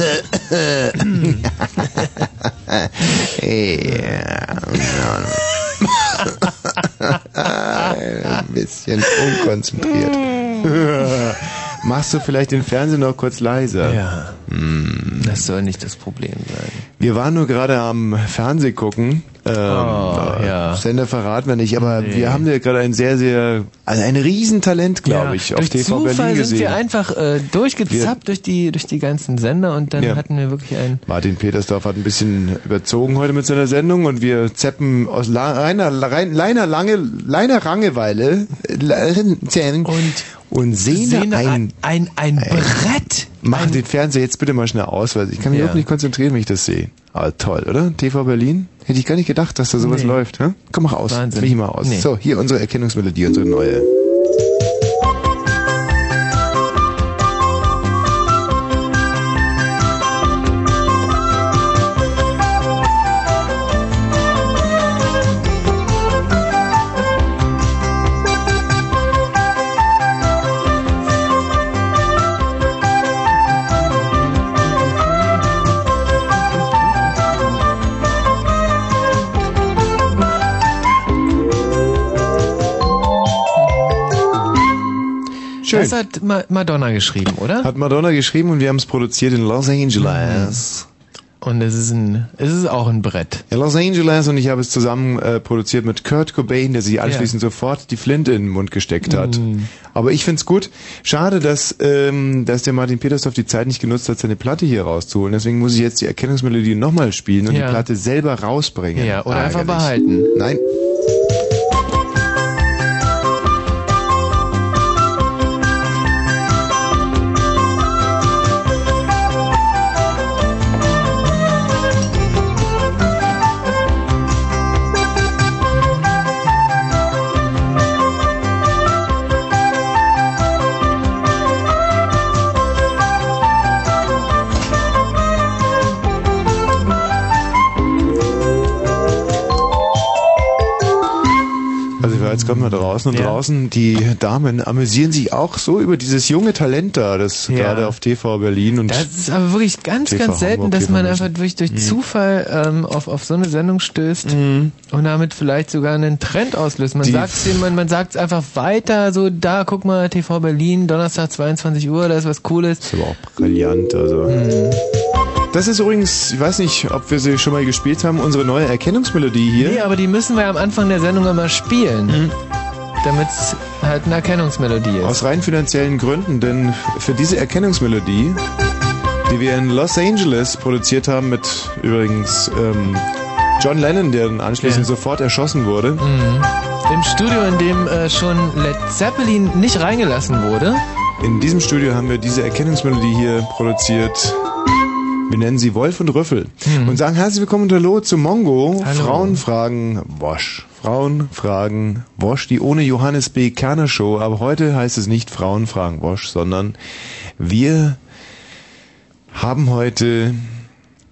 Ein bisschen unkonzentriert. Machst du vielleicht den Fernseher noch kurz leiser? Ja. Das soll nicht das Problem sein. Wir waren nur gerade am Fernseh gucken. Ähm, Oh, ja. Sender verraten wir nicht, aber Nee. wir haben ja gerade ein sehr, sehr, also ein Riesentalent, glaube Ja, ich, auf durch TV Zufall Berlin sind gesehen. wir einfach äh, durchgezappt durch die durch die ganzen Sender und dann Ja. hatten wir wirklich ein Martin Petersdorf hat ein bisschen überzogen heute mit seiner Sendung und wir zappen aus la- reiner, rein, leiner, lange, leiner Rangeweile und, und sehen, sehen ein, ein, ein, ein Brett. Mach den Fernseher jetzt bitte mal schnell aus, weil ich kann mich Ja. überhaupt nicht konzentrieren, wenn ich das sehe. Aber toll, oder? TV Berlin? Hätte ich gar nicht gedacht, dass da sowas Nee. läuft. Hä? Komm, mach aus. Wahnsinn. Mich mal aus. Nee. So, hier unsere Erkennungsmelodie, unsere neue. Schön. Das hat Ma Madonna geschrieben, oder? Hat Madonna geschrieben und wir haben es produziert in Los Angeles. Und es ist ein es ist auch ein Brett. In Los Angeles und ich habe es zusammen äh, produziert mit Kurt Cobain, der sich anschließend sofort die Flinte in den Mund gesteckt hat. Mhm. Aber ich find's gut. Schade, dass, ähm, dass der Martin Petersdorf die Zeit nicht genutzt hat, seine Platte hier rauszuholen. Deswegen muss ich jetzt die Erkennungsmelodie nochmal spielen und Ja. die Platte selber rausbringen. Ja, oder einfach Ärgerlich. behalten. Nein. Jetzt gerade mal draußen und Ja. draußen die Damen amüsieren sich auch so über dieses junge Talent da, das Ja. gerade auf TV Berlin und Das ist aber wirklich ganz, TV ganz selten, Hamburg, dass TV man München. einfach durch, durch Mhm. Zufall ähm, auf, auf so eine Sendung stößt und damit vielleicht sogar einen Trend auslöst. Man sagt es man, man sagt es einfach weiter, so da, guck mal, TV Berlin, Donnerstag 22 Uhr, da ist was Cooles. ist aber auch brillant, also. Das ist übrigens, ich weiß nicht, ob wir sie schon mal gespielt haben, unsere neue Erkennungsmelodie hier. Nee, aber die müssen wir am Anfang der Sendung immer spielen. Mhm. Damit es halt eine Erkennungsmelodie ist. Aus rein finanziellen Gründen, denn für diese Erkennungsmelodie, die wir in Los Angeles produziert haben, mit übrigens ähm, John Lennon, der dann anschließend Ja. sofort erschossen wurde. Mhm. Im Studio, in dem äh, schon Led Zeppelin nicht reingelassen wurde. In diesem Studio haben wir diese Erkennungsmelodie hier produziert. Wir nennen sie Wolf und Rüffel und sagen herzlich willkommen und hallo zu Mongo. Hallo. Frauen fragen Wosch. Frauen fragen Wosch, die ohne Johannes B. Kerner Show. Aber heute heißt es nicht Frauen fragen Wosch, sondern wir haben heute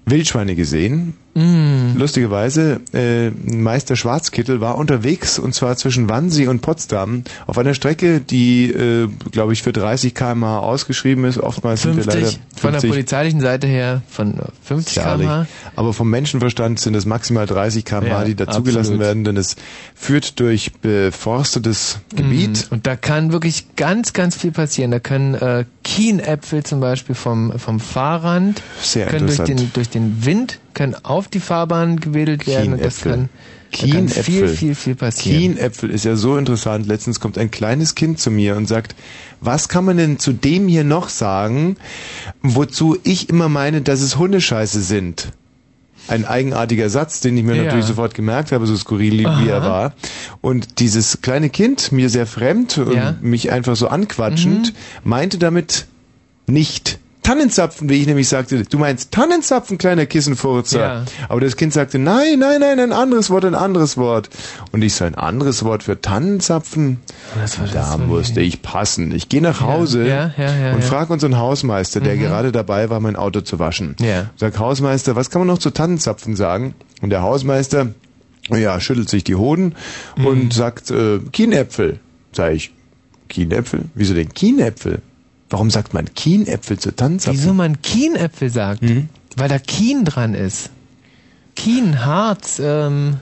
Wildschweine gesehen. Mm. Lustigerweise, äh, Meister Schwarzkittel war unterwegs und zwar zwischen Wannsee und Potsdam auf einer Strecke, die, äh, glaube ich, für 30 km/h ausgeschrieben ist. Oftmals sind wir leider 50, von der polizeilichen Seite her von 50 Herrlich. km/h. Aber vom Menschenverstand sind es maximal 30 km/h, Ja, die dazugelassen werden, denn es führt durch beforstetes Gebiet. Mm, Und da kann wirklich ganz, ganz viel passieren. Da können äh, Kienäpfel zum Beispiel vom, vom Fahrrand, Sehr können durch den, durch den Wind, können auf die Fahrbahn gewedelt werden und das kann, da kann viel, viel, viel passieren. Kienäpfel ist ja so interessant. Letztens kommt ein kleines Kind zu mir und sagt, was kann man denn zu dem hier noch sagen, wozu ich immer meine, dass es Hundescheiße sind? Ein eigenartiger Satz, den ich mir Ja. natürlich sofort gemerkt habe, so skurril wie er Aha. war. Und dieses kleine Kind, mir sehr fremd und Ja. mich einfach so anquatschend, meinte damit nicht Tannenzapfen, wie ich nämlich sagte, du meinst Tannenzapfen, kleiner Kissenfurzer. Ja. Aber das Kind sagte, nein, nein, nein, ein anderes Wort, ein anderes Wort. Und ich so, ein anderes Wort für Tannenzapfen? da musste ich passen. Ich gehe nach Hause Ja, ja, und frage unseren Hausmeister, der Mhm. gerade dabei war, mein Auto zu waschen. Ja. Sag, Hausmeister, was kann man noch zu Tannenzapfen sagen? Und der Hausmeister Ja, schüttelt sich die Hoden Mhm. und sagt, äh, Kienäpfel. Sag ich, Kienäpfel? Wieso denn Kienäpfel? Warum sagt man Kienäpfel zu Tanzapfel? Wieso man Kienäpfel sagt? Mhm. Weil da Kien dran ist. Kien, Harz, ähm.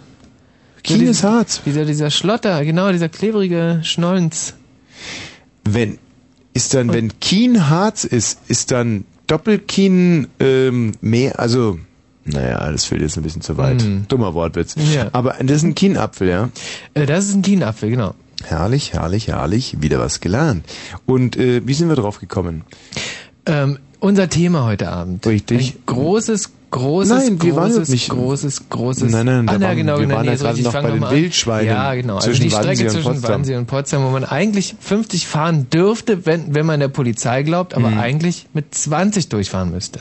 Kien so ist Harz. Dieser, dieser Schlotter, genau, dieser klebrige Schnollenz. Wenn, ist dann, wenn Kien Harz ist, ist dann Doppelkien ähm, mehr, also, naja, das fällt jetzt ein bisschen zu weit. Mhm. Dummer Wortwitz. Ja. Aber das ist ein Kienapfel, ja? Äh, das ist ein Kienapfel, genau. Herrlich, herrlich, herrlich. Wieder was gelernt. Und äh, wie sind wir drauf gekommen? Ähm, unser Thema heute Abend. Richtig. Ein großes, großes, Nein, wir waren großes, nicht- großes, großes. Nein, nein, da ah, waren- genau, wir genau, waren nee, ja ist gerade noch bei den. Wildschweinen Ja, genau. Also zwischen die Strecke Wannsee und zwischen. Wannsee und Potsdam, wo man eigentlich 50 fahren dürfte, wenn, wenn man der Polizei glaubt, aber Mhm. eigentlich mit 20 durchfahren müsste.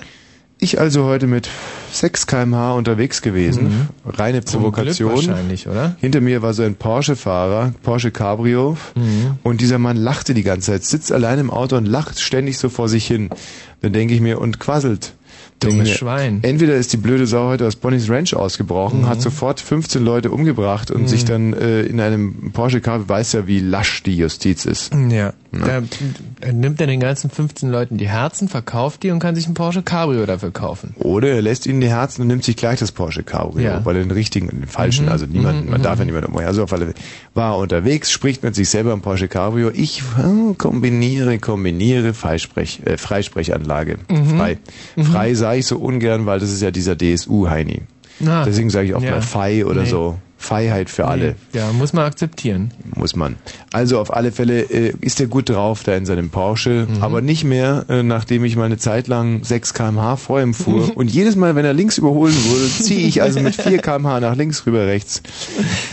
Ich also heute mit 6 kmh unterwegs gewesen. Reine Mhm. Zum Glück Provokation. wahrscheinlich, oder? Hinter mir war so ein Porsche-Fahrer, Porsche Cabrio. Mhm. Und dieser Mann lachte die ganze Zeit, sitzt allein im Auto und lacht ständig so vor sich hin. Dann denke ich mir, und quasselt. Dummes Schwein. Entweder ist die blöde Sau heute aus Bonnie's Ranch ausgebrochen, Mhm. hat sofort 15 Leute umgebracht und sich dann äh, in einem Porsche Cabrio, weiß ja, wie lasch die Justiz ist. Ja. Da, da nimmt er den ganzen 15 Leuten die Herzen, verkauft die und kann sich ein Porsche Cabrio dafür kaufen. Oder er lässt ihnen die Herzen und nimmt sich gleich das Porsche Cabrio, Ja. weil er den richtigen und den falschen, Mhm, also niemand, mhm, man mhm. darf ja niemanden umbringen. Also auf alle Fälle war er unterwegs, spricht mit sich selber im Porsche Cabrio. Ich äh, kombiniere, kombiniere Freisprech, äh, Freisprechanlage. Mhm. Frei. Frei sage ich so ungern, weil das ist ja dieser DSU-Heini. Ah, Deswegen sage ich auch ja. mal Fei oder Nee. so. Freiheit für alle. Ja, muss man akzeptieren. Muss man. Also auf alle Fälle äh, ist er gut drauf da in seinem Porsche, Mhm. aber nicht mehr, äh, nachdem ich mal eine Zeit lang 6 kmh vor ihm fuhr. Und jedes Mal, wenn er links überholen würde, ziehe ich also mit 4 kmh nach links rüber rechts.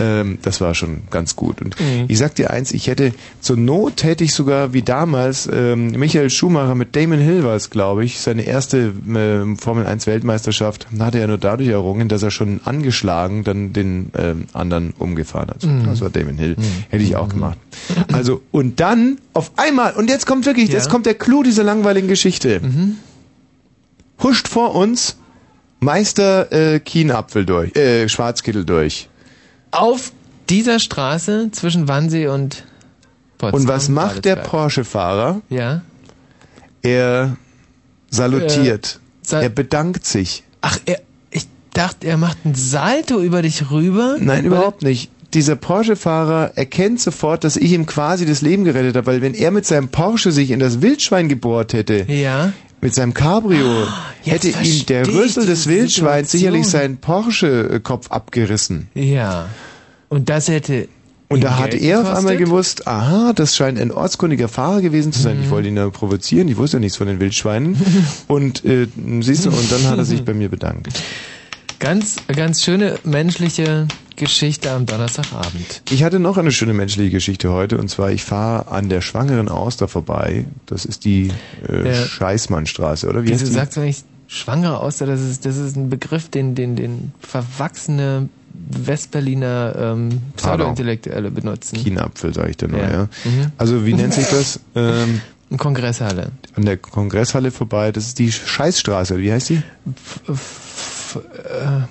Ähm, das war schon ganz gut. Und Mhm. ich sag dir eins, ich hätte zur Not hätte ich sogar wie damals ähm, Michael Schumacher mit Damon Hill war es, glaube ich, seine erste äh, Formel 1 Weltmeisterschaft hatte er nur dadurch errungen, dass er schon angeschlagen dann den ähm, anderen umgefahren hat. Mhm. Das war Damon Hill. Hätte ich auch gemacht. Also, und dann auf einmal, und jetzt kommt wirklich, Ja. jetzt kommt der Clou dieser langweiligen Geschichte. Mhm. Huscht vor uns Meister äh, Kienapfel durch, äh, Schwarzkittel durch. Auf dieser Straße zwischen Wannsee und Potsdam. Und was macht der. Porsche-Fahrer? Ja. Er salutiert. Äh, sal- er bedankt sich. Ach, er, dachte, er macht ein Salto über dich rüber. Nein, überhaupt nicht. Dieser Porsche-Fahrer erkennt sofort, dass ich ihm quasi das Leben gerettet habe, weil wenn er mit seinem Porsche sich in das Wildschwein gebohrt hätte, Ja. mit seinem Cabrio, jetzt hätte ihm der Rüssel des Wildschweins sicherlich seinen Porsche-Kopf abgerissen. Ja. Und das hätte. Und da hat er auf einmal gewusst, aha, das scheint ein ortskundiger Fahrer gewesen zu sein. Mhm. Ich wollte ihn ja provozieren, ich wusste ja nichts von den Wildschweinen. und äh, siehst du, und dann hat er sich bei mir bedankt. Ganz, ganz schöne menschliche Geschichte am Donnerstagabend. Ich hatte noch eine schöne menschliche Geschichte heute, und zwar, ich fahre an der Schwangeren Auster vorbei. Das ist die äh, Ja. Scheißmannstraße, oder? Wie Wieso sagst du nicht Schwangere Auster? Das ist, das ist ein Begriff, den, den, den verwachsene Westberliner ähm, Pseudo-Intellektuelle benutzen. Kienapfel, sage ich dann nur, Ja. ja. Mhm. Also, wie nennt sich das? Ähm, Eine Kongresshalle. an der Kongresshalle vorbei, das ist die Scheißstraße, wie heißt die? F äh,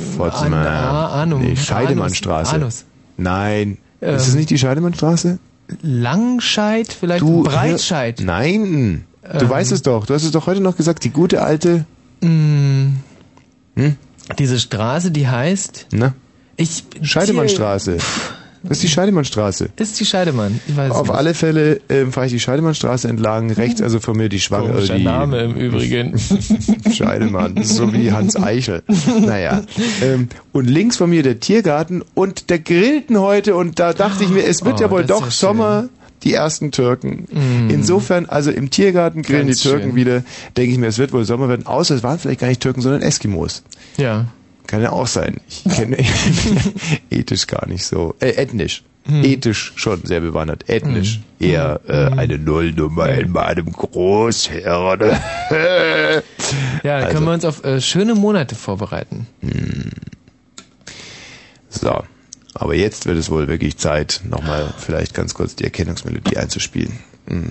Pforzheim. An- Anum. Nee, Scheidemannstraße. Anus. Nein. Ähm, ist es nicht die Scheidemannstraße? Langscheid, vielleicht Du, Breitscheid. Nein. Du Ähm. weißt es doch. Du hast es doch heute noch gesagt, die gute alte. Mm, Hm? Diese Straße, die heißt. Na? Ich, Scheidemannstraße. Das ist die Scheidemannstraße. Ist die Scheidemann. Ich weiß Auf nicht. alle Fälle ähm, fahre ich die Scheidemannstraße entlang, rechts also von mir die Schwangere. Komischer die Name im Übrigen. Scheidemann, so wie Hans Eichel. Naja. Ähm, und links von mir der Tiergarten und der grillten heute und da dachte ich mir, es wird Oh, ja wohl doch ja Sommer. Die ersten Türken. Mm. Insofern, also im Tiergarten grillen Ganz die Türken schön. wieder, denke ich mir, es wird wohl Sommer werden, außer es waren vielleicht gar nicht Türken, sondern Eskimos. Ja. Kann ja auch sein. Ich kenne ethisch gar nicht so. Äh, ethnisch. Hm. Ethisch schon sehr bewandert. Ethnisch eher äh, eine Nullnummer in meinem Großherrn. Ja, da Also. können wir uns auf äh, schöne Monate vorbereiten. So. Aber jetzt wird es wohl wirklich Zeit, nochmal vielleicht ganz kurz die Erkennungsmelodie einzuspielen. An,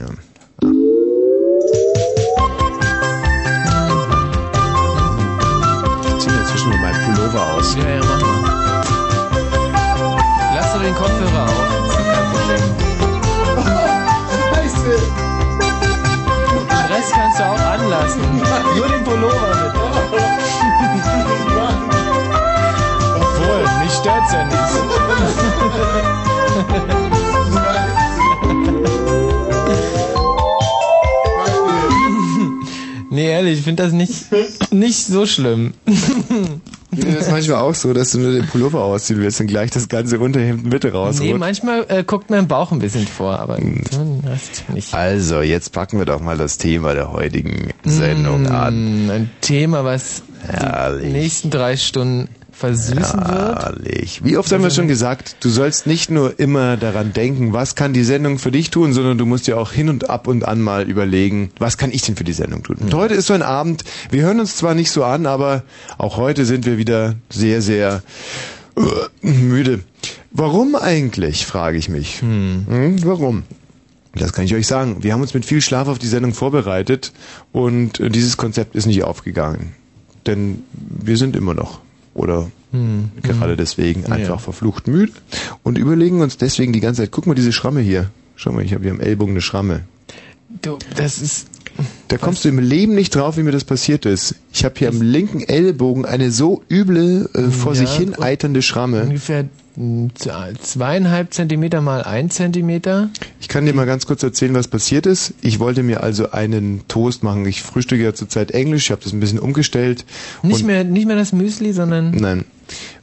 Ja. Aus. Ja, ja, mach mal. Lass doch den Kopfhörer auf. Ist doch kein Problem. Scheiße! Den Rest kannst du auch anlassen. Nur den Pullover bitte. Obwohl, mich stört's ja nicht. Nee, ehrlich, ich finde das nicht, nicht so schlimm. Ist das manchmal auch so, dass du nur den Pullover ausziehen willst und gleich das ganze Unterhemd Mitte rausrutscht. Nee, manchmal äh, guckt mein Bauch ein bisschen vor, aber den Rest nicht. Also, jetzt packen wir doch mal das Thema der heutigen Sendung an. Mm, Ein Thema, was Herrlich. die nächsten drei Stunden versüßen wird. Herrlich. Wie oft haben wir schon gesagt, du sollst nicht nur immer daran denken, was kann die Sendung für dich tun, sondern du musst dir auch hin und ab und an mal überlegen, was kann ich denn für die Sendung tun. Und heute ist so ein Abend, wir hören uns zwar nicht so an, aber auch heute sind wir wieder sehr, sehr äh, müde. Warum eigentlich, frage ich mich. Hm, warum? Das kann ich euch sagen. Wir haben uns mit viel Schlaf auf die Sendung vorbereitet und äh, dieses Konzept ist nicht aufgegangen. Denn wir sind immer noch oder Hm. gerade deswegen einfach Ja. verflucht müde und überlegen uns deswegen die ganze Zeit, guck mal diese Schramme hier. Schau mal, ich habe hier am Ellbogen eine Schramme. Du, das ist Da kommst du im Leben nicht drauf, wie mir das passiert ist. Ich habe hier am linken Ellbogen eine so üble, äh, vor Ja, sich hin eiternde Schramme. ungefähr zweieinhalb Zentimeter mal ein Zentimeter. Ich kann dir mal ganz kurz erzählen, was passiert ist. Ich wollte mir also einen Toast machen. Ich frühstücke ja zurzeit Englisch, ich habe das ein bisschen umgestellt. Nicht mehr, nicht mehr das Müsli, sondern Nein,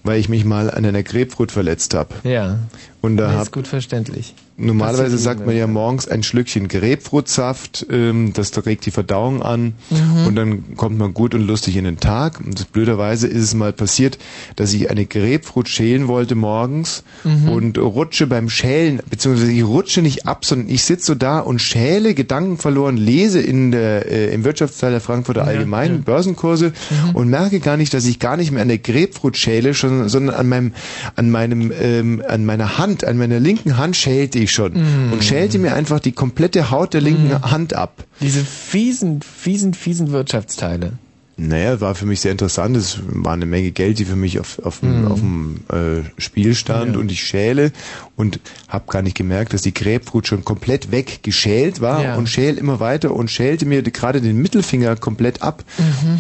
weil ich mich mal an einer Grapefruit verletzt habe. ja, Und da hab, ist gut verständlich. Normalerweise sagt man ja jedem, morgens ein Schlückchen Grapefruitsaft, ähm, das regt die Verdauung an Mhm. und dann kommt man gut und lustig in den Tag. Und blöderweise ist es mal passiert, dass ich eine Grapefruit schälen wollte morgens Mhm. und rutsche beim Schälen, beziehungsweise ich rutsche nicht ab, sondern ich sitze so da und schäle, Gedanken verloren, lese in der, äh, im Wirtschaftsteil der Frankfurter Allgemeinen Börsenkurse Mhm. und merke gar nicht, dass ich gar nicht mehr an der Grapefruit schäle, schon, sondern an meinem, an meinem, ähm, an meiner Hand, an meiner linken Hand schälte ich schon Mhm. und schälte mir einfach die komplette Haut der linken Hand ab. Diese fiesen, fiesen, fiesen Wirtschaftsteile. Naja, war für mich sehr interessant. Es war eine Menge Geld, die für mich auf, auf, dem, auf dem äh, Spiel stand Ja. und ich schäle und habe gar nicht gemerkt, dass die Grapefruit schon komplett weggeschält war Ja. und schäl immer weiter und schälte mir gerade den Mittelfinger komplett ab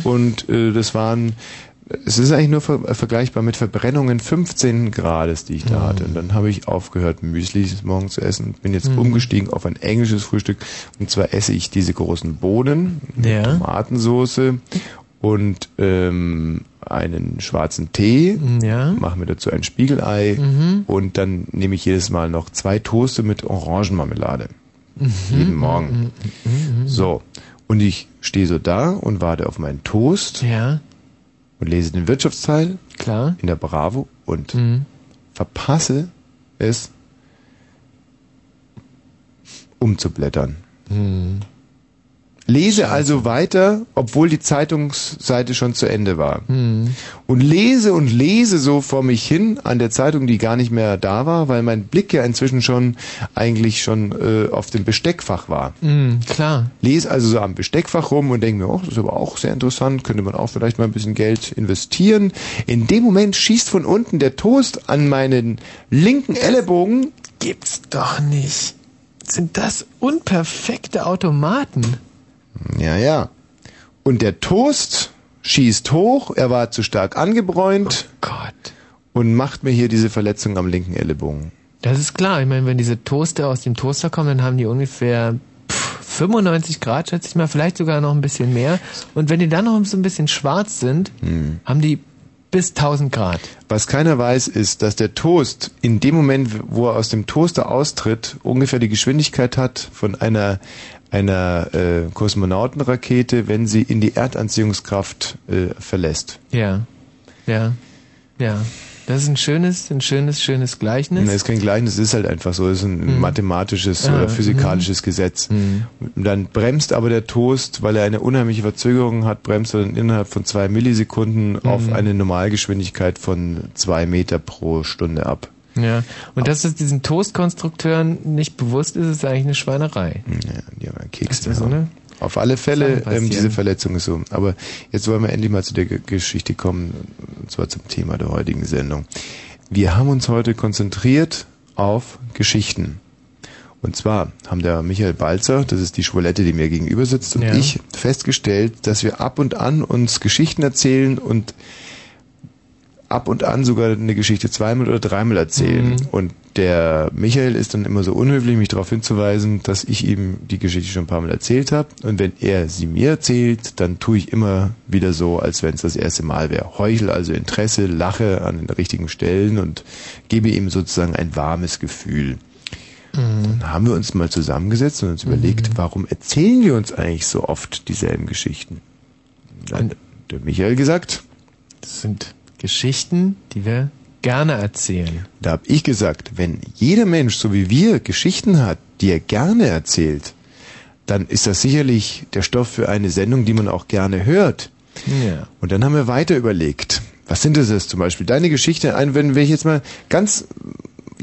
und äh, das waren es ist eigentlich nur ver vergleichbar mit Verbrennungen 15 Grades, die ich da hatte. Und dann habe ich aufgehört, Müsli morgen zu essen. Bin jetzt umgestiegen auf ein englisches Frühstück. Und zwar esse ich diese großen Bohnen mit Ja. Tomatensoße und ähm, einen schwarzen Tee. Ja. Mache mir dazu ein Spiegelei und dann nehme ich jedes Mal noch zwei Toaste mit Orangenmarmelade. Jeden Morgen. So. Und ich stehe so da und warte auf meinen Toast Ja, und lese den Wirtschaftsteil klar. in der Bravo und Mhm. verpasse es, umzublättern. Mhm. Lese also weiter, obwohl die Zeitungsseite schon zu Ende war. Mhm. Und lese und lese so vor mich hin an der Zeitung, die gar nicht mehr da war, weil mein Blick ja inzwischen schon eigentlich schon äh, auf dem Besteckfach war. Mhm, klar. Lese also so am Besteckfach rum und denke mir, oh, das ist aber auch sehr interessant, könnte man auch vielleicht mal ein bisschen Geld investieren. In dem Moment schießt von unten der Toast an meinen linken Ellenbogen. Gibt's doch nicht. Sind das unperfekte Automaten? Ja, ja. Und der Toast schießt hoch, er war zu stark angebräunt Gott. und macht mir hier diese Verletzung am linken Ellenbogen. Das ist klar. Ich meine, wenn diese Toaster aus dem Toaster kommen, dann haben die ungefähr pff, 95 Grad, schätze ich mal, vielleicht sogar noch ein bisschen mehr. Und wenn die dann noch so ein bisschen schwarz sind, haben die bis 1000 Grad. Was keiner weiß, ist, dass der Toast in dem Moment, wo er aus dem Toaster austritt, ungefähr die Geschwindigkeit hat von einer einer äh, Kosmonautenrakete, wenn sie in die Erdanziehungskraft äh, verlässt. Ja. Ja. Ja. Das ist ein schönes, ein schönes, schönes Gleichnis. Das ist kein Gleichnis, es ist halt einfach so, es ist ein mathematisches Ah, oder physikalisches Gesetz. Und Dann bremst aber der Toast, weil er eine unheimliche Verzögerung hat, bremst er dann innerhalb von zwei Millisekunden auf eine Normalgeschwindigkeit von zwei Meter pro Stunde ab. Ja. Und dass es diesen Toastkonstrukteuren nicht bewusst ist, ist eigentlich eine Schweinerei. Ja, die haben einen Keks Ist das so, ne? Auf alle Fälle, ähm, diese Verletzung ist so. Aber jetzt wollen wir endlich mal zu der Ge- Geschichte kommen, und zwar zum Thema der heutigen Sendung. Wir haben uns heute konzentriert auf Geschichten. Und zwar haben der Michael Balzer, das ist die Schwolette, die mir gegenüber sitzt, und Ja. ich festgestellt, dass wir ab und an uns Geschichten erzählen und ab und an sogar eine Geschichte zweimal oder dreimal erzählen. Mhm. Und der Michael ist dann immer so unhöflich, mich darauf hinzuweisen, dass ich ihm die Geschichte schon ein paar Mal erzählt habe. Und wenn er sie mir erzählt, dann tue ich immer wieder so, als wenn es das erste Mal wäre. Heuchel also Interesse, lache an den richtigen Stellen und gebe ihm sozusagen ein warmes Gefühl. Mhm. Dann haben wir uns mal zusammengesetzt und uns überlegt, warum erzählen wir uns eigentlich so oft dieselben Geschichten? Dann hat der Michael gesagt, Das sind Geschichten, die wir gerne erzählen. Da habe ich gesagt, wenn jeder Mensch, so wie wir, Geschichten hat, die er gerne erzählt, dann ist das sicherlich der Stoff für eine Sendung, die man auch gerne hört. Ja. Und dann haben wir weiter überlegt. Was sind das jetzt zum Beispiel? Deine Geschichte, ein, wenn, wenn ich jetzt mal ganz,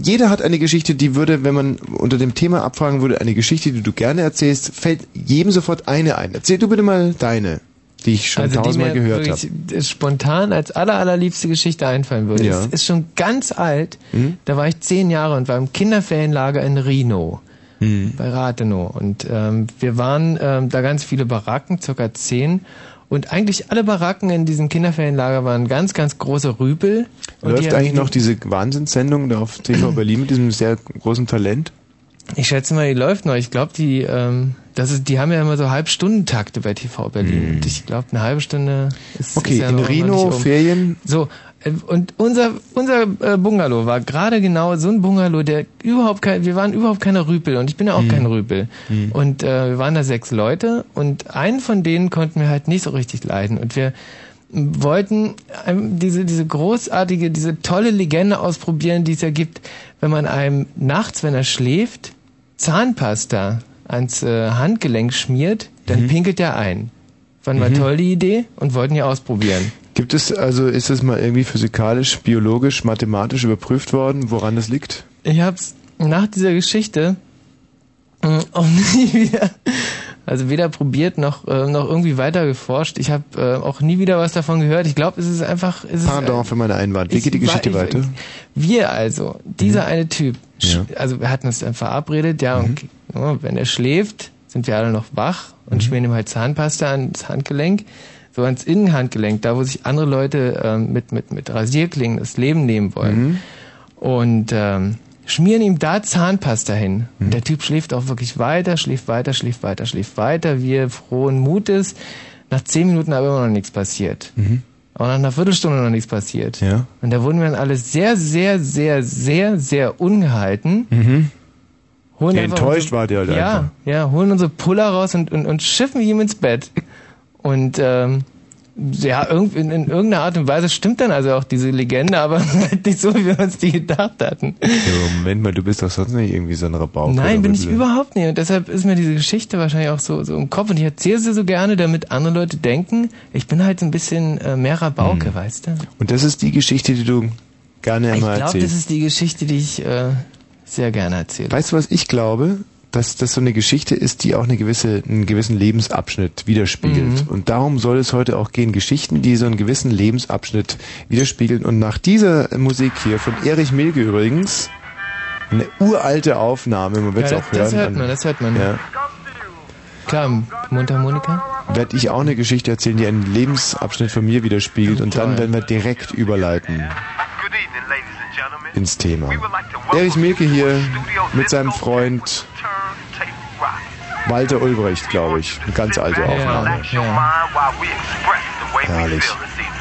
jeder hat eine Geschichte, die würde, wenn man unter dem Thema abfragen würde, eine Geschichte, die du gerne erzählst, fällt jedem sofort eine ein. Erzähl du bitte mal deine, die ich schon Also tausendmal gehört habe. spontan als aller, allerliebste Geschichte einfallen würde. Ja. Es ist schon ganz alt. Mhm. Da war ich zehn Jahre und war im Kinderferienlager in Rino. Mhm. Bei Rathenow. Und ähm, wir waren ähm, da ganz viele Baracken, circa zehn. Und eigentlich alle Baracken in diesem Kinderferienlager waren ganz, ganz große Rüpel. Und Läuft eigentlich noch diese Wahnsinnssendung da auf TV Berlin mit diesem sehr großen Talent? Ich schätze mal, die läuft noch. Ich glaube, die, ähm, das ist, die haben ja immer so Halbstundentakte bei TV Berlin. Und ich glaube, eine halbe Stunde ist Okay, ist ja in Reno, um. Ferien. So, äh, und unser, unser äh, Bungalow war gerade genau so ein Bungalow, der überhaupt kein, wir waren überhaupt keine Rüpel und ich bin ja auch kein Rüpel. Und äh, wir waren da sechs Leute und einen von denen konnten wir halt nicht so richtig leiden. Und wir wollten ähm, diese, diese großartige, diese tolle Legende ausprobieren, die es ja gibt, wenn man einem nachts, wenn er schläft, Zahnpasta ans äh, Handgelenk schmiert, dann pinkelt er ein. Fanden wir toll die Idee und wollten ja ausprobieren. Gibt es, also ist es mal irgendwie physikalisch, biologisch, mathematisch überprüft worden, woran das liegt? Ich hab's nach dieser Geschichte äh, auch nie wieder, also weder probiert noch äh, noch irgendwie weiter geforscht. Ich habe äh, auch nie wieder was davon gehört. Ich glaube, es ist einfach, es ist, Pardon für meine Einwand. Wie geht die Geschichte ich- weiter? Wir also, dieser eine Typ, Ja. also wir hatten uns dann verabredet, ja, und ja, wenn er schläft, sind wir alle noch wach und schmieren ihm halt Zahnpasta ans Handgelenk, so ans Innenhandgelenk, da wo sich andere Leute ähm, mit, mit, mit Rasierklingen das Leben nehmen wollen. Und ähm, schmieren ihm da Zahnpasta hin. Und der Typ schläft auch wirklich weiter, schläft weiter, schläft weiter, schläft weiter. Wir frohen Mutes. Nach zehn Minuten aber immer noch nichts passiert. Aber nach einer Viertelstunde noch nichts passiert. Ja. Und da wurden wir dann alle sehr, sehr, sehr, sehr, sehr ungehalten. Holen Ja, enttäuscht unsere- wart ihr halt ja, einfach. Ja, holen unsere Puller raus und, und, und schiffen ihm ins Bett. Und ähm, ja, in, in irgendeiner Art und Weise stimmt dann also auch diese Legende, aber halt nicht so, wie wir uns die gedacht hatten. Ja, Moment mal, du bist doch sonst nicht irgendwie so ein Rabauke. Nein, bin ich überhaupt nicht. Und deshalb ist mir diese Geschichte wahrscheinlich auch so, so im Kopf. Und ich erzähle sie so gerne, damit andere Leute denken, ich bin halt so ein bisschen äh, mehr Rabauke, Hm. weißt du? Und das ist die Geschichte, die du gerne Ich immer glaube, das erzählst. ist die Geschichte, die ich äh, sehr gerne erzähle. Weißt du, was ich glaube? Dass das so eine Geschichte ist, die auch eine gewisse, einen gewissen Lebensabschnitt widerspiegelt. Mhm. Und darum soll es heute auch gehen. Geschichten, die so einen gewissen Lebensabschnitt widerspiegeln. Und nach dieser Musik hier von Erich Milke übrigens, eine uralte Aufnahme, man wird Ja, es das, auch hören. das hört man, das hört man. ja, Klar, Mundharmonika. werde ich auch eine Geschichte erzählen, die einen Lebensabschnitt von mir widerspiegelt. Und dann werden wir direkt überleiten ins Thema. Erich Milke hier mit seinem Freund. Walter Ulbricht, glaube ich. Eine ganz alte Sit back and Aufnahme. Ja. mind while we express the way we Herrlich. feel this evening.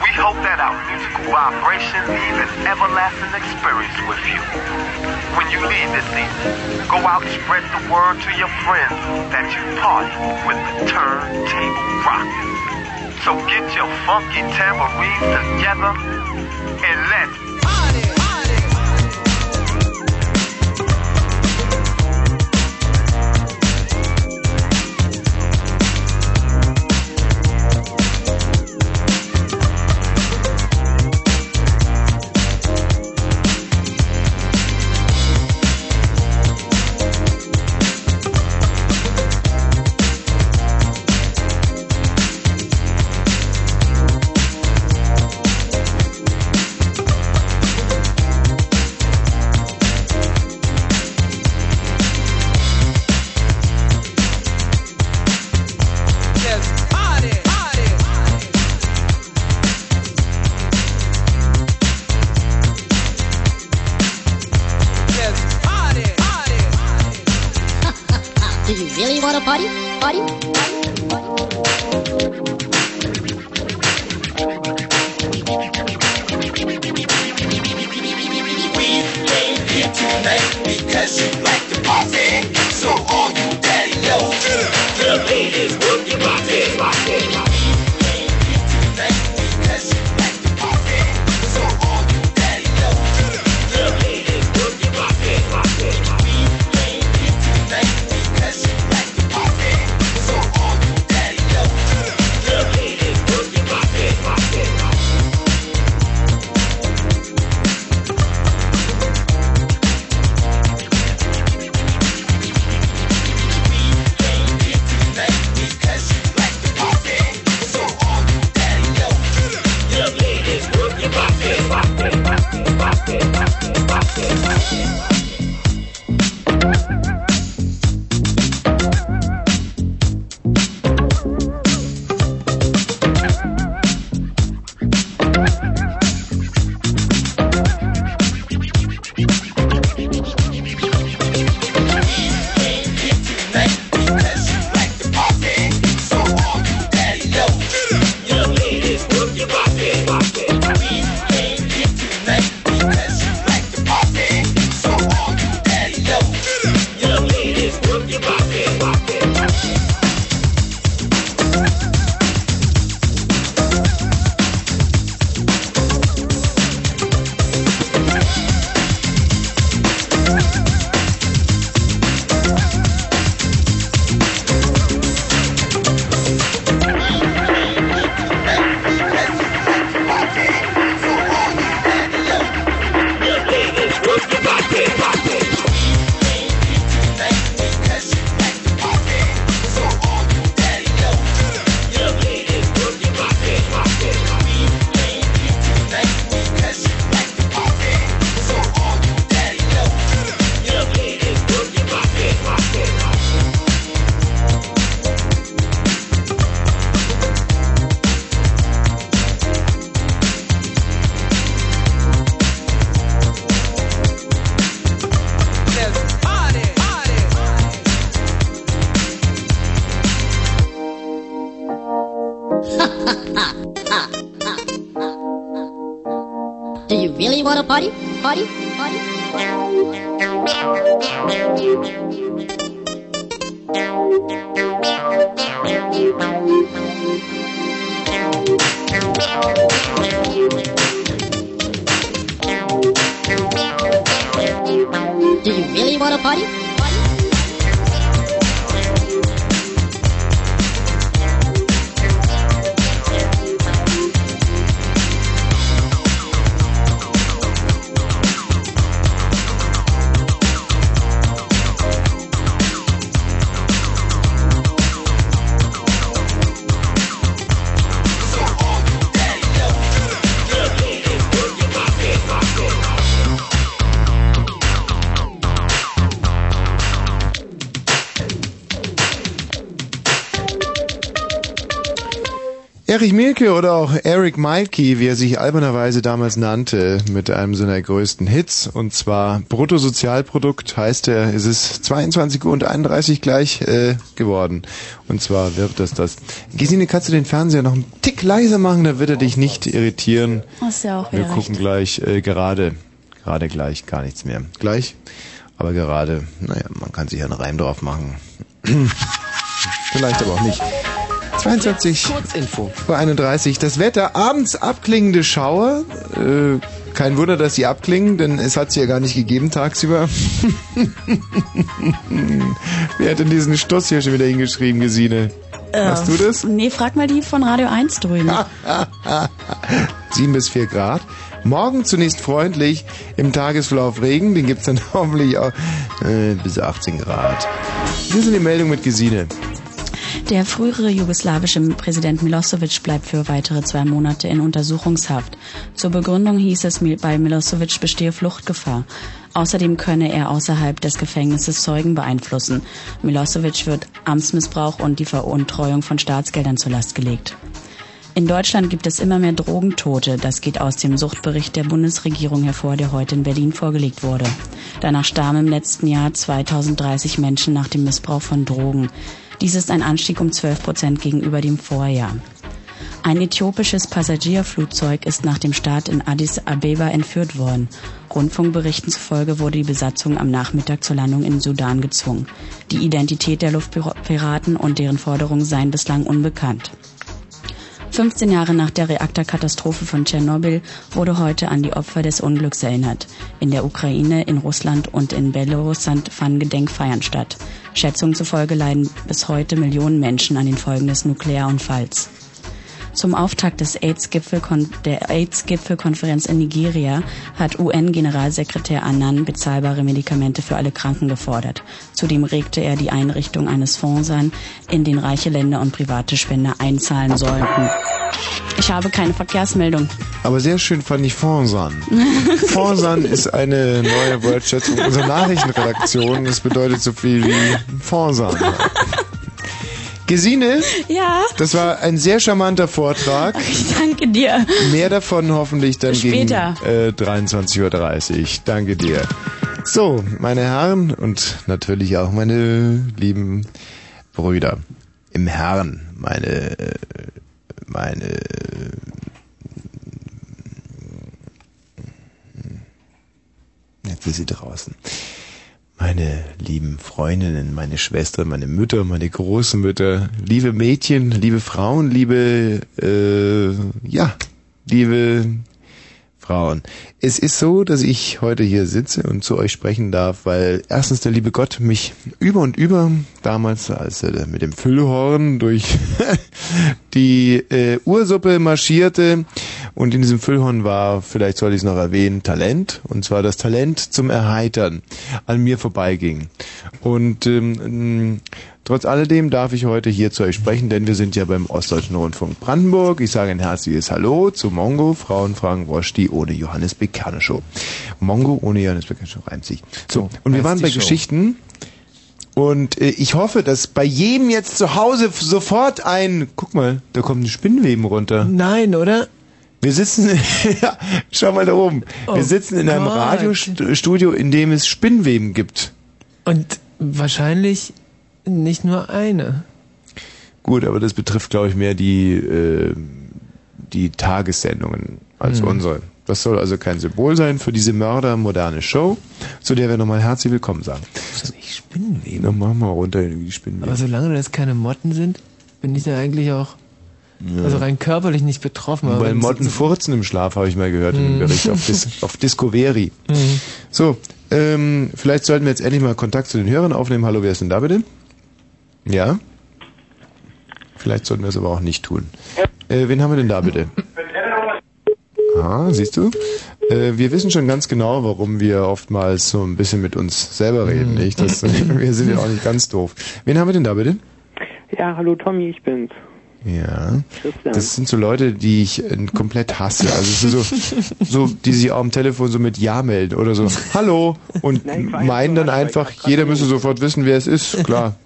We hope that our musical vibration leave an everlasting experience with you. When you leave this evening, go out and spread the word to your friends that you party with the turntable rock. So get your funky tambourines together and let's want to party? Party? Party? Do you really want to party? Erich Mielke oder auch Eric Milkey, wie er sich albernerweise damals nannte, mit einem seiner größten Hits. Und zwar Bruttosozialprodukt heißt er, es ist 22 Uhr und 31 gleich äh, geworden. Und zwar wird das das. Gesine, kannst du den Fernseher noch einen Tick leiser machen, da wird er dich nicht irritieren. Hast ja auch Wir gucken recht. gleich äh, gerade, gerade gleich gar nichts mehr. Gleich, aber gerade, naja, man kann sich einen Reim drauf machen. Vielleicht aber auch nicht. 22 Kurzinfo. Uhr 31. Das Wetter, abends abklingende Schauer. Äh, kein Wunder, dass sie abklingen, denn es hat sie ja gar nicht gegeben tagsüber. Wer hat denn diesen Stuss hier schon wieder hingeschrieben, Gesine? Machst du das? Nee, frag mal die von Radio 1 drüben. 7 bis 4 Grad. Morgen zunächst freundlich, im Tagesverlauf Regen, den gibt's dann hoffentlich auch äh, bis 18 Grad. Hier sind die Meldung mit Gesine. Der frühere jugoslawische Präsident Milosevic bleibt für weitere zwei Monate in Untersuchungshaft. Zur Begründung hieß es, bei Milosevic bestehe Fluchtgefahr. Außerdem könne er außerhalb des Gefängnisses Zeugen beeinflussen. Milosevic wird Amtsmissbrauch und die Veruntreuung von Staatsgeldern zur Last gelegt. In Deutschland gibt es immer mehr Drogentote. Das geht aus dem Suchtbericht der Bundesregierung hervor, der heute in Berlin vorgelegt wurde. Danach starben im letzten Jahr 2030 Menschen nach dem Missbrauch von Drogen. Dies ist ein Anstieg um 12 Prozent gegenüber dem Vorjahr. Ein äthiopisches Passagierflugzeug ist nach dem Start in Addis Abeba entführt worden. Rundfunkberichten zufolge wurde die Besatzung am Nachmittag zur Landung in Sudan gezwungen. Die Identität der Luftpiraten und deren Forderungen seien bislang unbekannt. 15 Jahre nach der Reaktorkatastrophe von Tschernobyl wurde heute an die Opfer des Unglücks erinnert. In der Ukraine, in Russland und in Belarus fanden Gedenkfeiern statt. Schätzungen zufolge leiden bis heute Millionen Menschen an den Folgen des Nuklearunfalls. Zum Auftakt des AIDS-Gipfel der AIDS-Gipfelkonferenz in Nigeria hat UN-Generalsekretär Annan bezahlbare Medikamente für alle Kranken gefordert. Zudem regte er die Einrichtung eines Fonds an, in den reiche Länder und private Spender einzahlen sollten. Ich habe keine Verkehrsmeldung. Aber sehr schön fand ich Fonsan. Fonsan ist eine neue Wortschätzung unserer Nachrichtenredaktion. Das bedeutet so viel wie Fonsan. Gesine? Ja. Das war ein sehr charmanter Vortrag. Ich danke dir. Mehr davon hoffentlich dann Später. gegen äh, 23.30 Uhr. Danke dir. So, meine Herren und natürlich auch meine lieben Brüder im Herrn, meine, meine, jetzt ist sie draußen meine lieben Freundinnen, meine Schwestern, meine Mütter, meine Großmütter, liebe Mädchen, liebe Frauen, liebe, äh, ja, liebe Frauen. Es ist so, dass ich heute hier sitze und zu euch sprechen darf, weil erstens der liebe Gott mich über und über damals, als er mit dem Füllhorn durch die äh, Ursuppe marschierte und in diesem Füllhorn war, vielleicht soll ich es noch erwähnen, Talent und zwar das Talent zum Erheitern an mir vorbeiging. Und ähm, Trotz alledem darf ich heute hier zu euch sprechen, denn wir sind ja beim Ostdeutschen Rundfunk Brandenburg. Ich sage ein herzliches Hallo zu Mongo, Frauenfragen Woschti ohne Johannes Bekerneschow. Mongo ohne Johannes Bekerneschow reimt sich. So, und wir waren bei Geschichten. Und äh, ich hoffe, dass bei jedem jetzt zu Hause sofort ein, guck mal, da kommt ein Spinnweben runter. Nein, oder? Wir sitzen, schau mal da oben. Oh wir sitzen in einem. Radiostudio, in dem es Spinnweben gibt. Und wahrscheinlich nicht nur eine. Gut, aber das betrifft, glaube ich, mehr die, äh, die Tagessendungen als Hm. unsere. Das soll also kein Symbol sein für diese mördermoderne Show, zu der wir nochmal herzlich willkommen sagen. Ich Spinnenweben. Na, mach mal runter in die Spinnweben. Aber solange das keine Motten sind, bin ich da eigentlich auch also rein körperlich nicht betroffen. aber Weil Motten furzen im Schlaf, habe ich mal gehört in dem Hm. Bericht auf, Dis auf Discovery. Mhm. So, ähm, vielleicht sollten wir jetzt endlich mal Kontakt zu den Hörern aufnehmen. Hallo, wer ist denn da bitte? Ja? Vielleicht sollten wir es aber auch nicht tun. Äh, wen haben wir denn da bitte? Ah, siehst du? Äh, wir wissen schon ganz genau, warum wir oftmals so ein bisschen mit uns selber reden, nicht? Das, wir sind ja auch nicht ganz doof. Wen haben wir denn da bitte? Ja, hallo Tommy, ich bin's. Ja. Christian. Das sind so Leute, die ich äh, komplett hasse. Also es sind so, so, die sich auch am Telefon so mit Ja melden oder so Hallo und Nein, ich meinen dann einfach, jeder müsse sofort wissen, wer es ist. Klar.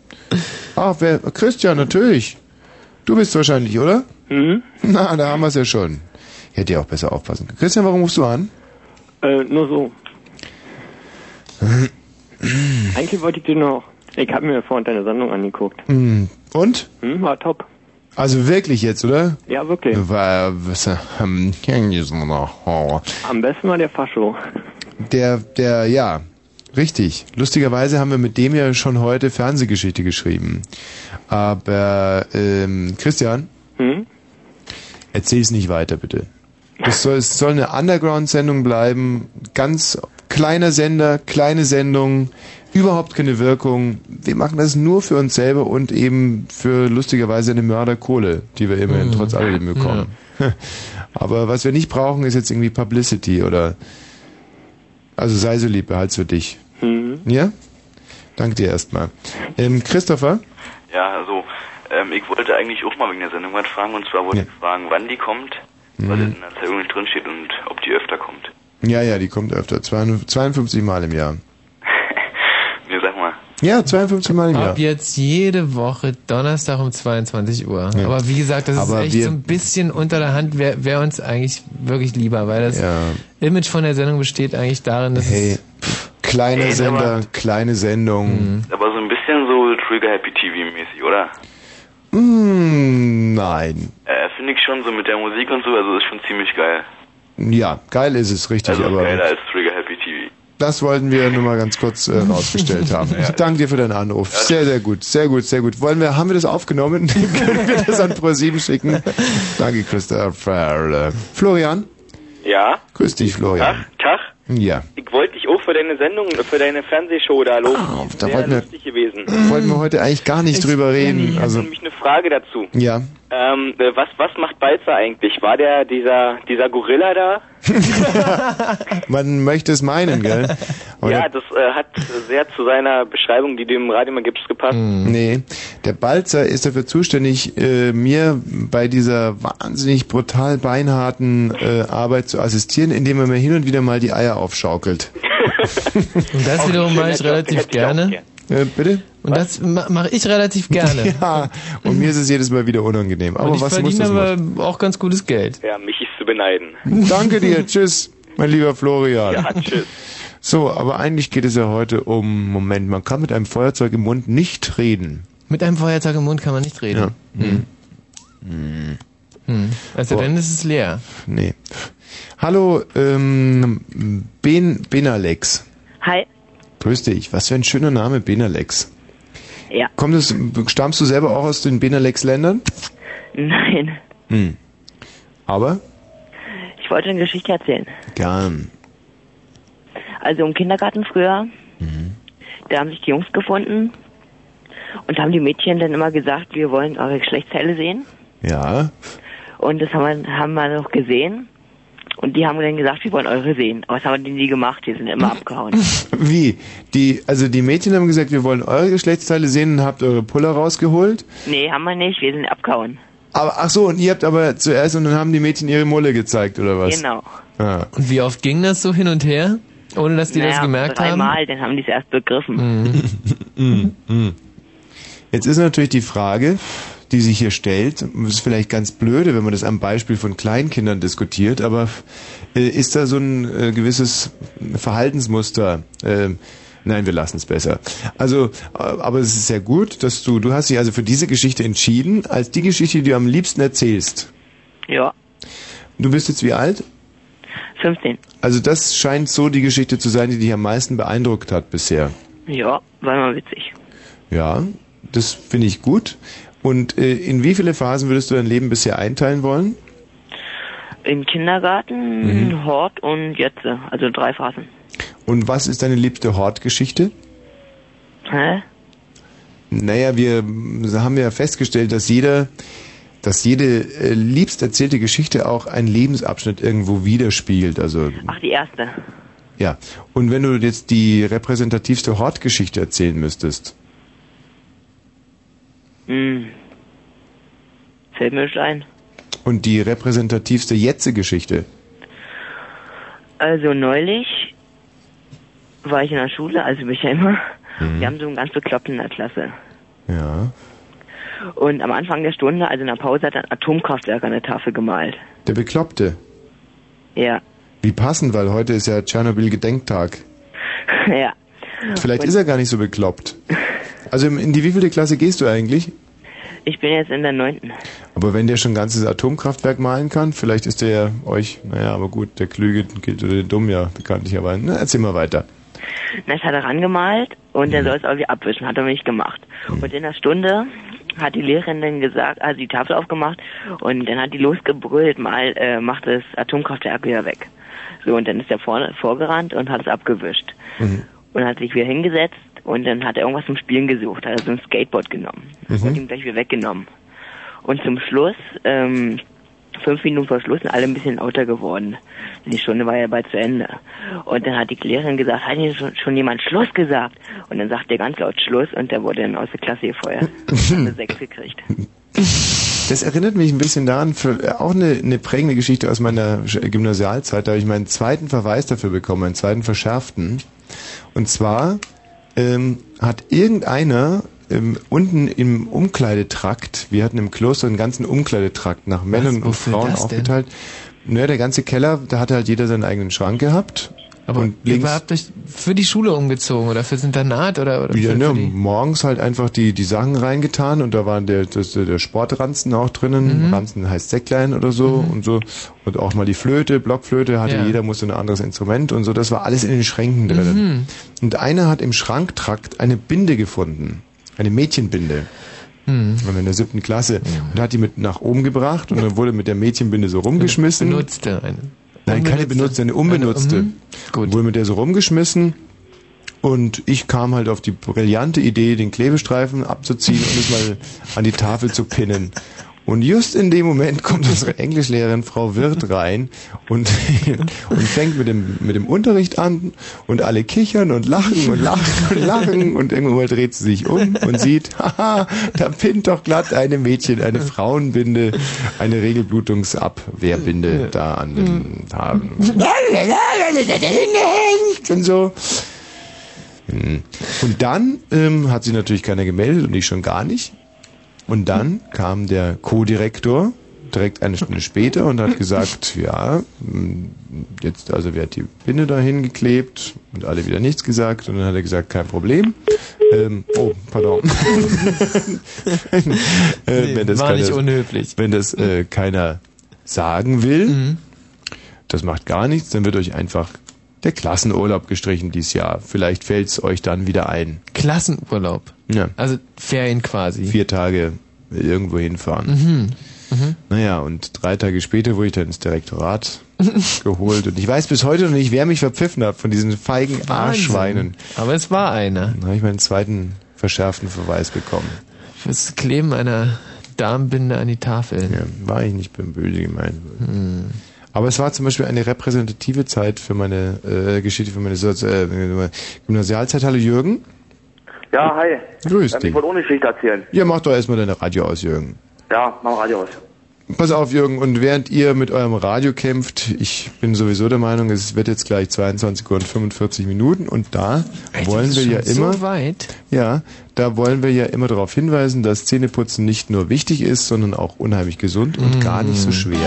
Ah, wer? Christian, natürlich. Du bist wahrscheinlich, oder? Mhm. Na, da haben wir es ja schon. Hätte ja auch besser aufpassen können. Christian, warum rufst du an? Äh, nur so. Eigentlich wollte ich dir noch. Ich habe mir vorhin deine Sendung angeguckt. Hm, Und? Hm, war top. Also wirklich jetzt, oder? Ja, wirklich. War, was, ähm, Am besten war der Fascho. Der, der, ja, richtig. Lustigerweise haben wir mit dem ja schon heute Fernsehgeschichte geschrieben. Aber, ähm, Christian, Hm? erzähl's nicht weiter, bitte. Es soll, es soll eine Underground-Sendung bleiben, ganz kleiner Sender, kleine Sendung, überhaupt keine Wirkung. Wir machen das nur für uns selber und eben für lustigerweise eine Mörderkohle, die wir immerhin Mhm. trotz alledem bekommen. Aber was wir nicht brauchen, ist jetzt irgendwie Publicity oder also sei so lieb, behalt's für dich. Mhm. Ja? Danke dir erstmal. Ähm, Christopher? Ja, also ähm, ich wollte eigentlich auch mal wegen der Sendung was fragen und zwar wollte Ja. ich fragen, wann die kommt, weil Mhm. es in der Zeitung nicht drin steht und ob die öfter kommt. Ja, ja, die kommt öfter. 52 Mal im Jahr. Ja, 52 Mal im Jahr. Ab jetzt jede Woche Donnerstag um 22 Uhr. Ja. Aber wie gesagt, das Aber ist echt so ein bisschen unter der Hand, wäre wär uns eigentlich wirklich lieber, weil das Ja. Image von der Sendung besteht eigentlich darin, dass Hey, es pff, kleiner Ey, Sender, aber- kleine Sendung. Aber so ein bisschen so Trigger Happy TV mäßig, oder? Mm, nein. Äh, finde ich schon so mit der Musik und so, also ist schon ziemlich geil. Ja, geil ist es, richtig, Also aber geiler als Trigger. Das wollten wir nur mal ganz kurz äh, rausgestellt haben. Ich danke dir für deinen Anruf. Sehr, sehr gut, sehr gut, sehr gut. Wollen wir, haben wir das aufgenommen? Können wir das an Pro7 schicken? Danke, Christopher. Florian? Ja? Grüß dich, Florian. Tag? Ja. Ich wollte dich auch für deine Sendung, für deine Fernsehshow da loben. Ist da sehr wollten wir- lustig gewesen. Wollten wir heute eigentlich gar nicht drüber reden. Ich Also, habe nämlich eine Frage dazu. ja. Ähm, äh, was, was macht Balzer eigentlich? War der dieser, dieser Gorilla da? Man möchte es meinen, gell? Aber ja, das äh, hat sehr zu seiner Beschreibung, die du im Radio mal gibst, gepasst. nee, der Balzer ist dafür zuständig, äh, mir bei dieser wahnsinnig brutal beinharten äh, Arbeit zu assistieren, indem er mir hin und wieder mal die Eier aufschaukelt. Und das Auch wiederum mache ich relativ gerne. Äh, bitte? Und das ma- mache ich relativ gerne. Ja, und mir ist es jedes Mal wieder unangenehm. Aber Und ich was muss verdiene das aber auch ganz gutes Geld. Ja, mich ist zu beneiden. machen? Danke dir, tschüss, mein lieber Florian. Ja, tschüss. So, aber eigentlich geht es ja heute um, Moment, man kann mit einem Feuerzeug im Mund nicht reden. Mit einem Feuerzeug im Mund kann man nicht reden. Ja. Hm. Hm. Also Boah. dann ist es leer. Nee. Hallo, ähm, ben, Benalex. Hi. Grüß dich. Was für ein schöner Name, Benalex. Ja. Kommt es, stammst du selber auch aus den Benalex-Ländern? Nein. Hm. Aber? Ich wollte eine Geschichte erzählen. Gern. Also im Kindergarten früher, da haben sich die Jungs gefunden und haben die Mädchen dann immer gesagt, wir wollen eure Geschlechtsteile sehen. Ja. Und das haben wir, haben wir noch gesehen. Und die haben dann gesagt, wir wollen eure sehen. Aber das haben die nie gemacht, die sind immer abgehauen. Wie? Die, also die Mädchen haben gesagt, wir wollen eure Geschlechtsteile sehen und habt eure Puller rausgeholt. Nee, haben wir nicht, wir sind abgehauen. Aber, ach so, und ihr habt aber zuerst und dann haben die Mädchen ihre Mulle gezeigt, oder was? Genau. Ah. Und wie oft ging das so hin und her? Ohne dass die das Naja, gemerkt haben? dreimal, dann haben die es erst begriffen. Mm, mm. Jetzt ist natürlich die Frage, die sich hier stellt, das ist vielleicht ganz blöde, wenn man das am Beispiel von Kleinkindern diskutiert, aber äh, ist da so ein äh, gewisses Verhaltensmuster? Äh, nein, wir lassen es besser. Also, äh, aber es ist sehr gut, dass du, du hast dich also für diese Geschichte entschieden, als die Geschichte, die du am liebsten erzählst. Ja, Du bist jetzt wie alt? 15. Also das scheint so die Geschichte zu sein, die dich am meisten beeindruckt hat bisher. Ja, war mal witzig. Ja, das finde ich gut. Und äh, in wie viele Phasen würdest du dein Leben bisher einteilen wollen? Im Kindergarten, Mhm. Hort und jetzt, also drei Phasen. Und was ist deine liebste Hortgeschichte? Hä? Naja, wir haben ja festgestellt, dass jeder, dass jede äh, liebst erzählte Geschichte auch einen Lebensabschnitt irgendwo widerspiegelt. Also Ach, die erste. ja. Und wenn du jetzt die repräsentativste Hortgeschichte erzählen müsstest, Hm. Fällt mir nicht ein. und die repräsentativste Jetze-Geschichte, Also neulich war ich in der Schule, also bin ich ja immer. Mhm. Wir haben so einen ganz Bekloppten in der Klasse. ja, Und am Anfang der Stunde, also in der Pause, hat er ein Atomkraftwerk an der Tafel gemalt. der Bekloppte. Ja. Wie passend, weil heute ist ja Tschernobyl-Gedenktag. ja. Vielleicht Und ist er gar nicht so bekloppt. Also in die wievielte Klasse gehst du eigentlich? Ich bin jetzt in der neunten. Aber wenn der schon ein ganzes Atomkraftwerk malen kann, vielleicht ist der ja euch, naja, aber gut, der Klüge gilt oder der Dumm ja bekanntlicherweise. Na, erzähl mal weiter. Das hat er rangemalt und Mhm. er soll es irgendwie abwischen, hat er nicht gemacht. Und in der Stunde hat die Lehrerin dann gesagt, also die Tafel aufgemacht und dann hat die losgebrüllt, mal äh, macht das Atomkraftwerk wieder weg. So, und dann ist er vorne vorgerannt und hat es abgewischt. Und hat sich wieder hingesetzt und dann hat er irgendwas zum Spielen gesucht, hat er so ein Skateboard genommen Mhm. und ihm gleich wieder weggenommen. Und zum Schluss, ähm, fünf Minuten vor Schluss sind alle ein bisschen lauter geworden. Die Stunde war ja bald zu Ende. Und dann hat die Lehrerin gesagt, hat hier schon, schon jemand Schluss gesagt? Und dann sagt er ganz laut Schluss und der wurde dann aus der Klasse gefeuert. Hat eine Sechs gekriegt. Das erinnert mich ein bisschen daran, für, auch eine, eine prägende Geschichte aus meiner Gymnasialzeit. Da habe ich meinen zweiten Verweis dafür bekommen, meinen zweiten verschärften. Und zwar ähm, hat irgendeiner ähm, unten im Umkleidetrakt, wir hatten im Kloster einen ganzen Umkleidetrakt nach Männern und Frauen aufgeteilt. Naja, der ganze Keller, da hatte halt jeder seinen eigenen Schrank gehabt. Aber und ihr links, habt euch für die Schule umgezogen oder fürs Internat oder, oder ja, für, ne, morgens halt einfach die, die Sachen reingetan und da waren der, das, der Sportranzen auch drinnen. Mhm. Ranzen heißt Säcklein oder so und so. Und auch mal die Flöte, Blockflöte hatte Ja. jeder, musste ein anderes Instrument und so. Das war alles in den Schränken drinnen. Mhm. Und einer hat im Schranktrakt eine Binde gefunden. Eine Mädchenbinde. Hm. Und in der siebten Klasse. Und hat die mit nach oben gebracht und dann wurde mit der Mädchenbinde so rumgeschmissen. benutzte eine. Nein, keine benutzte, eine unbenutzte. Eine, mhm. Gut. Wurde mit der so rumgeschmissen. Und ich kam halt auf die brillante Idee, den Klebestreifen abzuziehen und es mal an die Tafel zu pinnen. Und just in dem Moment kommt unsere Englischlehrerin Frau Wirth rein und, und fängt mit dem, mit dem Unterricht an und alle kichern und lachen und lachen und lachen und irgendwann mal dreht sie sich um und sieht, haha, da pinnt doch glatt eine Mädchen, eine Frauenbinde, eine Regelblutungsabwehrbinde da an den Haaren. Und so. Hm. Und dann ähm, hat sich natürlich keiner gemeldet und ich schon gar nicht. Und dann kam der Co-Direktor direkt eine Stunde später und hat gesagt, ja, hm, jetzt also wird die Binde dahin geklebt und alle wieder nichts gesagt und dann hat er gesagt, kein Problem. Ähm, oh, pardon. äh, Nee, wenn das war nicht keiner- unhöflich. Wenn das äh, keiner sagen will, das macht gar nichts, dann wird euch einfach der Klassenurlaub gestrichen dieses Jahr. Vielleicht fällt es euch dann wieder ein. Klassenurlaub. Ja. Also Ferien quasi. Vier Tage irgendwo hinfahren. Mhm. Mhm. Naja, und drei Tage später wurde ich dann ins Direktorat geholt. Und ich weiß bis heute noch nicht, wer mich verpfiffen hat von diesen feigen Arschschweinen. Aber es war einer. Dann habe ich meinen zweiten verschärften Verweis bekommen. Fürs Kleben einer Darmbinde an die Tafel. Ja, war ich nicht böse gemeint. Aber es war zum Beispiel eine repräsentative Zeit für meine äh, Geschichte, für meine Sozi äh, Gymnasialzeit. Hallo Jürgen. Ja, hi. Grüß Ähm, dich. Ich wollte ohne Geschichte erzählen. Ja, mach doch erstmal deine Radio aus, Jürgen. Ja, mach Radio aus. Pass auf, Jürgen, und während ihr mit eurem Radio kämpft, ich bin sowieso der Meinung, es wird jetzt gleich 22 Uhr und 45 Minuten und da Echt, wollen wir ja immer. So weit? Ja, da wollen wir ja immer darauf hinweisen, dass Zähneputzen nicht nur wichtig ist, sondern auch unheimlich gesund und gar nicht so schwer.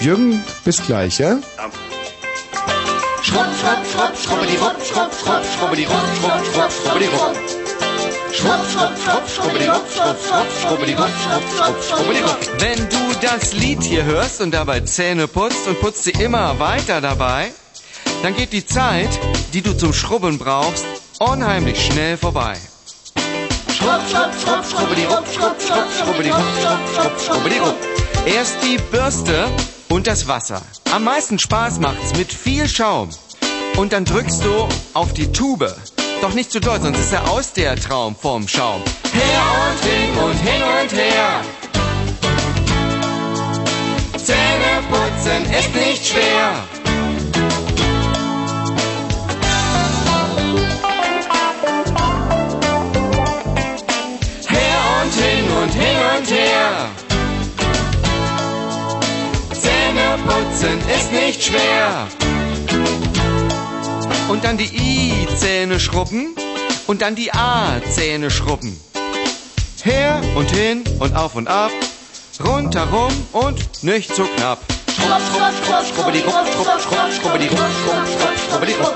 Jürgen, bis gleich, ja? Schrupp, schrupp, schrupp, schrubbidi-rupp, schrupp, schrupp, schrubbidi-rupp, schrupp, schrupp. Schrupp, schrupp, schrupp, schrubbidi-rupp, schrupp, schrupp, schrubbidi-rupp, schrupp, schrupp, schrubbidi-rupp. Wenn du das Lied hier hörst und dabei Zähne putzt und putzt sie immer weiter dabei, dann geht die Zeit, die du zum Schrubben brauchst, unheimlich schnell vorbei. Schrupp, schrupp, schrupp, schrubbidi-rupp, schrupp, schrupp, schrubbidi-rupp, schrupp, schrupp, schrubbidi-rupp. Erst die Bürste und das Wasser. Am meisten Spaß macht's mit viel Schaum. Und dann drückst du auf die Tube. Doch nicht zu doll, sonst ist er aus der Traum vom Schaum. Her und hin und hin und her. Zähne putzen ist nicht schwer. Her und hin und hin und her. Zähne putzen ist nicht schwer. Und dann die I-Zähne schrubben und dann die A-Zähne schrubben. Her und hin und auf und ab, rundherum und nicht so knapp. Schrupp, schrupp, schrupp, schrubbidi-rupp, schrupp, schrupp, schrubbidi-rupp, schrupp, schrupp, schrubbidi-rupp.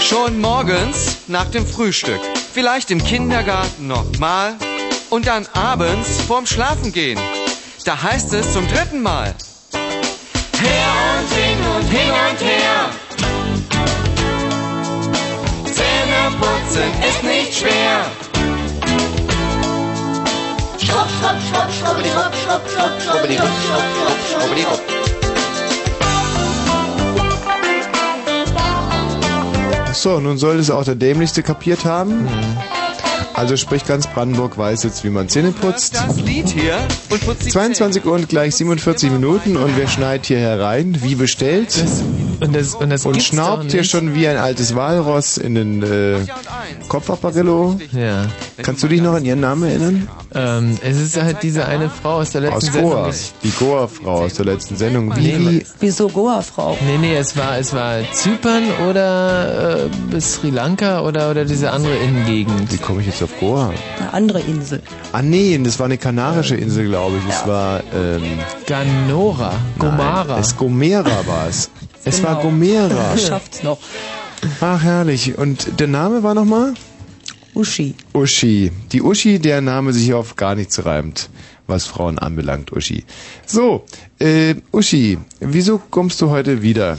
Schon morgens nach dem Frühstück, vielleicht im Kindergarten nochmal und dann abends vorm Schlafengehen. Da heißt es zum dritten Mal. Her und hin und hin und her. Putzen ist nicht schwer. Schrupp, schrupp, schrupp, schrubbidi-rupp, schrupp, schrupp, schrubbidi-rupp, schrupp, schrupp, schrubbidi-rupp. So, nun soll es auch der Dämlichste kapiert haben. Also sprich ganz Brandenburg weiß jetzt, wie man Zähne putzt. Das Lied hier und putzt die 22 Uhr und gleich 47 Minuten und wer schneit hier herein? Wie bestellt? Und das, und das Und schnaubt hier schon wie ein altes Walross in den äh, Kopfapparillo. Ja. Kannst du dich noch an ihren Namen erinnern? Ähm, es ist halt diese eine Frau aus der letzten Aus Sendung. Goa. Die Goa-Frau aus der letzten Sendung. Wie, Nee, wie, Wieso Goa-Frau? Nee, nee, es war, es war Zypern oder äh, Sri Lanka oder, oder diese andere Innengegend. wie komme ich jetzt auf Goa? Eine andere Insel. Ah nee, das war eine kanarische Insel, glaube ich. Es war ähm, Ganora, Gomara. Nein, es Gomera war es. Es war Genau. Gomera. Er schafft's noch. Ach herrlich. Und der Name war nochmal? Uschi. Uschi. Die Uschi, der Name sich auf gar nichts reimt, was Frauen anbelangt, Uschi. So, äh, Uschi, wieso kommst du heute wieder?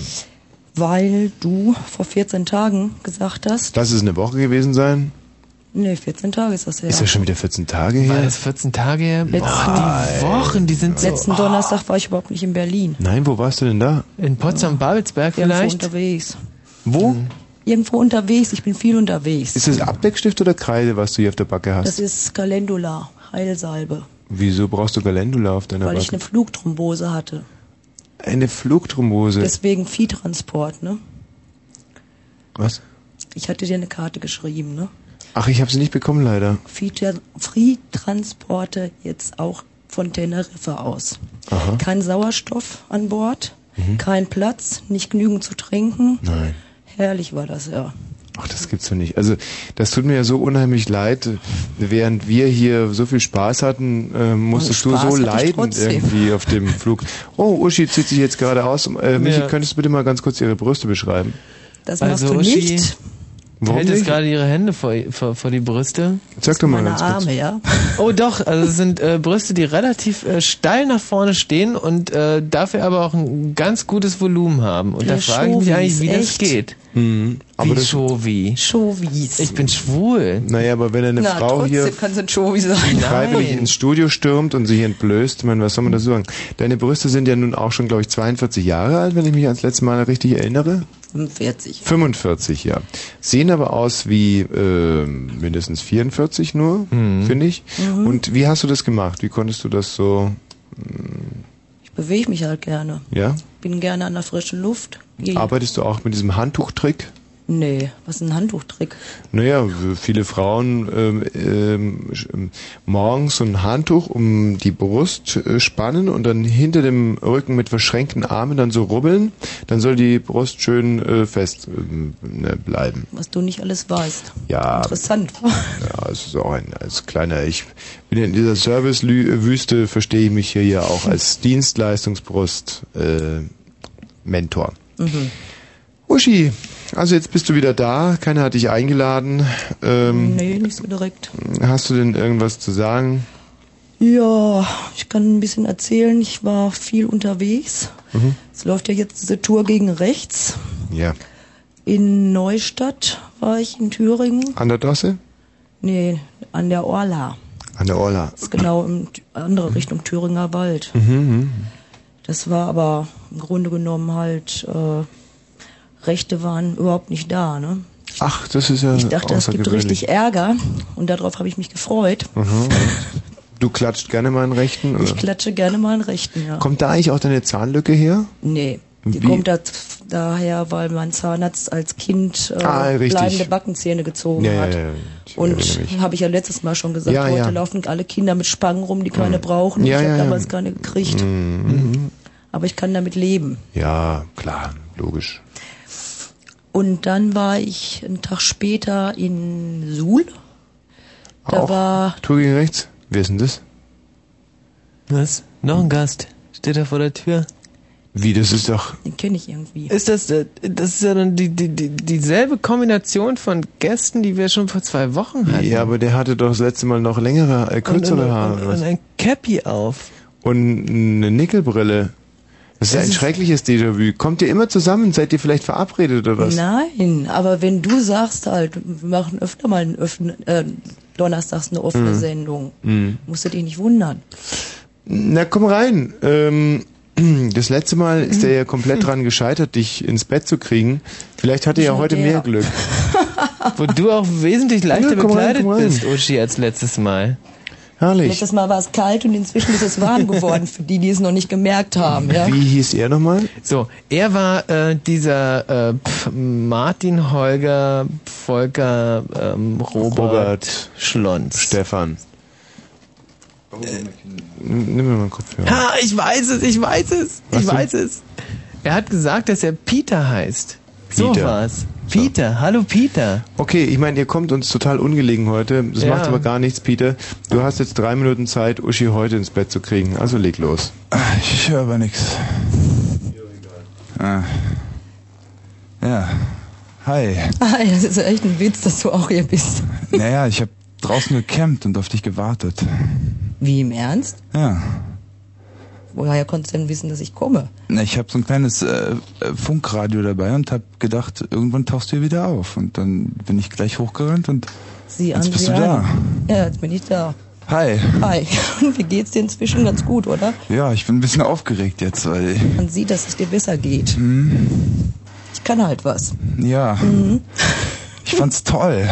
Weil du vor 14 Tagen gesagt hast, Lass es eine Woche gewesen sein. nee, 14 Tage ist das her. Ist das schon wieder 14 Tage War her? das 14 Tage her? Letzten- die Wochen, die sind so... Letzten Donnerstag war ich überhaupt nicht in Berlin. Nein, wo warst du denn da? In Potsdam-Babelsberg Irgendwo vielleicht? unterwegs. Wo? Irgendwo unterwegs. Ich bin viel unterwegs. Ist das Abdeckstift oder Kreide, was du hier auf der Backe hast? Das ist Calendula, Heilsalbe, Wieso brauchst du Galendula auf deiner weil ich Backe? eine Flugthrombose hatte. Eine Flugthrombose. Deswegen Viehtransport, ne? Was? Ich hatte dir eine Karte geschrieben, ne? Ach, ich habe sie nicht bekommen leider. Viehtra- Free-Transporte jetzt auch von Teneriffa aus. Aha. Kein Sauerstoff an Bord, kein Platz, nicht genügend zu trinken. Nein. Herrlich war das, ja. Ach, das gibt's doch nicht. Also, das tut mir ja so unheimlich leid. Während wir hier so viel Spaß hatten, äh, musstest Oh, du Spaß so leiden irgendwie auf dem Flug. Oh, Uschi zieht sich jetzt gerade aus. Äh, Michi, Ja. könntest du bitte mal ganz kurz ihre Brüste beschreiben? Das Also, machst du Uschi nicht. Warum hält jetzt gerade ihre Hände vor, vor, vor die Brüste. Sag doch mal Meine ganz kurz. Arme, ja. Oh doch, also es sind äh, Brüste, die relativ äh, steil nach vorne stehen und äh, dafür aber auch ein ganz gutes Volumen haben. Und da Ja, frage ich mich eigentlich, wie das echt? geht. Mhm. Aber wie das, Chauvi? Chauvis. Ich bin schwul. naja, aber wenn eine Na, Frau trotzdem hier kann es ein Chauvi sein. freiwillig Nein. ins Studio stürmt und sich entblößt, ich meine, was soll man dazu sagen? Deine Brüste sind ja nun auch schon, glaube ich, 42 Jahre alt, wenn ich mich ans letzte Mal richtig erinnere. 45. 45, ja. Sehen aber aus wie äh, mindestens 44 nur, finde ich. Mhm. Und wie hast du das gemacht? Wie konntest du das so, Ich bewege mich halt gerne. ja? Bin gerne an der frischen Luft. Arbeitest du auch mit diesem Handtuchtrick? Nee, was ist ein Handtuchtrick? Naja, viele Frauen ähm, ähm, ähm, morgens so ein Handtuch um die Brust äh, spannen und dann hinter dem Rücken mit verschränkten Armen dann so rubbeln. Dann soll die Brust schön äh, fest ähm, ne, bleiben. Was du nicht alles weißt. Ja, Interessant. Ja, es ist auch ein als kleiner, ich bin in dieser Servicewüste, verstehe ich mich hier ja auch als Dienstleistungsbrust äh, Mentor. Mhm. Uschi, also jetzt bist du wieder da, keiner hat dich eingeladen. Ähm, Nee, nicht so direkt. Hast du denn irgendwas zu sagen? Ja, ich kann ein bisschen erzählen. Ich war viel unterwegs. Mhm. Es läuft ja jetzt diese Tour gegen rechts. Ja. In Neustadt war ich in Thüringen. An der Dosse? Nee, an der Orla. An der Orla. Das ist genau in andere Richtung Thüringer Wald. Mhm, mhm. Das war aber im Grunde genommen halt, äh, Rechte waren überhaupt nicht da, ne? Ach, das ist ja Ich dachte, es gibt richtig Ärger und darauf habe ich mich gefreut. Mhm. Du klatscht gerne mal einen rechten? Oder? Ich klatsche gerne mal einen Rechten, ja. Kommt da eigentlich auch deine Zahnlücke her? Nee, die Wie? kommt da, daher, weil mein Zahnarzt als Kind äh, Ah, bleibende Backenzähne gezogen Ja, ja, hat. ja, ich Und habe ich ja letztes Mal schon gesagt, Ja, heute ja. laufen alle Kinder mit Spangen rum, die keine brauchen. Ja, ich ja, habe ja. damals keine gekriegt. Mhm. Aber ich kann damit leben. Ja, klar, logisch. Und dann war ich einen Tag später in Suhl. Da Auch war Tour gegen rechts? Wer ist denn das? Was? Noch ein Gast. Steht da vor der Tür. Wie, das ist doch... Den kenne ich irgendwie. Ist das, äh, das ist ja dann die, die, die, dieselbe Kombination von Gästen, die wir schon vor zwei Wochen hatten. Ja, aber der hatte doch das letzte Mal noch längere, äh, kürzere und, Haare. und, oder und was? ein Cappy auf. Und eine Nickelbrille. Das ist ja Das ein ist- schreckliches Déjà-vu. Kommt ihr immer zusammen? Seid ihr vielleicht verabredet oder was? Nein, aber wenn du sagst halt, wir machen öfter mal ein öffne, äh, donnerstags eine offene Mhm. Sendung, Mhm. musst du dich nicht wundern. Na, komm rein. Ähm, das letzte Mal ist er ja komplett dran gescheitert, dich ins Bett zu kriegen. Vielleicht hat er ja heute der. mehr Glück. Wo du auch wesentlich leichter Ja, rein, bekleidet komm rein. bist, Uschi, als letztes Mal. Herrlich. Letztes Mal war es kalt und inzwischen ist es warm geworden, für die, die es noch nicht gemerkt haben. Ja? Wie hieß er nochmal? So, er war äh, dieser äh, pf, Martin Holger Volker ähm, Robert, Robert Schlons. Stefan. Nimm mir mal einen Kopfhörer. Ha, ich weiß es, ich weiß es, Was ich weiß es. Er hat gesagt, dass er Peter heißt. So Peter. war's. Peter, hallo Peter. Okay, ich meine, ihr kommt uns total ungelegen heute. Das Ja. macht aber gar nichts, Peter. Du hast jetzt drei Minuten Zeit, Uschi heute ins Bett zu kriegen. Also leg los. Ich höre aber nichts. Ah. Ja. Hi. Ah, das ist echt ein Witz, dass du auch hier bist. Naja, ich habe draußen gecampt und auf dich gewartet. Wie im Ernst? Ja. Woher konntest du denn wissen, dass ich komme? Na, ich habe so ein kleines äh, Funkradio dabei und habe gedacht, irgendwann tauchst du hier wieder auf. Und dann bin ich gleich hochgerannt und Sieh an, jetzt bist sieh du da. an. Ja, jetzt bin ich da. Hi. Hi. Und wie geht's dir inzwischen? Ganz gut, oder? Ja, ich bin ein bisschen aufgeregt jetzt, weil... Man sieht, dass es dir besser geht. Hm, Ich kann halt was. ja, Mhm. ich fand's toll.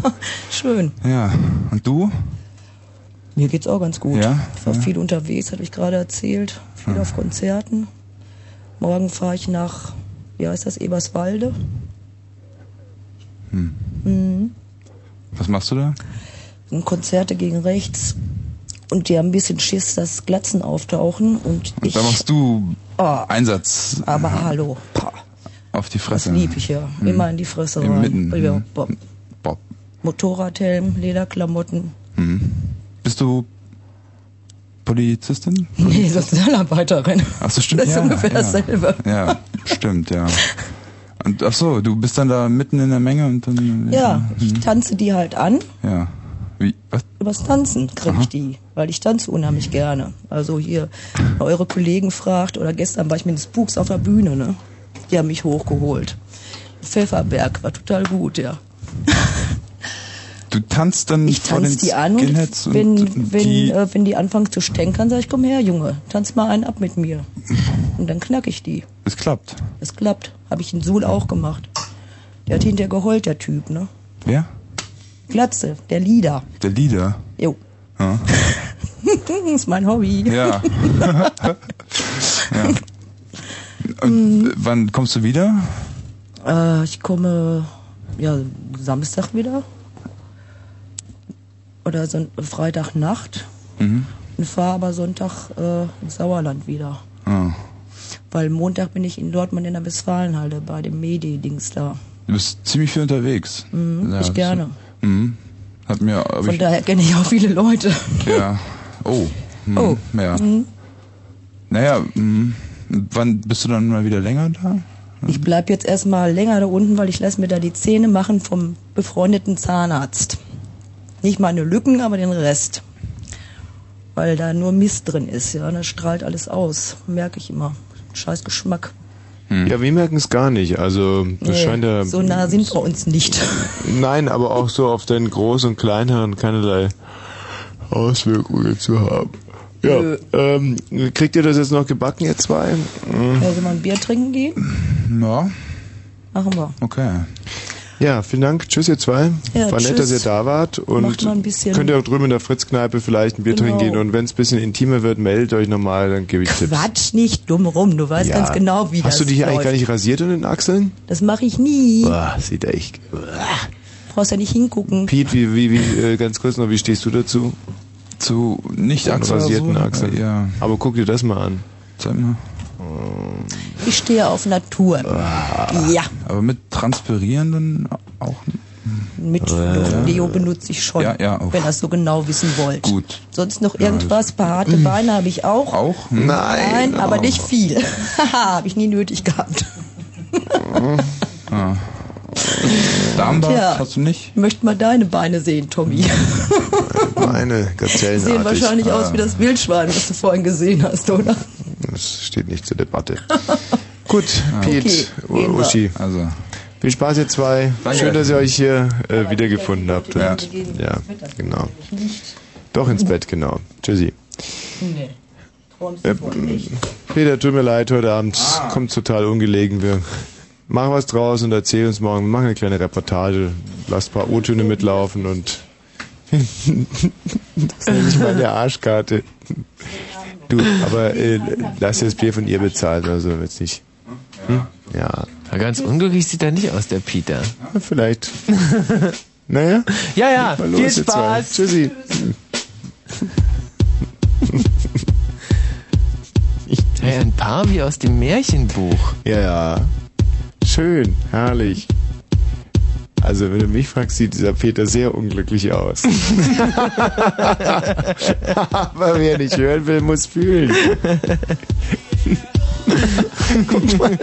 Schön. Ja. Und du? Mir geht's auch ganz gut. Ja? Ich war Ja. viel unterwegs, hatte ich gerade erzählt. Viel Ja. auf Konzerten. Morgen fahre ich nach, wie heißt das, Eberswalde. Hm. Mhm. Was machst du da? Und Konzerte gegen rechts. Und die haben ein bisschen Schiss, dass Glatzen auftauchen. Und Und ich. da machst du Oh. Einsatz Aber hallo. Pah, auf die das Fresse. lieb ich ja. Hm. Immer in die Fresse Im rein. Mitten. Ja. Bob. Bob. Motorradhelm, Lederklamotten. Hm. Bist du Polizistin? Nee, Sozialarbeiterin. Ach so, stimmt. Das ist ja, ungefähr ja. dasselbe. Ja, stimmt, ja. Und ach so, du bist dann da mitten in der Menge und dann. Ja, ich hm. tanze die halt an. Ja. Wie? Was? Übers Tanzen kriege ich die, weil ich tanze unheimlich gerne. Also hier eure Kollegen fragt, oder gestern war ich mit den Spooks auf der Bühne, ne? Die haben mich hochgeholt. Pfefferberg war total gut, ja. Du tanzt dann Ich vor den die an Skinheads und wenn, und wenn, die. äh, wenn die anfangen zu stänkern, sag ich, komm her, Junge, tanz mal einen ab mit mir. Und dann knack ich die. Es klappt. Es klappt. Habe ich in Suhl auch gemacht. Der hat hinterher geheult, der Typ, ne? Wer? Glatze, der Lieder. Der Leader. Jo. Ja. ist mein Hobby. Ja. ja. Und wann kommst du wieder? Äh, ich komme ja Samstag wieder. Oder so Freitagnacht. Mhm. Und fahre aber Sonntag äh, ins Sauerland wieder. Ah. Weil Montag bin ich in Dortmund in der Westfalenhalle bei dem Medi-Dings da. Du bist ziemlich viel unterwegs. Mhm, ich so- gerne. Mhm. Hat mir. Von ich, daher kenne ich auch viele Leute. Ja. Oh. Mhm. Oh. Ja. Mhm. Naja, mhm. wann bist du dann mal wieder länger da? Ich bleib jetzt erstmal länger da unten, weil ich lasse mir da die Zähne machen vom befreundeten Zahnarzt. Nicht meine Lücken, aber den Rest. Weil da nur Mist drin ist, ja. Das strahlt alles aus. Merke ich immer. Scheiß Geschmack. Ja, wir merken es gar nicht. Also das Nee, scheint ja. so nah sind wir uns nicht. Nein, aber auch so auf deinen Groß- und Kleinhirn keinerlei Auswirkungen zu haben. Ja, Nö. ähm, kriegt ihr das jetzt noch gebacken, ihr zwei? Mhm. Also mal ein Bier trinken gehen? Ja, Machen wir. okay. Ja, vielen Dank. Tschüss, ihr zwei. Ja, War nett, dass ihr da wart. Und Macht mal ein bisschen- könnt ihr auch drüben in der Fritz-Kneipe vielleicht ein Bier Genau. trinken gehen. Und wenn es ein bisschen intimer wird, meldet euch nochmal, dann gebe ich Tipps. Quatsch nicht dumm rum. Du weißt Ja. ganz genau, wie das Hast du dich hier eigentlich läuft. gar nicht rasiert in den Achseln? Das mache ich nie. Boah, sieht echt. Brauchst ja nicht hingucken. Pete, wie, wie, wie, äh, ganz kurz noch, wie stehst du dazu? Zu nicht rasierten so, Achseln. Ja. Aber guck dir das mal an. Zeig mal. Ich stehe auf Natur. Ah. Ja, Aber mit Transpirieren dann auch. mit Ja. Deo benutze ich schon, Ja, ja, wenn ihr es so genau wissen wollt. Gut. Sonst noch irgendwas? Paar harte Beine habe ich auch. Auch? Nein, aber nicht viel. Haha, habe ich nie nötig gehabt. Ah. Darmbad Tja. hast du nicht? Ich möchte mal deine Beine sehen, Tommy. Meine Die Gazellenartig. sehen wahrscheinlich Ah, aus wie das Wildschwein, was du vorhin gesehen hast, oder? Das steht nicht zur Debatte. Gut, Pete, Okay, U- gehen wir. Uschi. Also. Viel Spaß ihr zwei. Danke. Schön, dass ihr euch hier äh, wiedergefunden habt. Ja. Und, ja, genau. Doch ins Bett, genau. Tschüssi. Nee. Äh? Peter, tut mir leid, heute Abend kommt total ungelegen. Wir machen was draus und erzählen uns morgen. Wir machen eine kleine Reportage, lasst ein paar O-Töne mitlaufen und das nenne ich meine Arschkarte. Du, aber äh, lass dir das Bier von ihr bezahlen, also wird's nicht. Hm? Ja. Aber ganz unglücklich sieht er nicht aus, der Peter. Vielleicht. Naja? Ja, ja. Los, Viel. Spaß. Tschüssi. Hey, ein Paar wie aus dem Märchenbuch. Ja, ja. Schön, herrlich. Also, wenn du mich fragst, sieht dieser Peter sehr unglücklich aus. Aber wer nicht hören will, muss fühlen. Guck mal.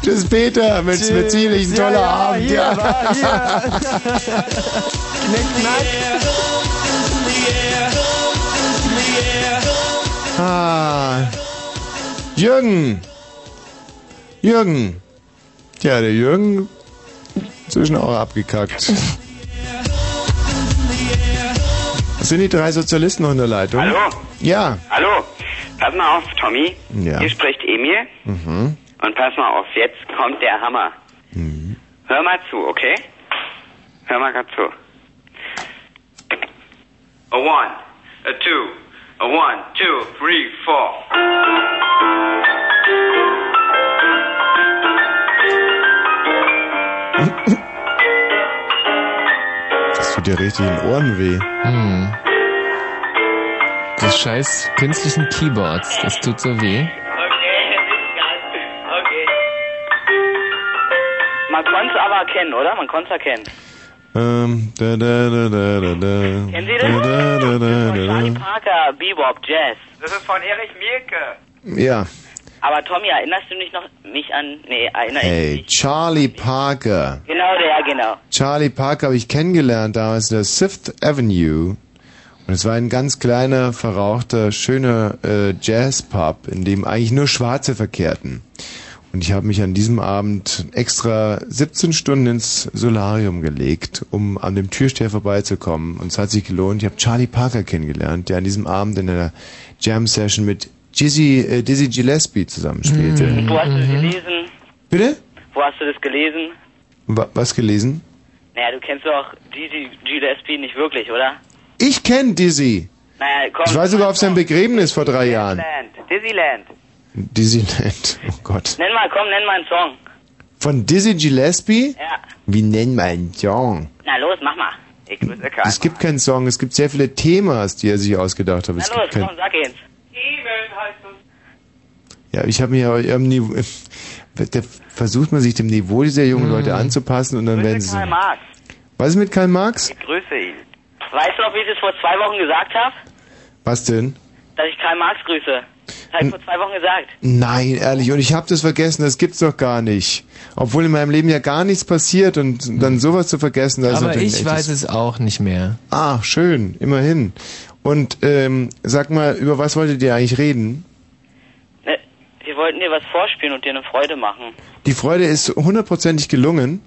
Tschüss, Peter. Mensch, Tschüss. wird ziemlich ein Ja, toller ja, Abend. hier, ja. war hier. Ah. Jürgen. Jürgen. Tja, der Jürgen inzwischen auch abgekackt. Das sind die drei Sozialisten noch in der Leitung. Hallo? Ja. Hallo? Pass mal auf, Tommy. Ja. Hier spricht Emil. Mhm. Und pass mal auf, jetzt kommt der Hammer. Hör mal zu, okay? Hör mal grad zu. A one, a two, a one, two, three, four. Das tut dir richtig in den Ohren weh. Hm. Das scheiß künstlichen Keyboards, das tut so weh. Okay. Man konnte es aber erkennen, oder? Man konnte es erkennen. Ähm, da, da, da, da, da, da. Kennen Sie das? Da, da, da, da, da, Charlie da. Parker, Bebop, Jazz. Das ist von Erich Mielke. Ja. Aber Tommy, erinnerst du dich noch mich an... Nee, erinnere ich Hey, Charlie Parker. Genau der, genau. Charlie Parker habe ich kennengelernt damals in der Fifth Avenue. Und es war ein ganz kleiner, verrauchter, schöner äh, Jazzpub, in dem eigentlich nur Schwarze verkehrten. Und ich habe mich an diesem Abend extra 17 Stunden ins Solarium gelegt, um an dem Türsteher vorbeizukommen. Und es hat sich gelohnt. Ich habe Charlie Parker kennengelernt, der an diesem Abend in einer Jam-Session mit Dizzy, äh, Dizzy Gillespie zusammenspielte. Und wo hast du das gelesen? Bitte? Wo hast du das gelesen? Wa was gelesen? Naja, du kennst doch Dizzy Gillespie nicht wirklich, oder? Ich kenne Dizzy. Naja, komm. Ich war sogar auf sein Begräbnis vor drei Jahren. Disneyland. Disneyland. Disneyland, oh Gott. Nenn mal, komm, nenn mal einen Song. Von Dizzy Gillespie? Ja. Wie nennen wir einen Song? Na los, mach mal. Ich grüße keinen. Es gibt keinen Song, es gibt sehr viele Themas, die er sich ausgedacht hat. Na Es los, gibt kein, komm, sag ihn. Heißt es. ja, ich habe mir ja ihrem Niveau, da versucht man sich dem Niveau dieser jungen Leute anzupassen und dann werden sie. Karl Marx. Was ist mit Karl Marx? Ich grüße ihn. Weißt du noch, wie ich das vor zwei Wochen gesagt habe? Was denn? Dass ich Karl Marx grüße. Das habe ich vor zwei Wochen gesagt. Nein, ehrlich, und ich habe das vergessen, das gibt's doch gar nicht. Obwohl in meinem Leben ja gar nichts passiert und dann sowas zu vergessen, das ist Aber natürlich ich weiß es auch nicht mehr. Ah, schön, immerhin. Und ähm, sag mal, über was wolltet ihr eigentlich reden? Ne, wir wollten dir was vorspielen und dir eine Freude machen. Die Freude ist hundertprozentig gelungen,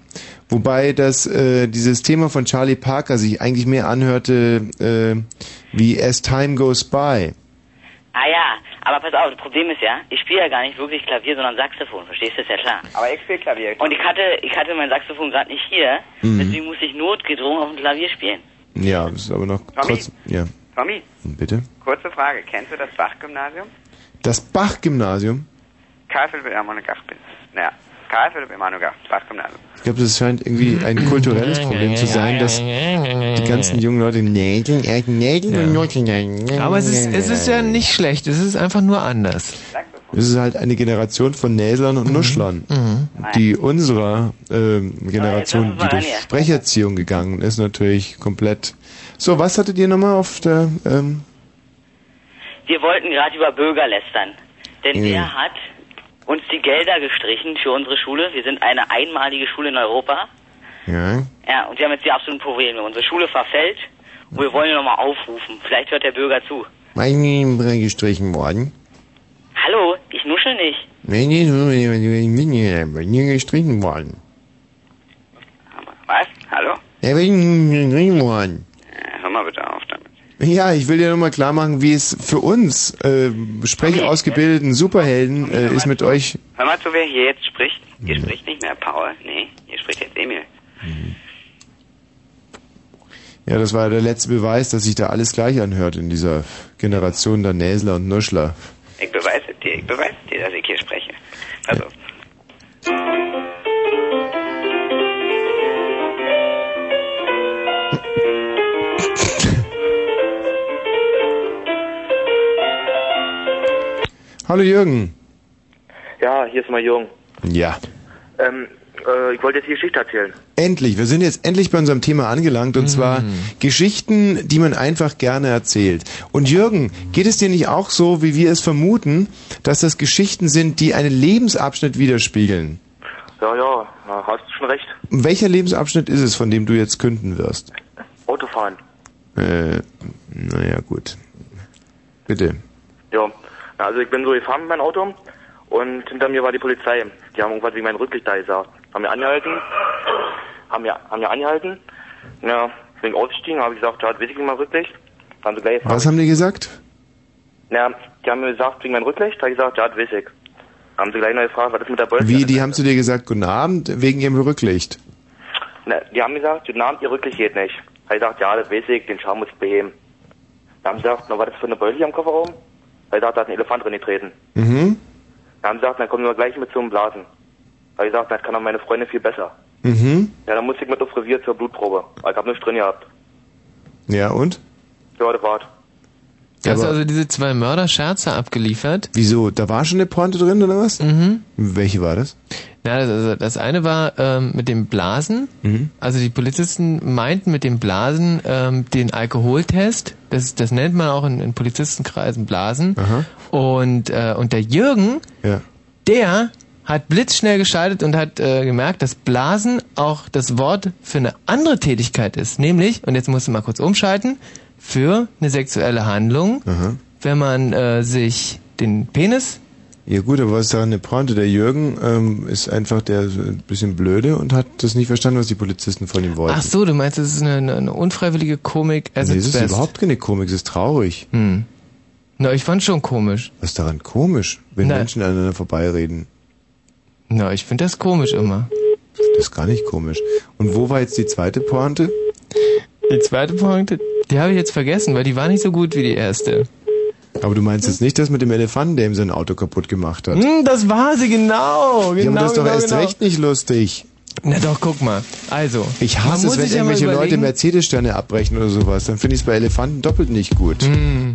wobei das äh, dieses Thema von Charlie Parker sich eigentlich mehr anhörte äh, wie As Time Goes By. Ah ja, aber pass auf, das Problem ist ja, ich spiele ja gar nicht wirklich Klavier, sondern Saxophon, verstehst du, ist ja klar. Aber ich spiele Klavier. Und ich hatte, ich hatte mein Saxophon gerade nicht hier, Mhm. deswegen musste ich notgedrungen auf dem Klavier spielen. Ja, das ist aber noch trotzdem. Ja, Tommy, bitte. kurze Frage. Kennst du das Bach-Gymnasium? Das Bach-Gymnasium. Karl Philipp Emanuel Gach bin. Naja, Karl Philipp Emanuel Gach, Bach-Gymnasium. Ich glaube, das scheint irgendwie ein kulturelles Problem zu sein, dass die ganzen jungen Leute Nägeln, Nägeln und Aber es ist, es ist ja nicht schlecht, es ist einfach nur anders. Es ist halt eine Generation von Näslern und Nuschlern, Mhm. die unserer ähm, Generation, die durch Sprecherziehung gegangen ist, natürlich komplett. So, was hattet ihr nochmal auf der? Ähm, Wir wollten gerade über Bürger lästern, denn Mhm. der hat uns die Gelder gestrichen für unsere Schule. Wir sind eine einmalige Schule in Europa. ja. Ja, und wir haben jetzt die absoluten Probleme. Unsere Schule verfällt und wir wollen ihn nochmal aufrufen. Vielleicht hört der Bürger zu. Mein gestrichen worden. Hallo, ich nuschel nicht. Nee, nee, nee, bin nie gestrichen worden. Was? Hallo? Er bin gestrichen worden. Ja, hör mal bitte auf damit. Ja, ich will dir nochmal klar machen, wie es für uns äh, sprechausgebildeten Superhelden äh, ist mit euch. Hör mal zu, wer hier jetzt spricht. Hier spricht nicht mehr Paul. Nee, hier spricht jetzt Emil. Ja, das war der letzte Beweis, dass sich da alles gleich anhört in dieser Generation der Näsler und Nuschler. Ich beweise dir, ich beweise dir, dass ich hier spreche. Also. Hallo Jürgen. Ja, hier ist mal Jung. Ja. Ähm, äh, ich wollte jetzt die Geschichte erzählen. Endlich, wir sind jetzt endlich bei unserem Thema angelangt und zwar Geschichten, die man einfach gerne erzählt. Und Jürgen, geht es dir nicht auch so, wie wir es vermuten, dass das Geschichten sind, die einen Lebensabschnitt widerspiegeln? Ja, ja, na, hast schon recht. Welcher Lebensabschnitt ist es, von dem du jetzt künden wirst? Autofahren. Äh, naja, gut. Bitte. Ja. Also ich bin so gefahren mit meinem Auto und hinter mir war die Polizei. Die haben irgendwas wegen meinem Rücklicht da gesagt. Haben mir angehalten. Haben mir, haben mir angehalten. Ja, bin ausgestiegen, habe ich gesagt, ja, weiß ich wegen meinem Rücklicht. Haben sie gleich gefragt. Was haben die gesagt? Na, die haben mir gesagt, wegen meinem Rücklicht, habe ich gesagt, ja, das weiß ich. Haben sie gleich noch gefragt, was ist mit der Bolze? Wie, die haben zu dir gesagt, guten Abend, wegen ihrem Rücklicht. Na, die haben gesagt, guten Abend, ihr Rücklicht geht nicht. Habe ich gesagt, ja, das weiß ich, den Charme muss ich beheben. Dann haben sie gesagt, na, was ist für eine Beule hier am Kofferraum? Gesagt, da hat ein Elefant drin getreten. Mhm. Dann haben sie gesagt, dann kommen wir gleich mit zum Blasen. Habe ich gesagt, das kann doch meine Freundin viel besser. Mhm. Ja, dann musste ich mit aufs Revier zur Blutprobe. Aber Ich habe nichts drin gehabt. Ja, und? Ja, das war's. Du hast also diese zwei Mörderscherze abgeliefert. Wieso? Da war schon eine Pointe drin, oder was? Mhm. Welche war das? Ja, das, also das eine war ähm, mit dem Blasen. Mhm. Also die Polizisten meinten mit dem Blasen ähm, den Alkoholtest. Das, das nennt man auch in, in Polizistenkreisen Blasen. Und, äh, und der Jürgen, Ja. der hat blitzschnell geschaltet und hat äh, gemerkt, dass Blasen auch das Wort für eine andere Tätigkeit ist. Nämlich, und jetzt musst du mal kurz umschalten, für eine sexuelle Handlung, Aha. wenn man äh, sich den Penis Ja gut, aber was ist daran eine Pointe? Der Jürgen ähm, ist einfach der ein bisschen blöde und hat das nicht verstanden, was die Polizisten von ihm wollten. Ach so, du meinst, das ist eine, eine, unfreiwillige Komik as nee, das ist best. überhaupt keine Komik, das ist traurig. Hm. Na, ich fand schon komisch. Was ist daran komisch, wenn Na- Menschen aneinander vorbeireden? Na, ich finde das komisch immer. Das ist gar nicht komisch. Und wo war jetzt die zweite Pointe? Die zweite Pointe, die habe ich jetzt vergessen, weil die war nicht so gut wie die erste. Aber du meinst jetzt nicht das mit dem Elefanten, der ihm sein Auto kaputt gemacht hat? Hm, das war sie, genau. genau ja, aber das ist doch genau, erst genau. recht nicht lustig. Na doch, guck mal. Also. Ich hasse es, wenn sich ja irgendwelche Leute Mercedes-Sterne abbrechen oder sowas. Dann finde ich es bei Elefanten doppelt nicht gut. Hm.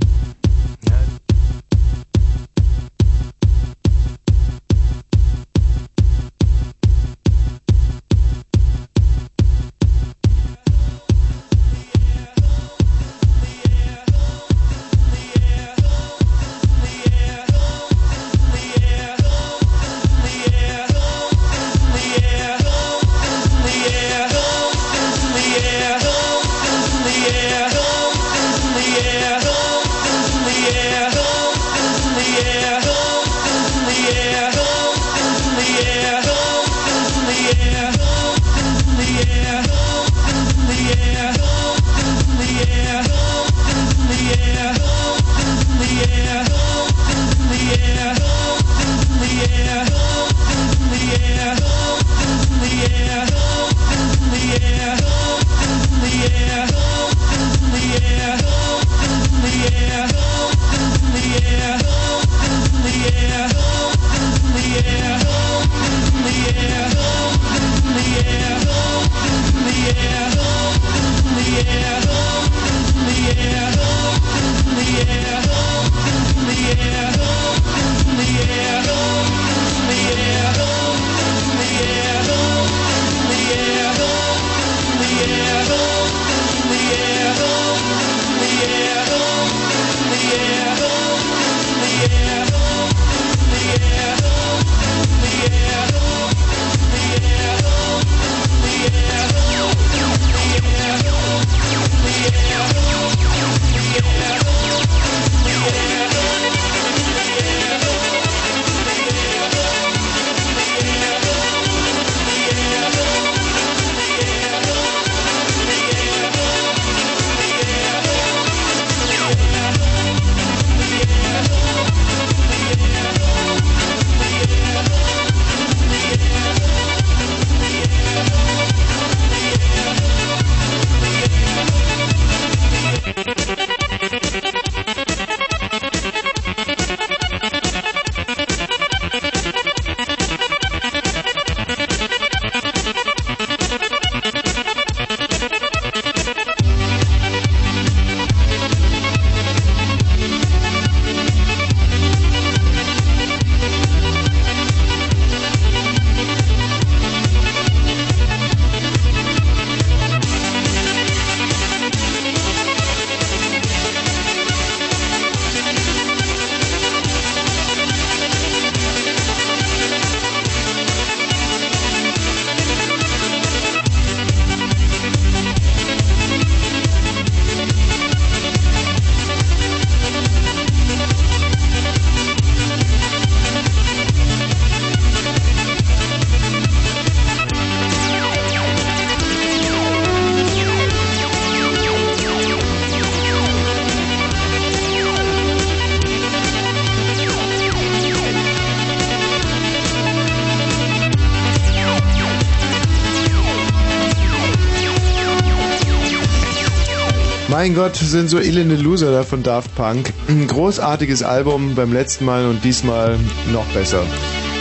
Mein Gott, sind so elende Loser da von Daft Punk. Ein großartiges Album beim letzten Mal und diesmal noch besser.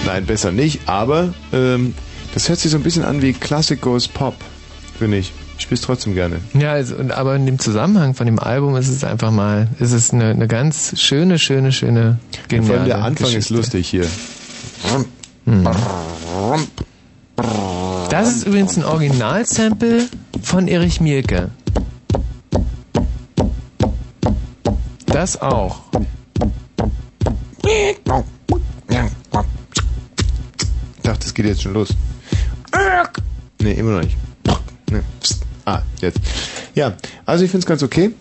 Nein, besser nicht, aber ähm, das hört sich so ein bisschen an wie Classic Goes Pop, finde ich. Ich spiele es trotzdem gerne. Ja, also, aber in dem Zusammenhang von dem Album ist es einfach mal, ist es eine, eine ganz schöne, schöne, schöne, geniale vor allem der Anfang Geschichte. ist lustig hier. Hm. Das ist übrigens ein Originalsample von Erich Mielke. Das auch. Ich dachte, es geht jetzt schon los. Nee, immer noch nicht. Nee. Ah, jetzt. Ja, also ich finde es ganz okay.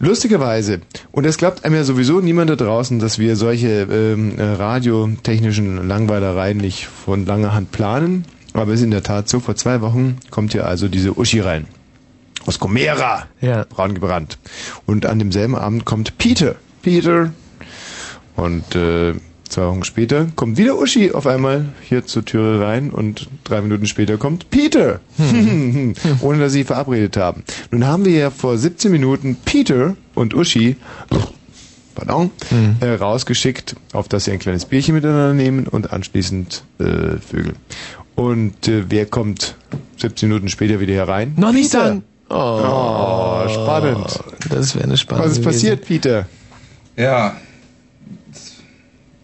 Lustigerweise, und es glaubt einem ja sowieso niemand da draußen, dass wir solche ähm, äh, radiotechnischen Langweilereien nicht von langer Hand planen. Aber es ist in der Tat so, vor zwei Wochen kommt ja also diese Uschi rein. Aus Gomera. Ja. Braun gebrannt. Und an demselben Abend kommt Peter. Peter. Und äh, zwei Wochen später kommt wieder Uschi auf einmal hier zur Türe rein und drei Minuten später kommt Peter. Ohne dass sie verabredet haben. Nun haben wir ja vor 17 Minuten Peter und Uschi pardon, äh, rausgeschickt, auf dass sie ein kleines Bierchen miteinander nehmen und anschließend äh, Vögel. Und äh, wer kommt 17 Minuten später wieder herein? Noch nicht Peter. sagen. Oh, spannend. Das wäre eine spannende Was ist passiert, Peter? Ja, es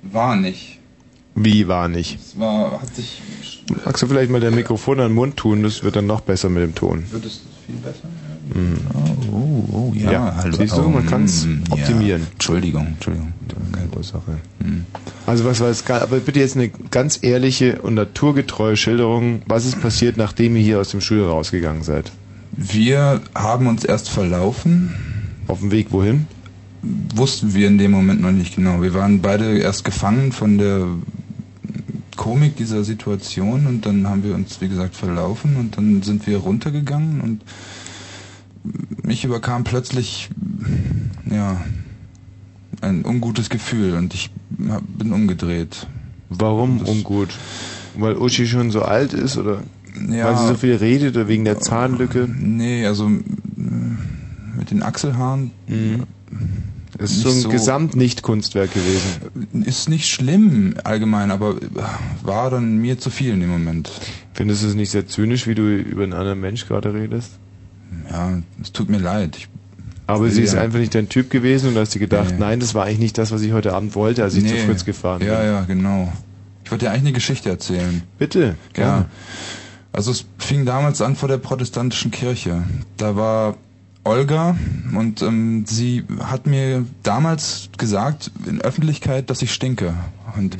war nicht. Wie war nicht? Es war, hat sich. Magst du vielleicht mal dein Mikrofon an den Mund tun? Das wird dann noch besser mit dem Ton. Wird es viel besser? Mhm. Oh, oh, ja, Ja, hallo. siehst du, oh, man kann's mm, optimieren. Ja. Entschuldigung, Entschuldigung. Keine Ursache. Also was war jetzt, aber bitte jetzt eine ganz ehrliche und naturgetreue Schilderung. Was ist passiert, nachdem ihr hier aus dem Studio rausgegangen seid? Wir haben uns erst verlaufen. Auf dem Weg wohin? Wussten wir in dem Moment noch nicht genau. Wir waren beide erst gefangen von der Komik dieser Situation und dann haben wir uns, wie gesagt, verlaufen und dann sind wir runtergegangen und mich überkam plötzlich, ja, ein ungutes Gefühl und ich bin umgedreht. Warum ungut? Weil Uschi schon so alt ist oder Ja. weil sie so viel redet oder wegen der Zahnlücke? Nee, also äh, mit den Achselhaaren. Das ist so ein Gesamt-Nicht-Kunstwerk gewesen. Ist nicht schlimm allgemein, aber äh, war dann mir zu viel in dem Moment. Findest du es nicht sehr zynisch, wie du über einen anderen Mensch gerade redest? Ja, es tut mir leid. Ich, Aber sie ist Ja. einfach nicht dein Typ gewesen und du hast dir gedacht, Nee. nein, das war eigentlich nicht das, was ich heute Abend wollte, als ich zu Nee. Fritz gefahren bin. Ja, ja, genau. Ich wollte dir eigentlich eine Geschichte erzählen. Bitte, gerne. Ja. Also es fing damals an vor der protestantischen Kirche. Da war Olga und ähm, sie hat mir damals gesagt in Öffentlichkeit, dass ich stinke. Und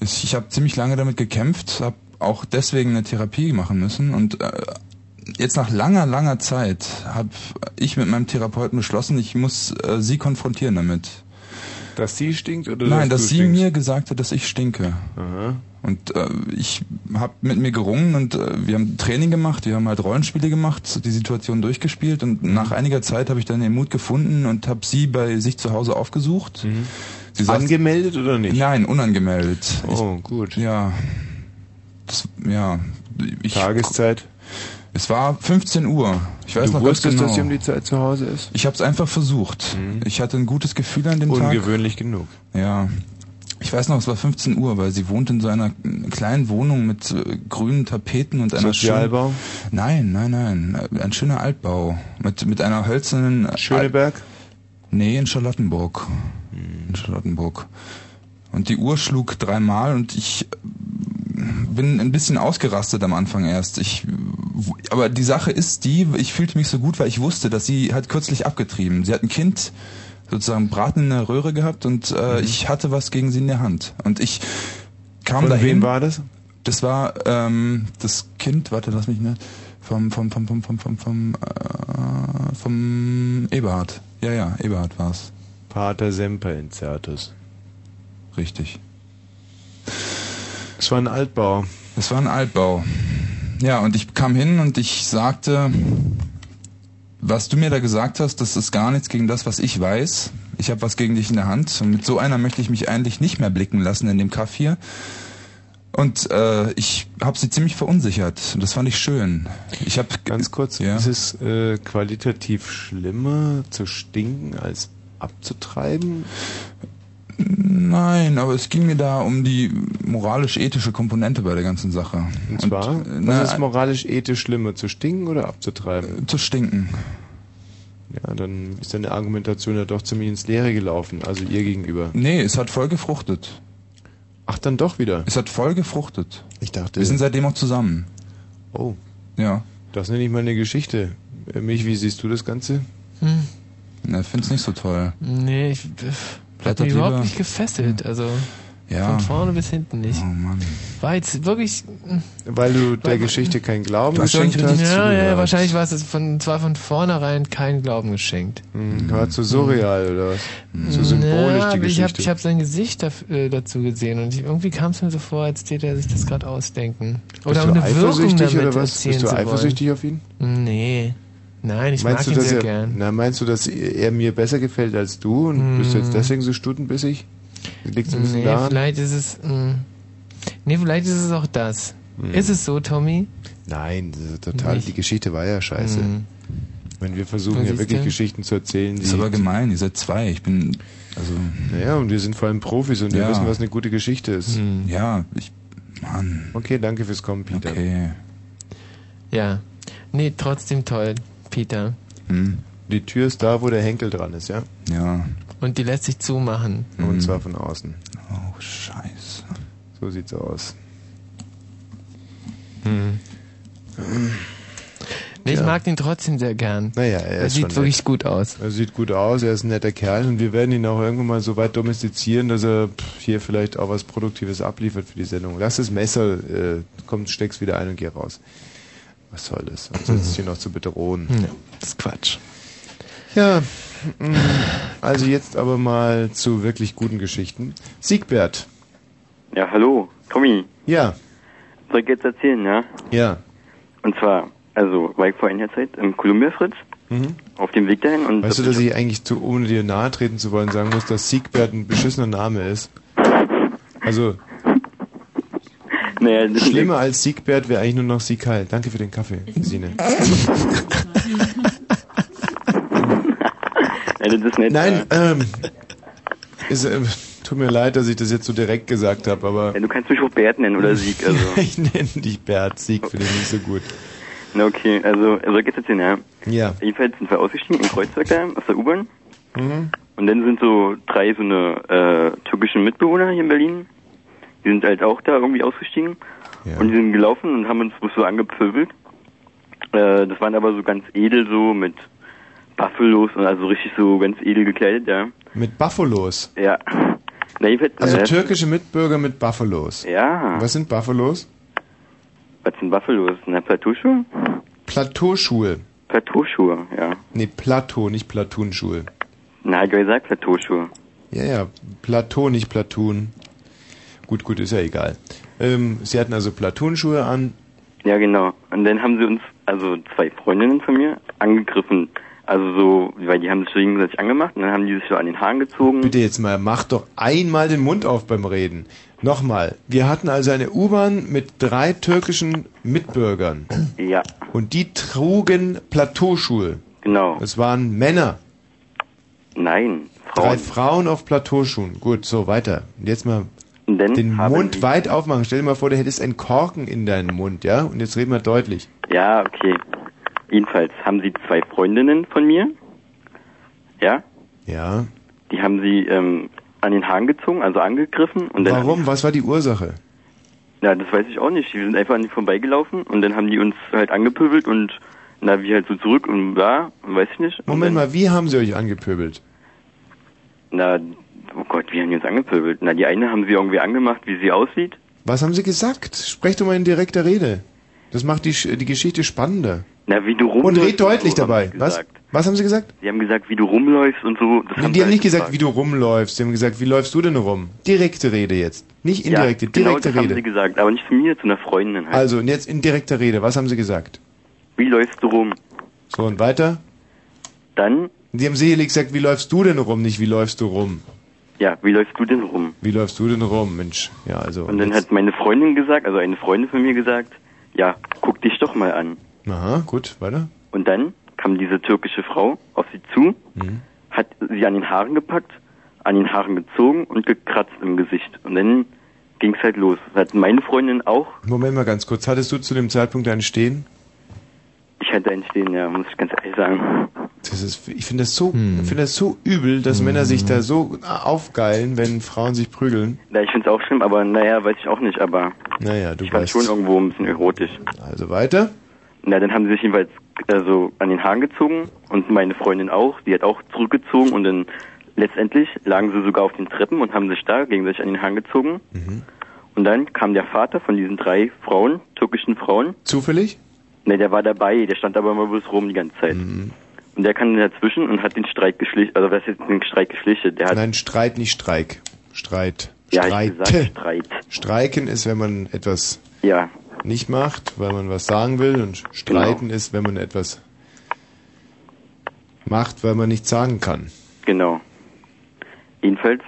ich, ich habe ziemlich lange damit gekämpft, habe auch deswegen eine Therapie machen müssen und äh, jetzt nach langer, langer Zeit habe ich mit meinem Therapeuten beschlossen, ich muss äh, sie konfrontieren damit. Dass sie stinkt oder Nein, dass dass sie stinkst? mir gesagt hat, dass ich stinke. Aha. Und äh, ich habe mit mir gerungen und äh, wir haben Training gemacht, wir haben halt Rollenspiele gemacht, die Situation durchgespielt und Mhm. nach einiger Zeit habe ich dann den Mut gefunden und habe sie bei sich zu Hause aufgesucht. Sie sagt- Mhm. Angemeldet oder nicht? Nein, unangemeldet. Oh, gut. Ja. Das, ja. Ich, Tageszeit? Es war 15 Uhr. Ich weiß du noch ganz wusstest, genau. dass sie um die Zeit zu Hause ist? Ich habe es einfach versucht. Ich hatte ein gutes Gefühl an dem Tag. Mhm. Ungewöhnlich genug. Ja. Ich weiß noch, es war 15 Uhr, weil sie wohnt in so einer kleinen Wohnung mit äh, grünen Tapeten und einer Sozialbau? schönen- Nein, nein, nein. Ein schöner Altbau. Mit, mit einer hölzernen... Schöneberg? Nee, in Charlottenburg. In Charlottenburg. Und die Uhr schlug dreimal und ich bin ein bisschen ausgerastet am Anfang erst. Ich, aber die Sache ist die, ich fühlte mich so gut, weil ich wusste, dass sie hat kürzlich abgetrieben. Sie hat ein Kind sozusagen Braten in der Röhre gehabt und äh, ich hatte was gegen sie in der Hand. Und ich kam Von dahin. wem war das? Das war ähm, das Kind, warte, lass mich ne, vom vom vom vom vom vom vom, äh, vom Eberhard. Ja, ja, Eberhard war's. Pater Semper Incertus. Richtig. Es war ein Altbau. Es war ein Altbau. Ja, und ich kam hin und ich sagte, was du mir da gesagt hast, das ist gar nichts gegen das, was ich weiß. Ich habe was gegen dich in der Hand und mit so einer möchte ich mich eigentlich nicht mehr blicken lassen in dem Kaff hier. Und äh, ich habe sie ziemlich verunsichert. Das fand ich schön. Ich habe ganz kurz. Ja. Ist es äh, qualitativ schlimmer zu stinken als abzutreiben? Nein, aber es ging mir da um die moralisch-ethische Komponente bei der ganzen Sache. Und zwar, äh, was ist moralisch-ethisch schlimmer, zu stinken oder abzutreiben? Zu stinken. Ja, dann ist deine Argumentation ja doch ziemlich ins Leere gelaufen, also ihr gegenüber. Nee, es hat voll gefruchtet. Ach, dann doch wieder. Es hat voll gefruchtet. Ich dachte. Wir sind seitdem auch zusammen. Oh. Ja. Das nenne ich mal eine Geschichte. Äh, Mich, wie siehst du das Ganze? Hm. Na, find's nicht so toll. Nee, ich Bleibt hat mich überhaupt nicht gefesselt. Also Ja. von vorne bis hinten nicht. Oh Mann. War jetzt wirklich. Weil du der Geschichte keinen Glauben geschenkt ja, hast? ja, was? wahrscheinlich war es von, zwar von vornherein kein Glauben geschenkt. Hm, War zu surreal oder was? Zu symbolisch ja, die aber ich Geschichte. habe ich hab sein Gesicht äh, dazu gesehen und ich, irgendwie kam es mir so vor, als täte er sich das gerade ausdenken. Oder Bist du eine Wirkung eifersüchtig damit oder was? Bist du eifersüchtig auf ihn? Nee. Nein, ich meinst mag du, ihn dass sehr er, gern. Na, meinst du, dass er mir besser gefällt als du und bist du jetzt Mm. deswegen so stutenbissig? Liegt es ein bisschen Nee, daran? vielleicht ist es. Mh. Nee, vielleicht ist es auch das. Hm. Ist es so, Tommy? Nein, das ist total, Nicht? die Geschichte war ja scheiße. Hm. Wenn wir versuchen ja wirklich. Geschichten zu erzählen, die... Ist aber gemein, ihr seid zwei. Ich bin, also. Naja, und wir sind vor allem Profis und wir Ja. wissen, was eine gute Geschichte ist. Hm. Ja, ich, Mann. Okay, danke fürs Kommen, Peter. Okay. Ja. Nee, trotzdem toll, Peter. Hm. Die Tür ist da, wo der Henkel dran ist, ja? Ja. Und die lässt sich zumachen. Und zwar von außen. Oh, scheiße. So sieht's aus. Hm. Nee, ich Ja. mag den trotzdem sehr gern. Naja, er, Er ist sieht wirklich nett. gut aus. Er sieht gut aus, er ist ein netter Kerl und wir werden ihn auch irgendwann mal so weit domestizieren, dass er hier vielleicht auch was Produktives abliefert für die Sendung. Lass das Messer, äh, komm, steck's wieder ein und geh raus. Was soll das? Und sonst hier noch zu bedrohen. Ja, das ist Quatsch. Ja, mm, also jetzt aber mal zu wirklich guten Geschichten. Siegbert. Ja, hallo, Tommy. Ja. Soll ich jetzt erzählen, ja? Ja. Und zwar, also, war ich vor einiger Zeit im Columbia Fritz, Mhm. auf dem Weg dahin und... Weißt du, dass ich eigentlich, zu, ohne dir nahe treten zu wollen, sagen muss, dass Siegbert ein beschissener Name ist? Also, Naja, schlimmer als Siegbert wäre eigentlich nur noch Siegheil. Danke für den Kaffee, Sine. Nein, ähm, ist, äh, tut mir leid, dass ich das jetzt so direkt gesagt habe, aber Ja, du kannst mich auch Bert nennen oder Sieg, also. ich nenne dich Bert. Sieg finde ich nicht so gut. Na okay, also, soll ich jetzt erzählen, ja? Ja. Jedenfalls sind wir ausgestiegen in Kreuzberg da, aus der U-Bahn. Mhm. Und dann sind so drei so eine äh, türkische Mitbewohner hier in Berlin. Die sind halt auch da irgendwie ausgestiegen. Und die sind gelaufen und haben uns so angepöbelt. Äh, das waren aber so ganz edel so mit Buffalos und also richtig so ganz edel gekleidet, ja. Mit Buffalos. Ja. Na, Also äh, türkische Mitbürger mit Buffalos. Ja. Was sind Buffalos? Was sind Buffalos? Na, Plateauschuhe? Plateauschuhe. Plateauschuhe, ja. Nee, Plateau, nicht Platoonschuhe. Na, ich gesagt Plateauschuhe. Ja, ja, Plateau, nicht Platoon. Gut, gut, ist ja egal. Ähm, sie hatten also Platoonschuhe an. Ja, genau. Und dann haben sie uns, also zwei Freundinnen von mir, angegriffen. Also so, weil die haben sich so gegenseitig angemacht und dann haben die sich so an den Haaren gezogen. Bitte jetzt mal, mach doch einmal den Mund auf beim Reden. Nochmal, wir hatten also eine U-Bahn mit drei türkischen Mitbürgern. Ja, Und die trugen Plateauschuhe. genau. Es waren Männer. Nein, Drei Frauen. Frauen auf Plateauschuhen. Gut, so weiter. Und jetzt mal Dann den haben Mund weit aufmachen. Stell dir mal vor, du hättest einen Korken in deinem Mund, ja? Und jetzt reden wir deutlich. Ja, okay. Jedenfalls haben sie zwei Freundinnen von mir. Ja, Ja. die haben sie ähm, an den Haaren gezogen, also angegriffen. Und dann Warum? Was war die Ursache? Ja, das weiß ich auch nicht. Die sind einfach an die vorbeigelaufen und dann haben die uns halt angepöbelt und na, wie halt so zurück und da, weiß ich nicht. Moment mal, wie haben sie euch angepöbelt? Na, oh Gott, wie haben die uns angepöbelt? Na, die eine haben sie irgendwie angemacht, wie sie aussieht. Was haben sie gesagt? Sprech doch mal in direkter Rede. Das macht die, die Geschichte spannender. Na, wie du Und rumläufst. red deutlich so, dabei. Was? gesagt. Was haben sie gesagt? Sie haben gesagt, wie du rumläufst und so. Das Nee, haben die haben nicht halt gesagt, wie du rumläufst. Sie haben gesagt, wie läufst du denn rum? Direkte Rede jetzt. Nicht indirekte, ja, genau direkte das haben sie Rede. gesagt, aber nicht zu mir, zu einer Freundin halt. Also, und jetzt in direkter Rede. Was haben sie gesagt? Wie läufst du rum? So, und weiter? Dann? Die haben sicherlich gesagt, wie läufst du denn rum, nicht wie läufst du rum. Ja, wie läufst du denn rum? Wie läufst du denn rum, Mensch? Ja, also. Und dann hat meine Freundin gesagt, also eine Freundin von mir gesagt, ja, guck dich doch mal an. Aha, gut, weiter. Und dann kam diese türkische Frau auf sie zu, Mhm. hat sie an den Haaren gepackt, an den Haaren gezogen und gekratzt im Gesicht. Und dann ging's halt los. Das hat meine Freundin auch. Moment mal ganz kurz. Hattest du zu dem Zeitpunkt einen Stehen? Ich hatte einen stehen, ja, muss ich ganz ehrlich sagen. Das ist, ich finde das so, ich finde das so übel, dass Männer sich da so aufgeilen, wenn Frauen sich prügeln. Ja, ich find's auch schlimm, aber naja, weiß ich auch nicht, aber Naja, du ich weißt. schon irgendwo ein bisschen erotisch. Also weiter? Na, dann haben sie sich jedenfalls also an den Haaren gezogen und meine Freundin auch, die hat auch zurückgezogen und dann letztendlich lagen sie sogar auf den Treppen und haben sich da gegenseitig an den Haaren gezogen. Und dann kam der Vater von diesen drei Frauen, türkischen Frauen. Zufällig? Ne, der war dabei, der stand aber immer bloß rum die ganze Zeit. Und der kam dann dazwischen und hat den Streit geschlichtet, also was ist den Streit geschlichtet? Der hat Nein, Streit, nicht Streik. Streit. Ja, ich Streit. gesagt, Streit. Streiken ist, wenn man etwas Ja. nicht macht, weil man was sagen will. Und streiten ist, wenn man etwas macht, weil man nichts sagen kann. Genau. Jedenfalls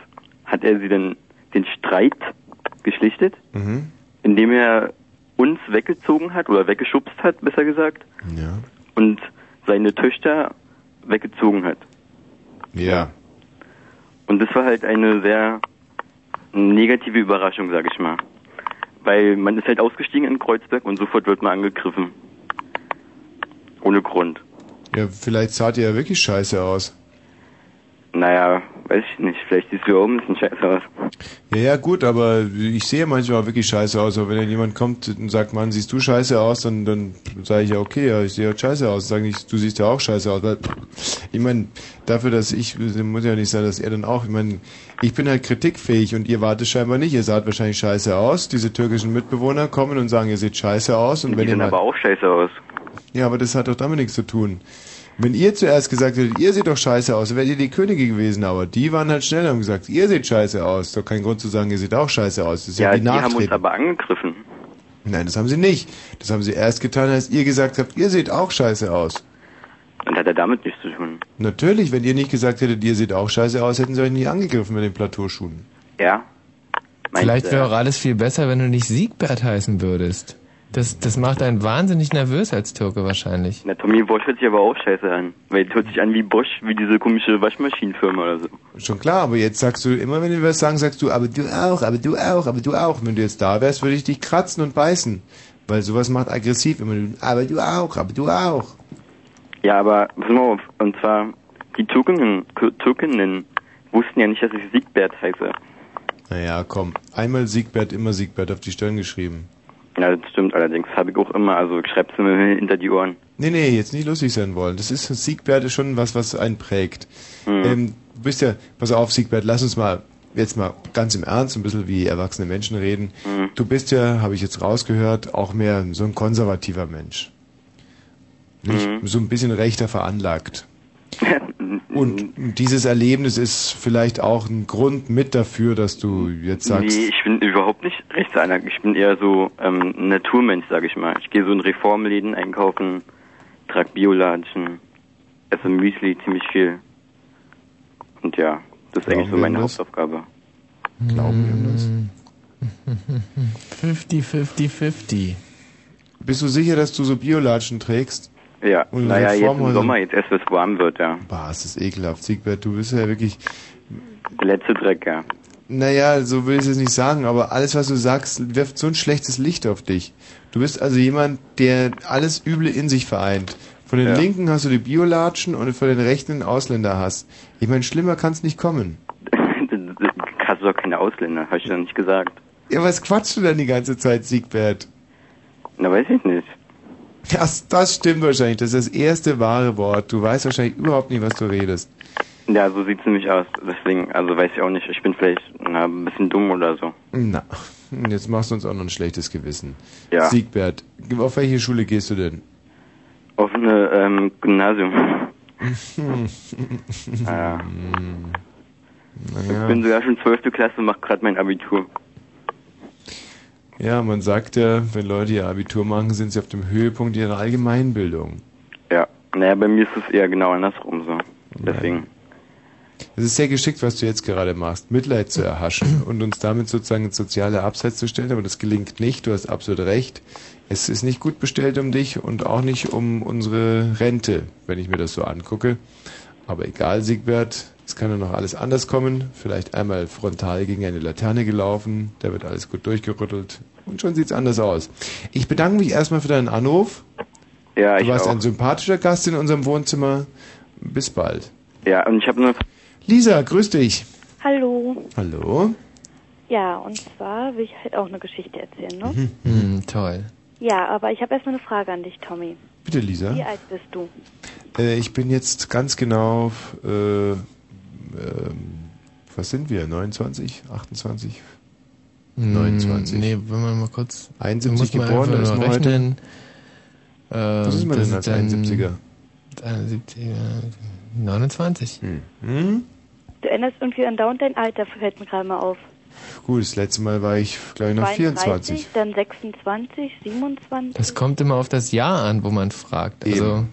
hat er sie dann den Streit geschlichtet, Mhm. indem er uns weggezogen hat oder weggeschubst hat, besser gesagt, Ja. und seine Töchter weggezogen hat. Ja. Und das war halt eine sehr negative Überraschung, sag ich mal. Weil man ist halt ausgestiegen in Kreuzberg und sofort wird man angegriffen. Ohne Grund. Ja, vielleicht sah die ja wirklich scheiße aus. Naja, weiß ich nicht. Vielleicht siehst du auch ein bisschen scheiße aus. Ja, ja, gut, aber ich sehe manchmal wirklich scheiße aus. Aber wenn dann jemand kommt und sagt, Mann, siehst du scheiße aus, dann, dann sage ich ja, okay, ja, ich sehe halt scheiße aus. Sag nicht, du siehst ja auch scheiße aus. Weil, ich meine, dafür, dass ich, muss ja nicht sein, dass er dann auch, ich meine, ich bin halt kritikfähig und ihr wart es scheinbar nicht. Ihr saht wahrscheinlich scheiße aus. Diese türkischen Mitbewohner kommen und sagen, ihr seht scheiße aus. Und Die wenn ihr sehen mal, aber auch scheiße aus. ja, aber das hat doch damit nichts zu tun. Wenn ihr zuerst gesagt hättet, ihr seht doch scheiße aus, dann wärt ihr die Könige gewesen, aber die waren halt schneller und haben gesagt, ihr seht scheiße aus. Doch kein Grund zu sagen, ihr seht auch scheiße aus. Das ist ja, Ja, wie die haben uns aber angegriffen. Nein, das haben sie nicht. Das haben sie erst getan, als ihr gesagt habt, ihr seht auch scheiße aus. Und hat er damit nichts zu tun. Natürlich, wenn ihr nicht gesagt hättet, ihr seht auch scheiße aus, hätten sie euch nie angegriffen mit den Plateauschuhen. Ja. Vielleicht wäre auch alles viel besser, wenn du nicht Siegbert heißen würdest. Das, das macht einen wahnsinnig nervös als Türke wahrscheinlich. Na, Tommy Bosch hört sich aber auch scheiße an. Weil es hört sich an wie Bosch, wie diese komische Waschmaschinenfirma oder so. Schon klar, aber jetzt sagst du, immer wenn wir was sagen, sagst du, aber du auch, aber du auch, aber du auch. Wenn du jetzt da wärst, würde ich dich kratzen und beißen. Weil sowas macht aggressiv immer. du, Aber du auch, aber du auch. Ja, aber pass mal auf. Und zwar, die Türkinnen, Türkinnen wussten ja nicht, dass ich Siegbert heiße. Naja, komm. Einmal Siegbert, immer Siegbert auf die Stirn geschrieben. Ja, das stimmt allerdings. Habe ich auch immer. Also ich schreib's mir hinter die Ohren. Nee, nee, jetzt nicht lustig sein wollen. Das ist, Siegbert ist schon was, was einen prägt. Ähm, du bist ja, pass auf, Siegbert, lass uns mal jetzt mal ganz im Ernst ein bisschen wie erwachsene Menschen reden. Du bist ja, habe ich jetzt rausgehört, auch mehr so ein konservativer Mensch. Nicht so ein bisschen rechter veranlagt. Und dieses Erlebnis ist vielleicht auch ein Grund mit dafür, dass du jetzt sagst, Nee, ich bin überhaupt nicht rechtsanlagt. Ich bin eher so ähm, ein Naturmensch, sag ich mal. Ich gehe so in Reformläden einkaufen, trag Biolatschen, esse Müsli ziemlich viel. Und ja, das ist Glauben eigentlich so meine das? Hauptaufgabe. glauben wir das? 50, 50, 50. Bist du sicher, dass du so Biolatschen trägst? Ja, naja, jetzt im Sommer, jetzt erst, wenn es warm wird, ja. Bah, es ist ekelhaft. Siegbert, du bist ja wirklich, Der letzte Dreck, ja. naja, so will ich es nicht sagen, aber alles, was du sagst, wirft so ein schlechtes Licht auf dich. Du bist also jemand, der alles Üble in sich vereint. Von den Ja. Linken hast du die Biolatschen und von den Rechten den Ausländerhass. Ich meine, schlimmer kann es nicht kommen. Hast du doch keine Ausländer, hast du doch nicht gesagt. Ja, was quatschst du denn die ganze Zeit, Siegbert? Na, weiß ich nicht. Das, das stimmt wahrscheinlich. Das ist das erste wahre Wort. Du weißt wahrscheinlich überhaupt nicht, was du redest. Ja, so sieht's nämlich aus. Deswegen, also weiß ich auch nicht. Ich bin vielleicht na, ein bisschen dumm oder so. Na, jetzt machst du uns auch noch ein schlechtes Gewissen. Ja. Siegbert, auf welche Schule gehst du denn? Auf eine ähm, Gymnasium. Ja. Naja. Ich bin sogar schon 12. Klasse und mach gerade mein Abitur. Ja, man sagt ja, wenn Leute ihr Abitur machen, sind sie auf dem Höhepunkt ihrer Allgemeinbildung. Ja. Naja, bei mir ist es eher genau andersrum so. Deswegen. Es ist sehr geschickt, was du jetzt gerade machst, Mitleid zu erhaschen und uns damit sozusagen ins soziale Abseits zu stellen, aber das gelingt nicht, du hast absolut recht. Es ist nicht gut bestellt um dich und auch nicht um unsere Rente, wenn ich mir das so angucke. Aber egal, Siegbert, es kann ja noch alles anders kommen. Vielleicht einmal frontal gegen eine Laterne gelaufen, da wird alles gut durchgerüttelt und schon sieht's anders aus. Ich bedanke mich erstmal für deinen Anruf. Ja, Du ich warst auch. ein sympathischer Gast in unserem Wohnzimmer. Bis bald. Ja, und ich habe nur Lisa, grüß dich. Hallo. Hallo. Ja, und zwar will ich halt auch eine Geschichte erzählen, ne? Hm, toll. Ja, aber ich habe erstmal eine Frage an dich, Tommy. Bitte, Lisa. Wie alt bist du? Äh, ich bin jetzt ganz genau, äh, ähm, was sind wir? 29, 28, Hm, 29. Nee, wenn man mal kurz. 71 muss man geboren, da ist nur man heute- rechnen. Äh, Was ist man das denn als dann 71er? 71er, 29. Hm? Du änderst irgendwie andauernd dein Alter, fällt mir gerade mal auf. Gut, das letzte Mal war ich, glaube ich, noch 24. dann 26, 27. Das kommt immer auf das Jahr an, wo man fragt. Also,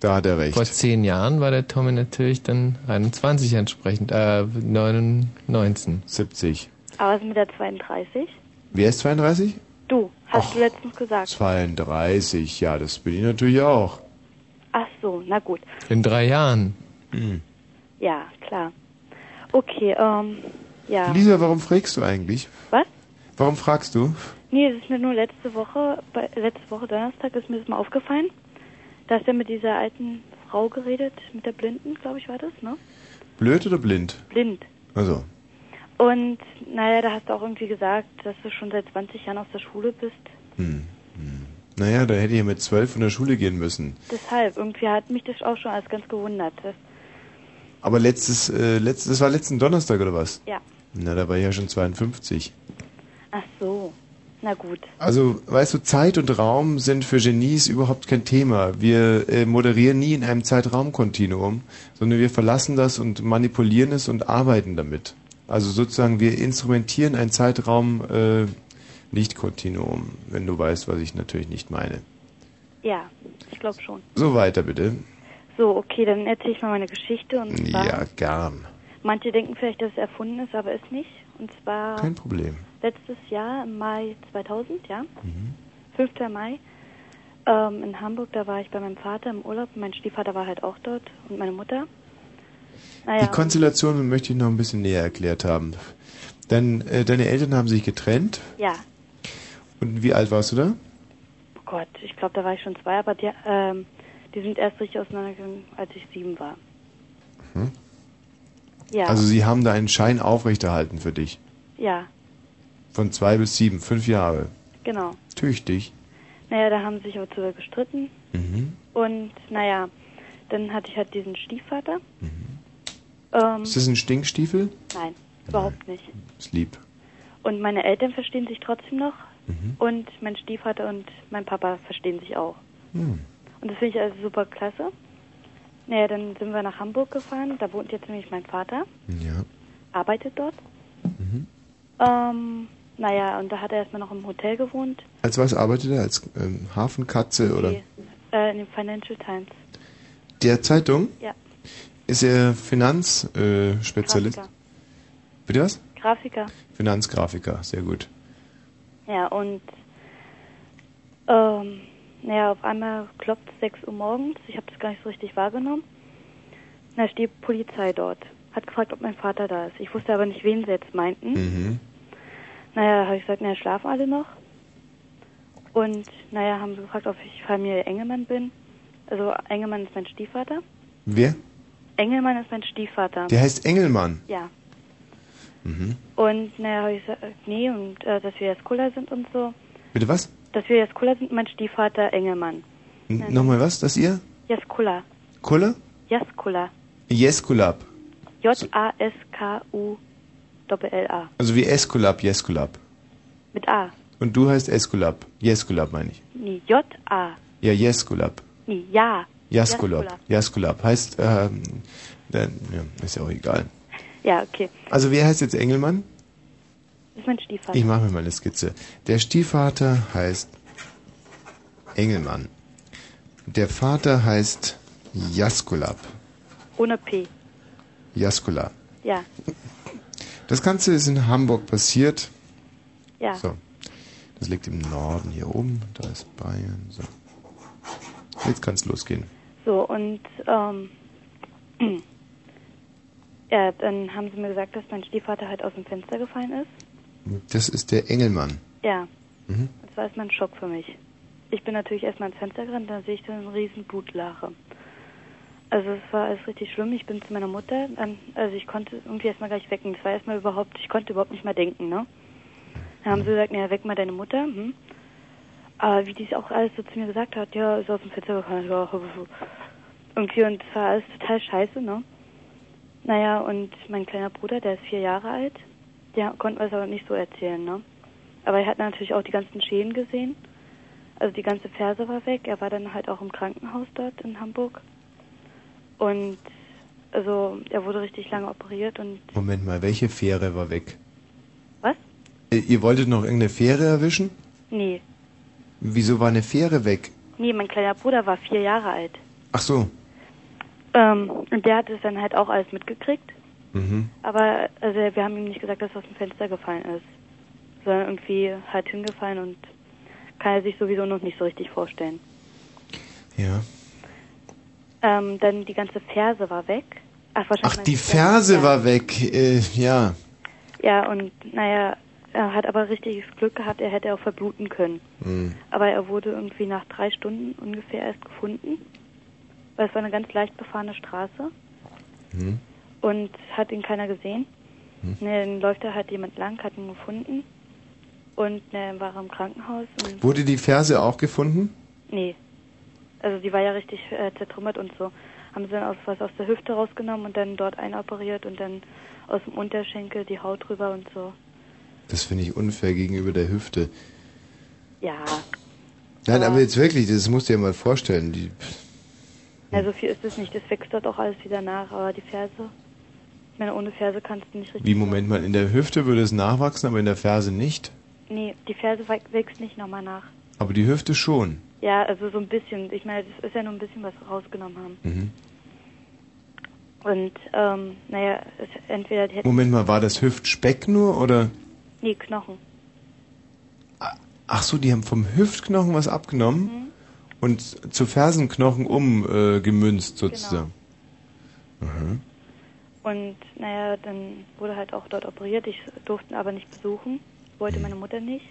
da hat er recht. Vor zehn Jahren war der Tommy natürlich dann 21 entsprechend, äh, 19. 70. Aber was mit der 32? Wer ist 32? Du, hast du letztens gesagt. 32, ja, das bin ich natürlich auch. Ach so, na gut. In drei Jahren. Hm. Ja, klar. Okay, ähm, ja. Lisa, warum fragst du eigentlich? Was? Warum fragst du? Nee, es ist mir nur letzte Woche, bei, letzte Woche Donnerstag ist mir das mal aufgefallen. Da hast du ja mit dieser alten Frau geredet, mit der Blinden, glaube ich, war das, ne? Blöd oder blind? Blind. Also, Und, naja, da hast du auch irgendwie gesagt, dass du schon seit 20 Jahren aus der Schule bist. hm, hm. Naja, da hätte ich ja mit zwölf von der Schule gehen müssen. Deshalb, irgendwie hat mich das auch schon alles ganz gewundert. Das, Aber letztes, äh, letztes, das war letzten Donnerstag oder was? ja. Na, da war ich ja schon 52. Ach so. Na gut. Also, weißt du, Zeit und Raum sind für Genies überhaupt kein Thema. Wir äh, moderieren nie in einem Zeitraumkontinuum, sondern wir verlassen das und manipulieren es und arbeiten damit. Also sozusagen, wir instrumentieren ein Zeitraum äh, nicht Kontinuum, wenn du weißt, was ich natürlich nicht meine. Ja, ich glaube schon. So weiter bitte. So, okay, dann erzähle ich mal meine Geschichte. Und zwar, Ja, gern. manche denken vielleicht, dass es erfunden ist, aber ist nicht. Und zwar Kein Problem. letztes Jahr im Mai 2000, ja, 5. Mai, ähm, in Hamburg, da war ich bei meinem Vater im Urlaub. Mein Stiefvater war halt auch dort und meine Mutter. Naja, Die Konstellation möchte ich noch ein bisschen näher erklärt haben. Denn äh, deine Eltern haben sich getrennt. ja, Und wie alt warst du da? oh Gott, ich glaube, da war ich schon zwei, aber die, ähm, die sind erst richtig auseinandergegangen, als ich sieben war. Hm? Ja, Also sie haben da einen Schein aufrechterhalten für dich. ja, Von zwei bis sieben, fünf Jahre. genau. Tüchtig. Naja, da haben sie sich aber zu gestritten. Mhm. Und naja, dann hatte ich halt diesen Stiefvater. Ähm, Ist das ein Stinkstiefel? nein, überhaupt nicht. Ist lieb. Und meine Eltern verstehen sich trotzdem noch. Und mein Stiefvater und mein Papa verstehen sich auch. Hm. Und das finde ich also super klasse. Naja, dann sind wir nach Hamburg gefahren. Da wohnt jetzt nämlich mein Vater, Ja. arbeitet dort. Mhm. Ähm, naja, und da hat er erstmal noch im Hotel gewohnt. Als was arbeitet er? Als ähm, Hafenkatze oder? Die, äh, in den Financial Times. Der Zeitung? Ja, Ist er Finanzspezialist? Äh. Bitte was? Grafiker. Finanzgrafiker, sehr gut. Ja, und ähm, naja, auf einmal klopft es 6 Uhr morgens. Ich habe das gar nicht so richtig wahrgenommen. Da steht Polizei dort. Hat gefragt, ob mein Vater da ist. Ich wusste aber nicht, wen sie jetzt meinten. Mhm. Naja, habe ich gesagt, naja, schlafen alle noch? Und naja, haben sie gefragt, ob ich Familie Engelmann bin. Also Engelmann ist mein Stiefvater. Wer? Engelmann ist mein Stiefvater. Der heißt Engelmann. Ja. Mhm. Und naja, habe ich gesagt, nee, und äh, dass wir jetzt Kuller sind und so. Bitte was? Dass wir jetzt Kuller sind, mein Stiefvater Engelmann. N. Nochmal was? Das ihr? Jaskula. Kulle? Jaskula. Jeskulap. J-A-S-K-U-L-L-A. Also wie Eskulap, Jeskulap. Mit A. Und du heißt Eskulap. Jeskulap meine ich. Nee, J-A. Ja, Jeskulap. Nee, ja. Jaskulap. Jaskulap. Heißt, ähm, dann, ja, ist ja auch egal. Ja, okay. Also wer heißt jetzt Engelmann? Das ist mein Stiefvater. Ich mache mir mal eine Skizze. Der Stiefvater heißt Engelmann. Der Vater heißt Jaskulap. Ohne P. Jaskula. Ja, Das Ganze ist in Hamburg passiert. ja. So. Das liegt im Norden hier oben. Da ist Bayern. So. Jetzt kann es losgehen. So, und ähm, ja, dann haben sie mir gesagt, dass mein Stiefvater halt aus dem Fenster gefallen ist. Das ist der Engelmann. Ja, Mhm. das war erstmal ein Schock für mich. Ich bin natürlich erstmal ins Fenster gerannt, dann sehe ich dann einen riesen Blutlache. Also es war alles richtig schlimm. Ich bin zu meiner Mutter, dann, also ich konnte irgendwie erstmal gleich wecken. Das war erstmal überhaupt, ich konnte überhaupt nicht mehr denken, ne? Dann haben sie gesagt, naja, weck mal deine Mutter. Hm. Aber wie die es auch alles so zu mir gesagt hat, ja, ist aus dem Fenster gefallen. Ja, irgendwie und es war alles total scheiße, ne? Naja, und mein kleiner Bruder, der ist vier Jahre alt, der konnte mir das aber nicht so erzählen, ne? Aber er hat natürlich auch die ganzen Schäden gesehen. Also die ganze Ferse war weg. Er war dann halt auch im Krankenhaus dort in Hamburg. Und also er wurde richtig lange operiert und Moment mal, welche Fähre war weg? Was? Äh, Ihr wolltet noch irgendeine Fähre erwischen? nee. Wieso war eine Fähre weg? Nee, mein kleiner Bruder war vier Jahre alt. Ach so. Ähm, und der hat es dann halt auch alles mitgekriegt. Mhm. Aber also wir haben ihm nicht gesagt, dass er aus dem Fenster gefallen ist. Sondern irgendwie halt hingefallen und kann er sich sowieso noch nicht so richtig vorstellen. Ja. Ähm, dann die ganze Ferse war weg. Ach, wahrscheinlich Ach, die Ferse war weg. Äh, ja. Ja, und naja, er hat aber richtiges Glück gehabt, er hätte auch verbluten können. Hm. Aber er wurde irgendwie nach drei Stunden ungefähr erst gefunden. Weil es war eine ganz leicht befahrene Straße Hm. und hat ihn keiner gesehen. Hm. Ne, dann läuft da halt jemand lang, hat ihn gefunden und ne, dann war er im Krankenhaus. Und, Wurde die Ferse auch gefunden? nee, also die war ja richtig äh, zertrümmert und so. Haben sie dann aus, was aus der Hüfte rausgenommen und dann dort einoperiert und dann aus dem Unterschenkel die Haut drüber und so. Das finde ich unfair gegenüber der Hüfte. Ja, Nein, Aber- aber jetzt wirklich, das musst du dir mal vorstellen. Die, Ja, so viel ist es nicht. Das wächst dort auch alles wieder nach. Aber die Ferse, ich meine, ohne Ferse kannst du nicht richtig. wie, Moment mal, in der Hüfte würde es nachwachsen, aber in der Ferse nicht? Nee, die Ferse wä- wächst nicht nochmal nach. Aber die Hüfte schon. Ja, also so ein bisschen. Ich meine, das ist ja nur ein bisschen, was wir rausgenommen haben. Mhm. Und, ähm, naja, es, entweder die hätten. Moment mal, war das Hüftspeck nur oder? Nee, Knochen. Ach so, die haben vom Hüftknochen was abgenommen Mhm. und zu Fersenknochen umgemünzt äh, sozusagen. Mhm. Und, naja, dann wurde halt auch dort operiert. Ich durfte ihn aber nicht besuchen. Wollte meine Mutter nicht.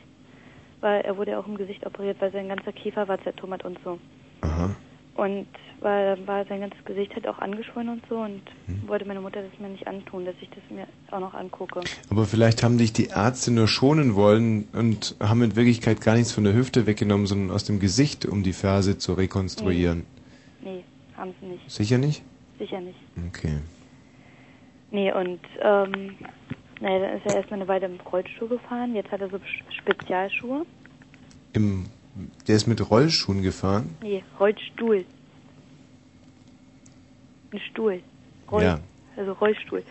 Weil er wurde ja auch im Gesicht operiert, weil sein ganzer Kiefer war zertrümmert und so. Aha. Und weil dann war sein ganzes Gesicht halt auch angeschwollen und so und Hm. wollte meine Mutter das mir nicht antun, dass ich das mir auch noch angucke. Aber vielleicht haben dich die Ärzte nur schonen wollen und haben in Wirklichkeit gar nichts von der Hüfte weggenommen, sondern aus dem Gesicht, um die Ferse zu rekonstruieren. Nee, haben sie nicht. Sicher nicht? Sicher nicht. Okay. Nee, und ähm, naja, dann ist er erstmal eine Weile im Rollstuhl gefahren. Jetzt hat er so Sch- Spezialschuhe. Im, der ist mit Rollschuhen gefahren? Nee, Rollstuhl. Ein Stuhl. Roll, Ja. Also Rollstuhl.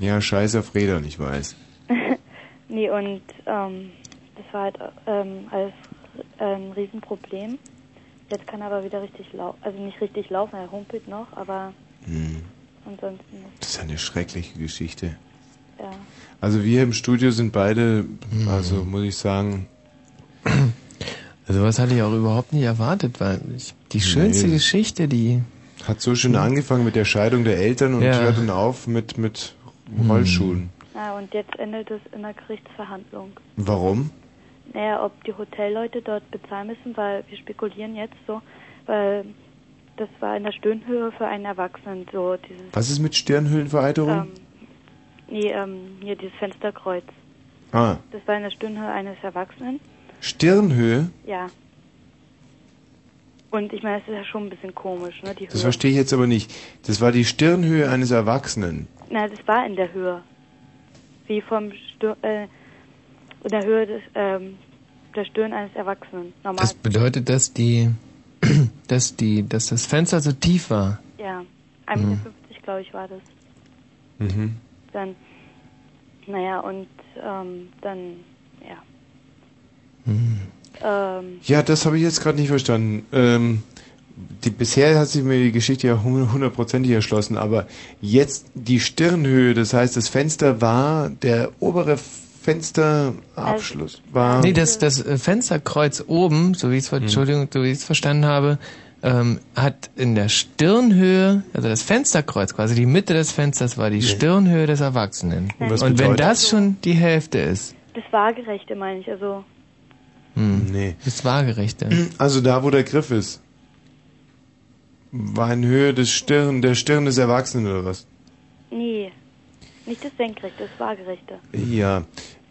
Ja, scheiß auf Rädern, ich weiß. nee, und ähm, das war halt ähm, alles äh, ein Riesenproblem. Jetzt kann er aber wieder richtig laufen. Also nicht richtig laufen, er humpelt noch, aber Hm. ansonsten nicht. Das ist eine schreckliche Geschichte. Ja. Also wir im Studio sind beide, also muss ich sagen, Also was hatte ich auch überhaupt nicht erwartet, weil ich, die schönste Nee. Geschichte, die hat so schön angefangen mit der Scheidung der Eltern und Ja. hört dann auf mit, mit Rollschuhen. Ja, und jetzt endet es in einer Gerichtsverhandlung. Warum? Naja, ob die Hotelleute dort bezahlen müssen, weil wir spekulieren jetzt so, weil das war in der Stirnhöhe für einen Erwachsenen so dieses, Was ist mit Stirnhöhlenvereiterung? ähm, nee, ähm, hier dieses Fensterkreuz. ah, Das war in der Stirnhöhe eines Erwachsenen. Stirnhöhe? Ja. Und ich meine, es ist ja schon ein bisschen komisch, ne, die Das Höhe. verstehe ich jetzt aber nicht. Das war die Stirnhöhe eines Erwachsenen. Na, das war in der Höhe. Wie vom Stir äh, in der Höhe des, ähm, der Stirn eines Erwachsenen. Normal. das bedeutet, dass die, dass die, dass das Fenster so tief war. ja. 1,50 Mhm. Meter, glaube ich, war das. Mhm. Dann, naja, und ähm, dann, ja. Ähm, Ja, das habe ich jetzt gerade nicht verstanden. Ähm, die, bisher hat sich mir die Geschichte ja hun- hundertprozentig erschlossen, aber jetzt die Stirnhöhe, das heißt, das Fenster war, der obere Fensterabschluss war. Nee, das, das äh, Fensterkreuz oben, so wie ich es Hm. Entschuldigung, so wie ich es verstanden habe, ähm, hat in der Stirnhöhe, also das Fensterkreuz, quasi die Mitte des Fensters war die Stirnhöhe des Erwachsenen. Und Und wenn das schon die Hälfte ist, Das Waagerechte meine ich, also Hm, nee. das Waagerechte. Also da, wo der Griff ist. War in Höhe des Stirn, der Stirn des Erwachsenen oder was? nee, nicht das Senkrechte, das Waagerechte. Ja.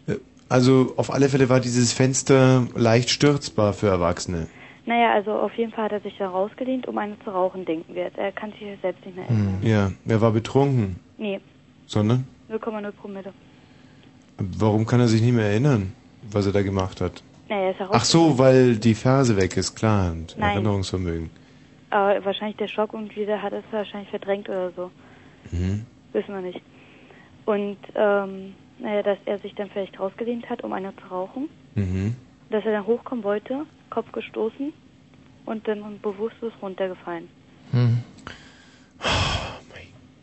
Äh, Also auf alle Fälle war dieses Fenster leicht stürzbar für Erwachsene. Naja, also auf jeden Fall hat er sich da rausgelehnt, um eine zu rauchen, denken wir. Er kann sich ja selbst nicht mehr erinnern. Ja, er war betrunken. Nee, Sondern? 0,0 Promille. Warum kann er sich nicht mehr erinnern, was er da gemacht hat? Naja, er ist ja Ach so, weil die Ferse weg ist, klar. Und Nein. Erinnerungsvermögen. Aber wahrscheinlich der Schock und wieder hat es wahrscheinlich verdrängt oder so. Mhm. Wissen wir nicht. Und, ähm, naja, dass er sich dann vielleicht rausgelehnt hat, um eine zu rauchen. Mhm. Dass er dann hochkommen wollte, Kopf gestoßen und dann bewusstlos runtergefallen. Hm.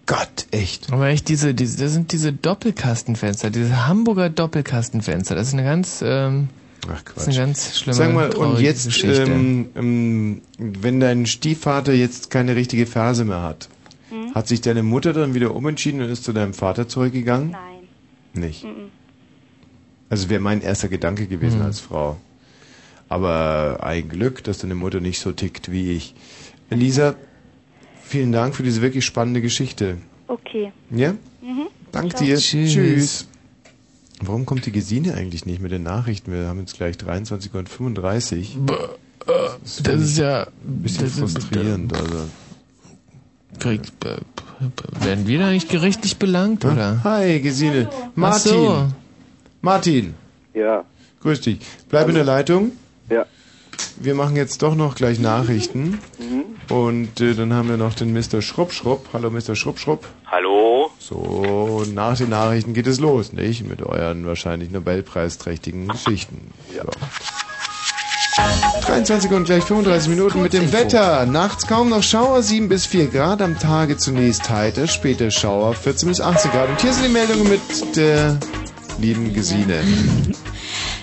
Gott, echt. Aber echt diese, diese, das sind diese Doppelkastenfenster, diese Hamburger Doppelkastenfenster. Das ist eine ganz, ähm, Ach das ist eine ganz schlimme Sag mal, und jetzt, Geschichte. ähm, ähm, wenn dein Stiefvater jetzt keine richtige Ferse mehr hat, Mhm. hat sich deine Mutter dann wieder umentschieden und ist zu deinem Vater zurückgegangen? Nein. Nicht. Mhm. Also wäre mein erster Gedanke gewesen Mhm. als Frau. Aber ein Glück, dass deine Mutter nicht so tickt wie ich. Elisa, vielen Dank für diese wirklich spannende Geschichte. Okay. Ja? Mhm. Dank Ciao. dir. Tschüss. Tschüss. Warum kommt die Gesine eigentlich nicht mit den Nachrichten? Wir haben jetzt gleich 23.35 Uhr. das ist ja ein bisschen das ist- frustrierend. Also. Kriegt, äh, werden wir da eigentlich gerichtlich belangt, oder? Hi, Gesine. Ach Martin. so. Martin. Ja. Grüß dich. Bleib in der Leitung. Ja. Wir machen jetzt doch noch gleich Nachrichten. Mhm. Und äh, dann haben wir noch den Mr. Schrupp. Hallo Mr. Schrupp. Hallo? So, nach den Nachrichten geht es los, nicht? Mit euren wahrscheinlich Nobelpreisträchtigen Geschichten. Ja. 23 und gleich 35 Minuten mit dem Wetter. Nachts kaum noch Schauer, 7 bis 4 Grad. Am Tage zunächst heiter, später Schauer, 14 bis 18 Grad. Und hier sind die Meldungen mit der lieben Gesine.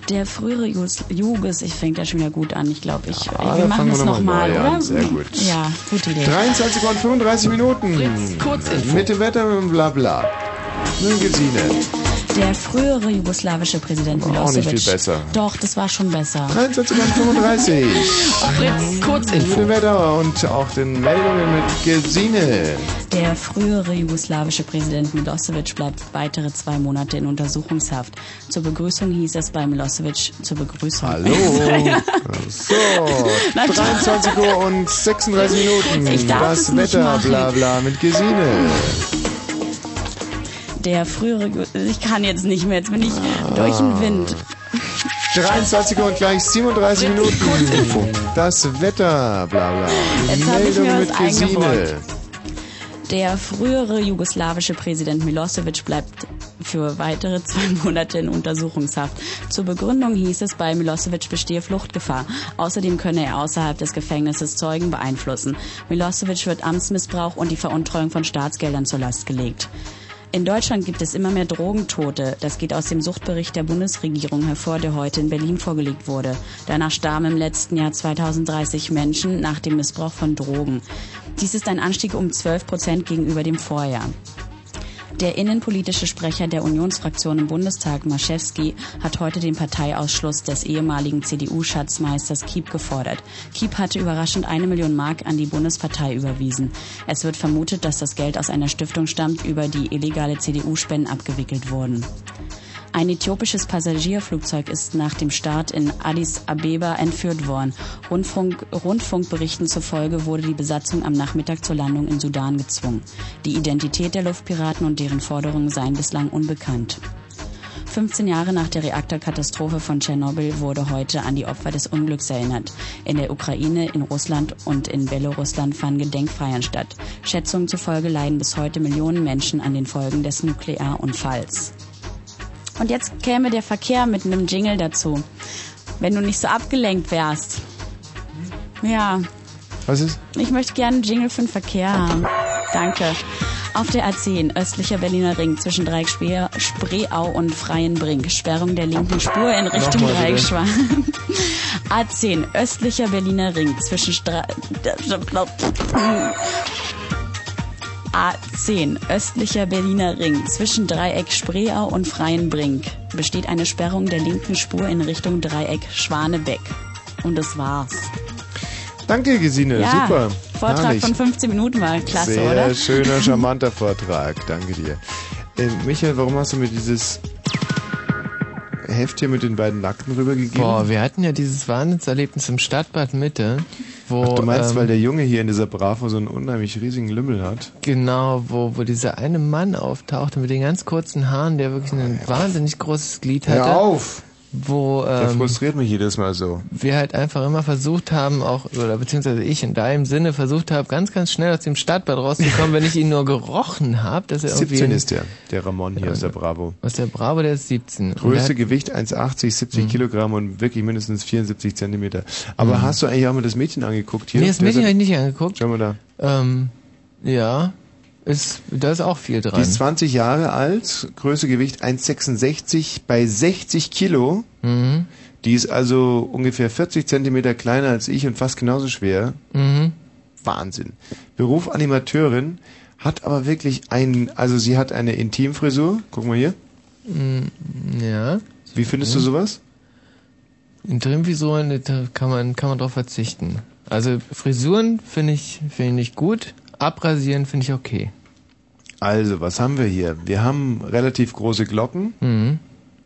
Der frühere Jugos, ich fängt ja schon wieder gut an, ich glaube, ich, da wir machen es noch mal nochmal, oder? Sehr gut. Ja, gute Idee. 23 und 35 Minuten. Mit dem Wetter und bla bla. Nun Gesine. Der frühere jugoslawische Präsident War auch Milosevic. nicht viel besser. Doch, das war schon besser. 23 und 35. Fritz, Kurzinfo. Mit Wetter und auch den Meldungen mit Gesine. Der frühere jugoslawische Präsident Milosevic bleibt weitere zwei Monate in Untersuchungshaft. Zur Begrüßung hieß es bei Milosevic zur Begrüßung. Hallo. So, 23 Uhr und 36 Minuten. Ich darf das Wetter, bla bla mit Gesine. Der frühere, ich kann jetzt nicht mehr, jetzt bin ich durch den Wind. 23 Uhr und gleich 37 Minuten. Das Wetter, bla bla. Jetzt hab ich mir Meldung was mit Gesine. Der frühere jugoslawische Präsident Milosevic bleibt für weitere zwei Monate in Untersuchungshaft. Zur Begründung hieß es, bei Milosevic bestehe Fluchtgefahr. Außerdem könne er außerhalb des Gefängnisses Zeugen beeinflussen. Milosevic wird Amtsmissbrauch und die Veruntreuung von Staatsgeldern zur Last gelegt. In Deutschland gibt es immer mehr Drogentote. Das geht aus dem Suchtbericht der Bundesregierung hervor, der heute in Berlin vorgelegt wurde. Danach starben im letzten Jahr 2030 Menschen nach dem Missbrauch von Drogen. Dies ist ein Anstieg um 12 Prozent gegenüber dem Vorjahr. Der innenpolitische Sprecher der Unionsfraktion im Bundestag, Maschewski, hat heute den Parteiausschluss des ehemaligen CDU-Schatzmeisters Kiep gefordert. Kiep hatte überraschend eine Million Mark an die Bundespartei überwiesen. Es wird vermutet, dass das Geld aus einer Stiftung stammt, über die illegale CDU-Spenden abgewickelt wurden. Ein äthiopisches Passagierflugzeug ist nach dem Start in Addis Abeba entführt worden. Rundfunk, Rundfunkberichten zufolge wurde die Besatzung am Nachmittag zur Landung in Sudan gezwungen. Die Identität der Luftpiraten und deren Forderungen seien bislang unbekannt. 15 Jahre nach der Reaktorkatastrophe von Tschernobyl wurde heute an die Opfer des Unglücks erinnert. In der Ukraine, in Russland und in Belarusland fanden Gedenkfeiern statt. Schätzungen zufolge leiden bis heute Millionen Menschen an den Folgen des Nuklearunfalls. Und jetzt käme der Verkehr mit einem Jingle dazu. Wenn du nicht so abgelenkt wärst. Ja. Was ist? Ich möchte gerne einen Jingle für den Verkehr haben. Danke. Auf der A10, östlicher Berliner Ring, zwischen Dreieck Spee- Spreeau und Freienbrink. Sperrung der linken Spur in Richtung Nochmal Dreieck bitte. Schwan. A10, östlicher Berliner Ring, zwischen Stra A10, östlicher Berliner Ring, zwischen Dreieck Spreeau und Freienbrink. Besteht eine Sperrung der linken Spur in Richtung Dreieck Schwanebeck. Und das war's. Danke, Gesine. ja, Super. Vortrag Herrlich. von 15 Minuten war klasse, Sehr oder? schöner, charmanter Vortrag. Danke dir. Äh, Michael, warum hast du mir dieses Heft hier mit den beiden Nackten rübergegeben? Boah, wir hatten ja dieses Wahnsinnserlebnis im Stadtbad Mitte, wo... Ach, du meinst, ähm, weil der Junge hier in dieser Bravo so einen unheimlich riesigen Lümmel hat? Genau, wo, wo dieser eine Mann auftauchte mit den ganz kurzen Haaren, der wirklich ein wahnsinnig großes Glied hatte. Hör auf! Wo Der ähm, frustriert mich jedes Mal so. wir halt einfach immer versucht haben, auch, oder beziehungsweise ich in deinem Sinne versucht habe, ganz, ganz schnell aus dem Stadtbad rauszukommen, wenn ich ihn nur gerochen habe, dass er irgendwie... 17 ein- ist der, der Ramon hier aus der Bravo. Aus der Bravo, der ist 17. Und Größte der Gewicht 1,80, 70 Mhm. Kilogramm und wirklich mindestens 74 Zentimeter. Aber Mhm. hast du eigentlich auch mal das Mädchen angeguckt hier? Nee, das Der Mädchen habe ich nicht angeguckt. Schau mal da. Ähm, ja, ist, da ist auch viel dran. Die ist 20 Jahre alt, Größe Gewicht 1,66 bei 60 Kilo. Mhm. Die ist also ungefähr 40 Zentimeter kleiner als ich und fast genauso schwer. Mhm. Wahnsinn. Beruf Animateurin, hat aber wirklich ein, also sie hat eine Intimfrisur. Guck mal hier. Mm, Ja. Wie findest du sowas? Interimvisuren, da kann man, kann man drauf verzichten. Also Frisuren finde ich, finde ich gut. Abrasieren finde ich okay. Also, was haben wir hier? Wir haben relativ große Glocken. Mhm.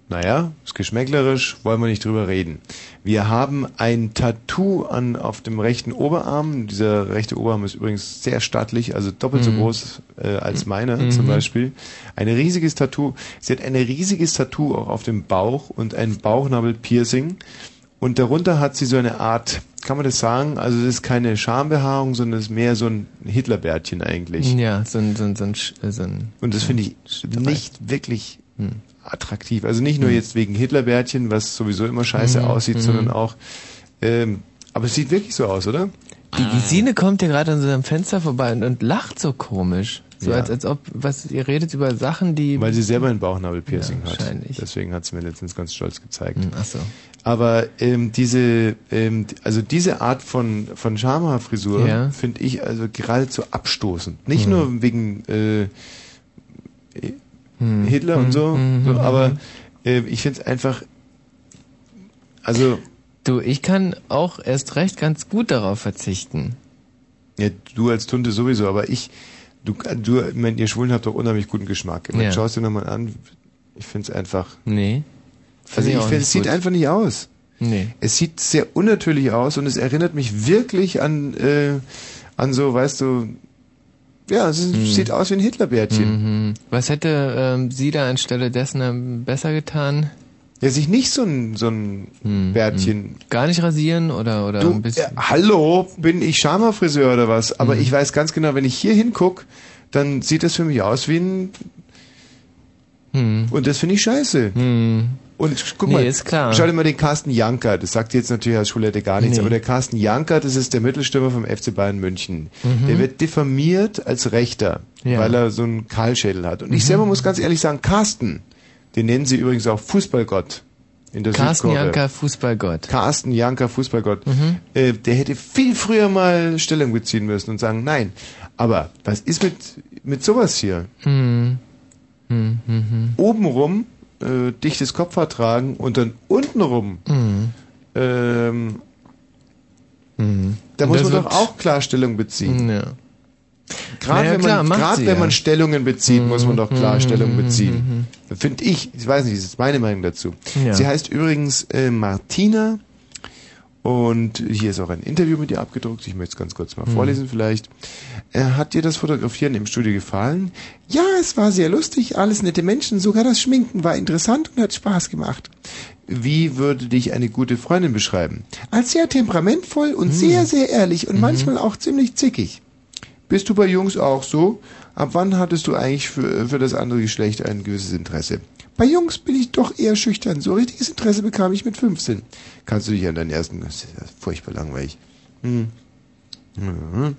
Naja, ist geschmäcklerisch, wollen wir nicht drüber reden. Wir haben ein Tattoo an, auf dem rechten Oberarm. Dieser rechte Oberarm ist übrigens sehr stattlich, also doppelt so Mhm. groß äh, als meiner Mhm. zum Beispiel. Ein riesiges Tattoo. Sie hat ein riesiges Tattoo auch auf dem Bauch und ein Bauchnabel-Piercing. Und darunter hat sie so eine Art, kann man das sagen? Also das ist keine Schambehaarung, sondern es ist mehr so ein Hitlerbärtchen eigentlich. Ja, so ein, so ein, so ein, Sch- äh, so ein Und das finde ich nicht wirklich Hm. attraktiv. Also nicht nur Hm. jetzt wegen Hitlerbärtchen, was sowieso immer scheiße Mhm, aussieht, mhm. sondern auch, ähm, aber es sieht wirklich so aus, oder? Die Gesine kommt hier gerade an so einem Fenster vorbei und, und lacht so komisch. So Ja. als, als ob, was, ihr redet über Sachen, die... Weil sie selber ein Bauchnabelpiercing Ja, hat. wahrscheinlich. Deswegen hat sie mir letztens ganz stolz gezeigt. Hm, Ach so. Aber ähm, diese, ähm, also diese Art von von Schamhaarfrisur Ja. finde ich also geradezu abstoßend. Nicht Hm. nur wegen äh, Hm. Hitler Hm, und so, hm, so hm, aber hm. äh, ich finde es einfach, also Du, ich kann auch erst recht ganz gut darauf verzichten. Ja, du als Tunte sowieso, aber ich, du, du, ich meine, ihr Schwulen habt doch unheimlich guten Geschmack. Ich meine, Ja. Schau es dir nochmal an. Ich finde es einfach. Nee. Also ich finde, es sieht einfach nicht aus. Nee. Es sieht sehr unnatürlich aus und es erinnert mich wirklich an, äh, an so, weißt du, ja, es ist, Hm. sieht aus wie ein Hitlerbärtchen. Mhm. Was hätte ähm, sie da anstelle dessen ähm, besser getan? Ja, sich nicht so ein, so ein Bärtchen. Gar nicht rasieren oder, oder Du, ein bisschen. äh, hallo, bin ich Schamhaarfriseur oder was? Aber Mhm. ich weiß ganz genau, wenn ich hier hinguck, dann sieht das für mich aus wie ein. Hm. Und das finde ich scheiße. Und guck Nee, mal, ist klar. schau dir mal den Carsten Janker, das sagt jetzt natürlich als Schulleiter gar nichts, Nee. aber der Carsten Janker, das ist der Mittelstürmer vom FC Bayern München. Mhm. Der wird diffamiert als Rechter, Ja. weil er so einen Kahlschädel hat. Und ich Mhm. selber muss ganz ehrlich sagen, Carsten, den nennen sie übrigens auch Fußballgott in der Carsten Südkurve. Janker, Fußballgott. Carsten Janker, Fußballgott. Mhm. Äh, der hätte viel früher mal Stellung beziehen müssen und sagen, nein. Aber was ist mit, mit sowas hier? Hm. Hm, hm, hm. Obenrum äh, dichtes Kopfhaar tragen und dann untenrum Hm. ähm, da Und muss man doch auch klar Stellung beziehen. Ja. Gerade Naja, wenn klar, man, sie wenn ja. man Stellungen bezieht, muss man doch klar Mhm, Stellung mhm, beziehen. Finde ich. Ich weiß nicht, das ist meine Meinung dazu. Ja. Sie heißt übrigens äh, Martina und hier ist auch ein Interview mit ihr abgedruckt. Ich möchte es ganz kurz mal Mhm. vorlesen vielleicht. Äh, hat dir das Fotografieren im Studio gefallen? Ja, es war sehr lustig, alles nette Menschen, sogar das Schminken war interessant und hat Spaß gemacht. Wie würde dich eine gute Freundin beschreiben? Als sehr temperamentvoll und sehr, sehr ehrlich und manchmal auch ziemlich zickig. Bist du bei Jungs auch so? Ab wann hattest du eigentlich für, für das andere Geschlecht ein gewisses Interesse? Bei Jungs bin ich doch eher schüchtern. So richtiges Interesse bekam ich mit 15. Kannst du dich an deinen ersten... Das ist ja furchtbar langweilig. Hm. Mhm.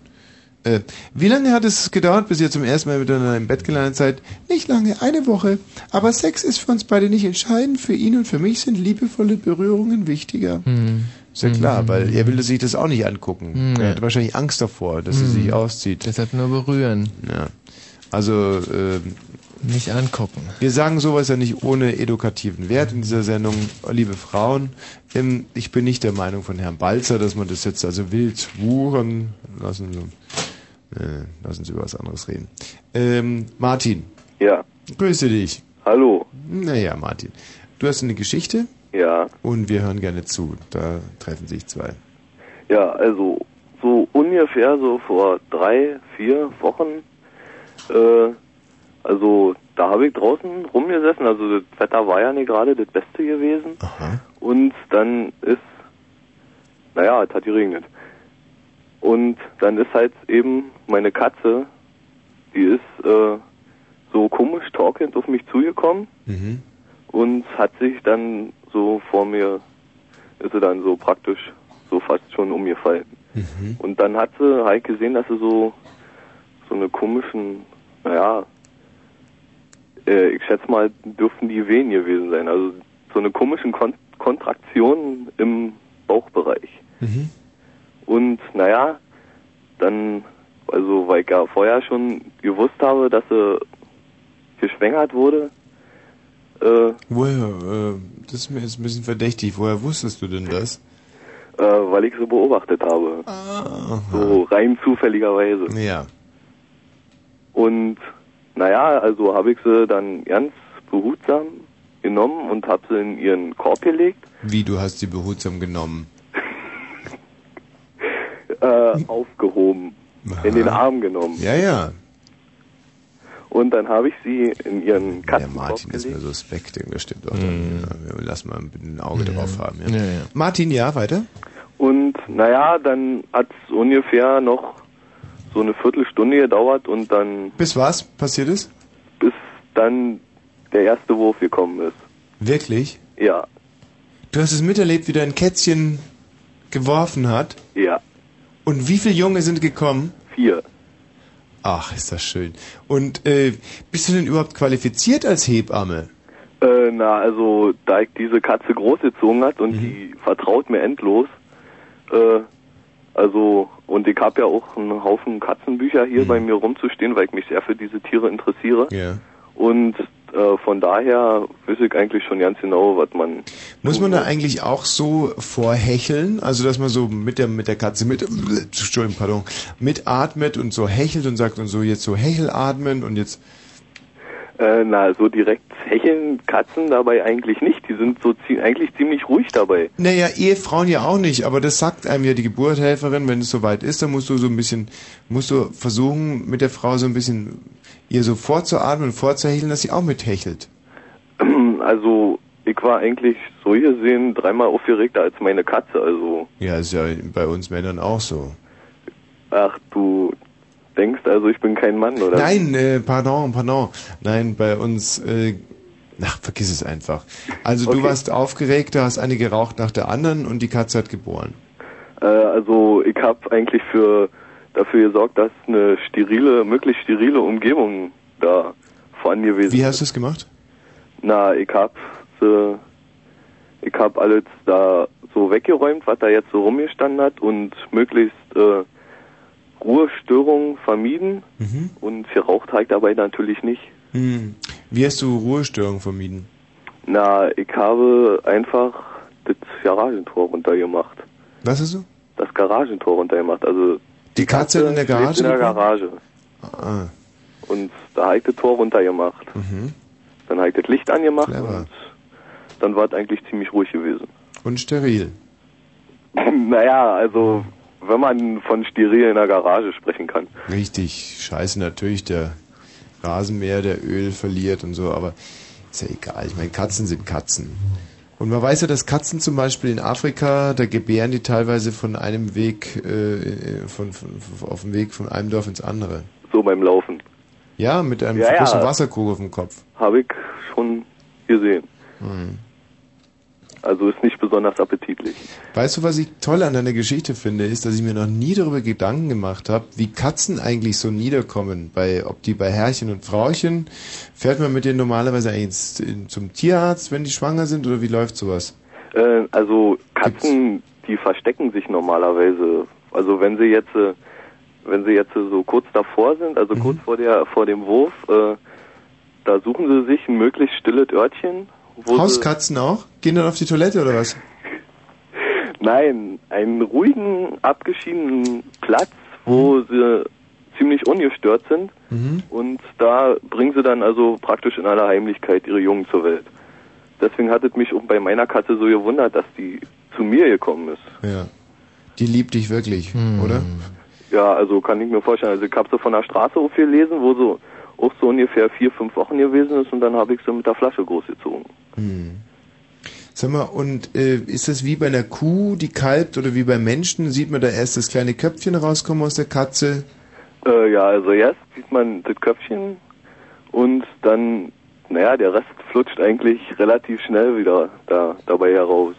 Äh, wie lange hat es gedauert, bis ihr zum ersten Mal miteinander im Bett gelandet seid? Nicht lange, eine Woche. Aber Sex ist für uns beide nicht entscheidend. Für ihn und für mich sind liebevolle Berührungen wichtiger. Hm. Ist ja klar, weil er will sich das auch nicht angucken. Hm, Er hat wahrscheinlich Angst davor, dass sie Hm. sich auszieht. Deshalb nur berühren. Ja. Also, ähm, Nicht angucken. wir sagen sowas ja nicht ohne edukativen Wert in dieser Sendung. Liebe Frauen, ähm, ich bin nicht der Meinung von Herrn Balzer, dass man das jetzt also wild wuren lassen. Sie, äh, lassen Sie über was anderes reden. Ähm, Martin. Ja. Grüße dich. Hallo. Naja, Martin. Du hast eine Geschichte Ja. und wir hören gerne zu. Da treffen sich zwei. Ja, also so ungefähr so vor drei, vier Wochen, äh, also da habe ich draußen rumgesessen, also das Wetter war ja nicht gerade das Beste gewesen. Und dann ist, naja, es hat geregnet. Und dann ist halt eben meine Katze, die ist äh, so komisch talkend auf mich zugekommen Mhm. und hat sich dann so vor mir, ist sie dann so praktisch so fast schon umgefallen. Mhm. Und dann hat sie halt gesehen, dass sie so, so eine komischen, naja, äh, ich schätze mal, dürften die Wehen gewesen sein. Also so eine komischen Kon Kontraktion im Bauchbereich. Mhm. Und naja, dann, also weil ich ja vorher schon gewusst habe, dass sie geschwängert wurde, äh, Woher? Äh, das ist mir jetzt ein bisschen verdächtig. Woher wusstest du denn das? äh, weil ich sie beobachtet habe. So rein zufälligerweise. Ja. Und naja, also habe ich sie dann ganz behutsam genommen und habe sie in ihren Korb gelegt, Wie, du hast sie behutsam genommen? äh, aufgehoben, in den Aha. Arm genommen. Ja, ja. Und dann habe ich sie in ihren Der Katzenkorb Martin ist mir gelegt. suspekt, das stimmt doch. Ja, wir lassen mal ein Auge drauf haben. Ja. Mhm. Ja, ja. Martin, ja, weiter? Und naja, dann hat es ungefähr noch so eine Viertelstunde gedauert und dann, Bis was passiert ist? bis dann der erste Wurf gekommen ist. Wirklich? Ja, Du hast es miterlebt, wie dein Kätzchen geworfen hat? ja, Und wie viele Junge sind gekommen? vier. Ach, ist das schön. Und äh, bist du denn überhaupt qualifiziert als Hebamme? Äh, na, also da ich diese Katze großgezogen hat Mhm. und die vertraut mir endlos, äh, also und ich habe ja auch einen Haufen Katzenbücher hier bei mir rumzustehen, weil ich mich sehr für diese Tiere interessiere. Mhm. Ja. Und äh, von daher weiß ich eigentlich schon ganz genau, was man. Muss man da eigentlich auch so vorhecheln? Also, dass man so mit der, mit der Katze mit, Entschuldigung, pardon, mitatmet und so hechelt und sagt und so jetzt so hechelatmen und jetzt, Äh, na, so direkt hecheln Katzen dabei eigentlich nicht. Die sind so zie eigentlich ziemlich ruhig dabei. naja, Ehefrauen ja auch nicht, aber das sagt einem ja die Geburthelferin, wenn es soweit ist, dann musst du so ein bisschen, musst du versuchen, mit der Frau so ein bisschen ihr so vorzuatmen und vorzuhecheln, dass sie auch mithechelt. Also ich war eigentlich so gesehen dreimal aufgeregter als meine Katze. Also Ja, ist ja bei uns Männern auch so. ach du denkst also ich bin kein Mann oder? Nein, äh, pardon, pardon. Nein, bei uns, äh, ach, vergiss es einfach. Also du Okay. warst aufgeregt, du hast eine geraucht nach der anderen und die Katze hat geboren. Äh, also ich habe eigentlich für dafür gesorgt, dass eine sterile, möglichst sterile Umgebung da vorhanden gewesen Wie hast du es gemacht? Na, ich hab äh, ich hab alles da so weggeräumt, was da jetzt so rumgestanden hat und möglichst äh, Ruhestörungen vermieden Mhm. und habe ich dabei natürlich nicht. Hm. Wie hast du Ruhestörungen vermieden? Na, ich habe einfach das Garagentor runtergemacht. Was hast du? Das Garagentor runtergemacht. Also Die Katze in der Garage? In der? Garage. Ah. Und da habe ich das Tor runtergemacht. Mhm. Dann habe ich das Licht angemacht Clever. und dann war es eigentlich ziemlich ruhig gewesen. Und steril. naja, also wenn man von steril in der Garage sprechen kann. Richtig. Scheiße natürlich, der Rasenmäher, der Öl verliert und so, aber ist ja egal. Ich meine, Katzen sind Katzen. Und man weiß ja, dass Katzen zum Beispiel in Afrika, da gebären die teilweise von einem Weg, äh, von, von, von, auf dem Weg von einem Dorf ins andere. So beim Laufen. Ja, mit einem Ja, ja. großen Wasserkrug auf dem Kopf. Habe ich schon gesehen. Hm. Also ist nicht besonders appetitlich. Weißt du, was ich toll an deiner Geschichte finde, ist, dass ich mir noch nie darüber Gedanken gemacht habe, wie Katzen eigentlich so niederkommen. Bei, ob die bei Herrchen und Frauchen, fährt man mit denen normalerweise eigentlich in- zum Tierarzt, wenn die schwanger sind, oder wie läuft sowas? Äh, also Katzen, die verstecken sich normalerweise. Also wenn sie jetzt, äh, wenn sie jetzt so kurz davor sind, also kurz vor der, vor dem Wurf, äh, da suchen sie sich ein möglichst stilles Örtchen, Hauskatzen auch? Gehen dann auf die Toilette oder was? nein, einen ruhigen, abgeschiedenen Platz, wo sie ziemlich ungestört sind Mhm. und da bringen sie dann also praktisch in aller Heimlichkeit ihre Jungen zur Welt. Deswegen hat es mich auch bei meiner Katze so gewundert, dass die zu mir gekommen ist. Ja. Die liebt dich wirklich, oder? Ja, also kann ich mir vorstellen. Also ich habe sie von der Straße auf gelesen, wo so auch so ungefähr vier, fünf Wochen gewesen ist und dann habe ich sie mit der Flasche großgezogen. Hm. Sag mal, und äh, ist das wie bei einer Kuh, die kalbt, oder wie beim Menschen? Sieht man da erst das kleine Köpfchen rauskommen aus der Katze? Äh, ja, also erst sieht man das Köpfchen und dann, naja, der Rest flutscht eigentlich relativ schnell wieder da dabei heraus.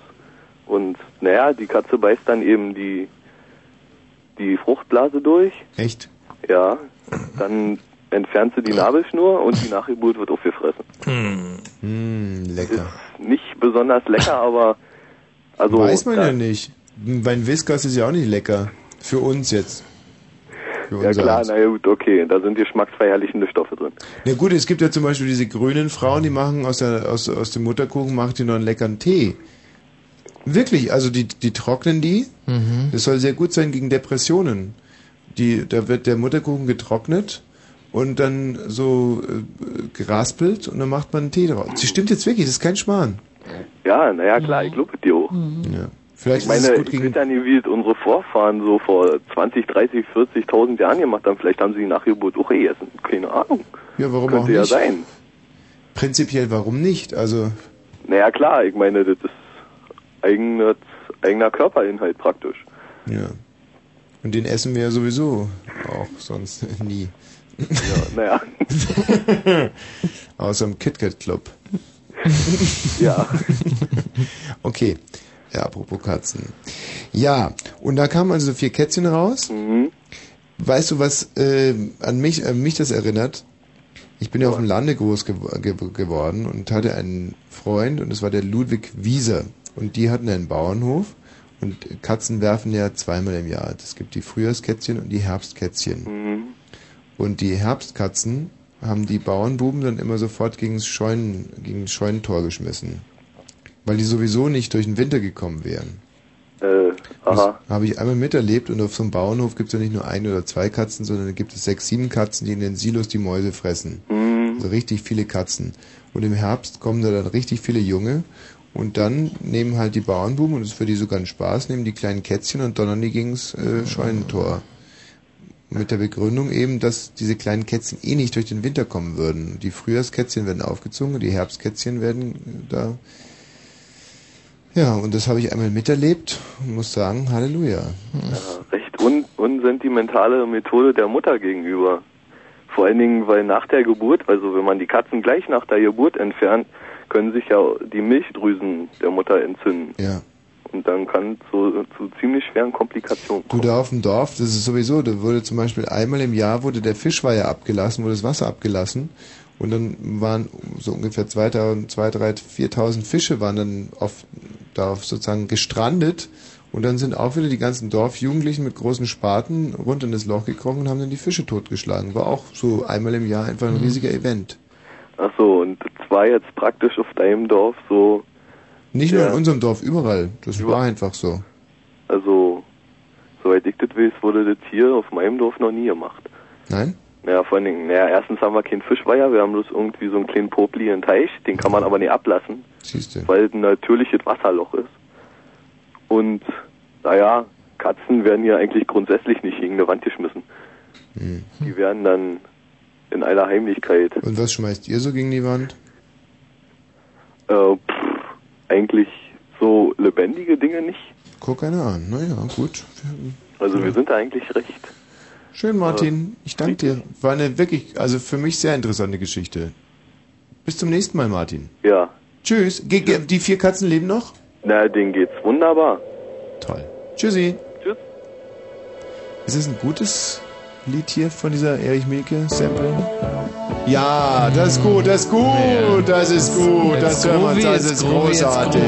Und naja, die Katze beißt dann eben die die Fruchtblase durch. Echt? Ja. Dann entfernt sie die Nabelschnur und die Nachgeburt wird aufgefressen. Hm, lecker. Nicht besonders lecker, aber also Weiß man ja nicht. Mein Whiskas ist ja auch nicht lecker. Für uns jetzt. Für Ja klar, Haus. na ja, gut, okay, da sind geschmacksverherrlichende Stoffe drin. Na gut, es gibt ja zum Beispiel diese grünen Frauen, die machen aus, der, aus, aus dem Mutterkuchen machen die noch einen leckeren Tee. Wirklich, also die, die trocknen die. Mhm. Das soll sehr gut sein gegen Depressionen. Die, da wird der Mutterkuchen getrocknet und dann so äh, geraspelt und dann macht man einen Tee draus. Das stimmt jetzt wirklich, das ist kein Schmarrn. Ja, naja, klar, ich glaube dir auch. Ja. Vielleicht ich meine, ist es gut ich gegen weiß ja nicht, wie es unsere Vorfahren so vor 20, 30, 40.000 Jahren gemacht haben. Vielleicht haben sie die Nachgeburt auch gegessen. Keine Ahnung. Ja, warum Könnte auch ja nicht? sein. Prinzipiell, warum nicht? Also, Naja, klar, ich meine, das ist eigener, eigener Körperinhalt praktisch. ja. Und den essen wir ja sowieso auch sonst nie. Ja, naja. Außer im KitKat Club. Ja. Okay. Ja, apropos Katzen. Ja, und da kamen also so vier Kätzchen raus. Mhm. Weißt du, was äh, an mich, an mich das erinnert? Ich bin ja auf dem Lande groß gew ge geworden und hatte einen Freund und das war der Ludwig Wieser. Und die hatten einen Bauernhof und Katzen werfen ja zweimal im Jahr. Es gibt die Frühjahrskätzchen und die Herbstkätzchen. Mhm. Und die Herbstkatzen haben die Bauernbuben dann immer sofort gegen das Scheunen, gegen das Scheunentor geschmissen. Weil die sowieso nicht durch den Winter gekommen wären. Äh, aha. Das habe ich einmal miterlebt und auf so einem Bauernhof gibt es ja nicht nur ein oder zwei Katzen, sondern da gibt es sechs, sieben Katzen, die in den Silos die Mäuse fressen. Mhm. Also richtig viele Katzen. Und im Herbst kommen da dann richtig viele Junge und dann nehmen halt die Bauernbuben, und das ist für die sogar ein Spaß, nehmen die kleinen Kätzchen und donnern die gegens äh, Scheunentor. Mit der Begründung eben, dass diese kleinen Kätzchen eh nicht durch den Winter kommen würden. Die Frühjahrskätzchen werden aufgezogen, die Herbstkätzchen werden da. Ja, und das habe ich einmal miterlebt und muss sagen, Halleluja. Ja, recht un unsentimentale Methode der Mutter gegenüber. Vor allen Dingen, weil nach der Geburt, also wenn man die Katzen gleich nach der Geburt entfernt, können sich ja die Milchdrüsen der Mutter entzünden. Ja. Und dann kann es zu, zu ziemlich schweren Komplikationen Du da auf dem Dorf, das ist sowieso, da wurde zum Beispiel einmal im Jahr wurde der Fischweiher abgelassen, wurde das Wasser abgelassen und dann waren so ungefähr 2000, 2000, 4000 Fische waren dann auf, darauf sozusagen gestrandet und dann sind auch wieder die ganzen Dorfjugendlichen mit großen Spaten rund in das Loch gekrochen und haben dann die Fische totgeschlagen. War auch so einmal im Jahr einfach ein riesiger Event. Ach so, und das war jetzt praktisch auf deinem Dorf so, Nicht nur Ja. in unserem Dorf, überall. Das war einfach so. also, soweit ich das weiß, wurde das hier auf meinem Dorf noch nie gemacht. Nein? Naja, vor allen Dingen, naja, erstens haben wir keinen Fischweiher, wir haben bloß irgendwie so einen kleinen Popli in Teich, den kann man aber nicht ablassen, Siehste. weil es ein natürliches Wasserloch ist. Und, naja, Katzen werden hier eigentlich grundsätzlich nicht gegen eine Wand geschmissen. Hm. Die werden dann in aller Heimlichkeit, Und was schmeißt ihr so gegen die Wand? äh, pff, eigentlich so lebendige Dinge nicht. Guck einer an. Naja, gut. Also wir sind da eigentlich recht. Schön, Martin. Ich danke dir. War eine wirklich, also für mich sehr interessante Geschichte. Bis zum nächsten Mal, Martin. Ja. Tschüss. Ge ge die vier Katzen leben noch? Na, denen geht's wunderbar. Toll. Tschüssi. Tschüss. Ist es ein gutes Lied hier von dieser Erich Mielke Sample? Ja, das ist gut, das ist gut, das ist gut, das It's hören wir uns, groovy, das ist großartig.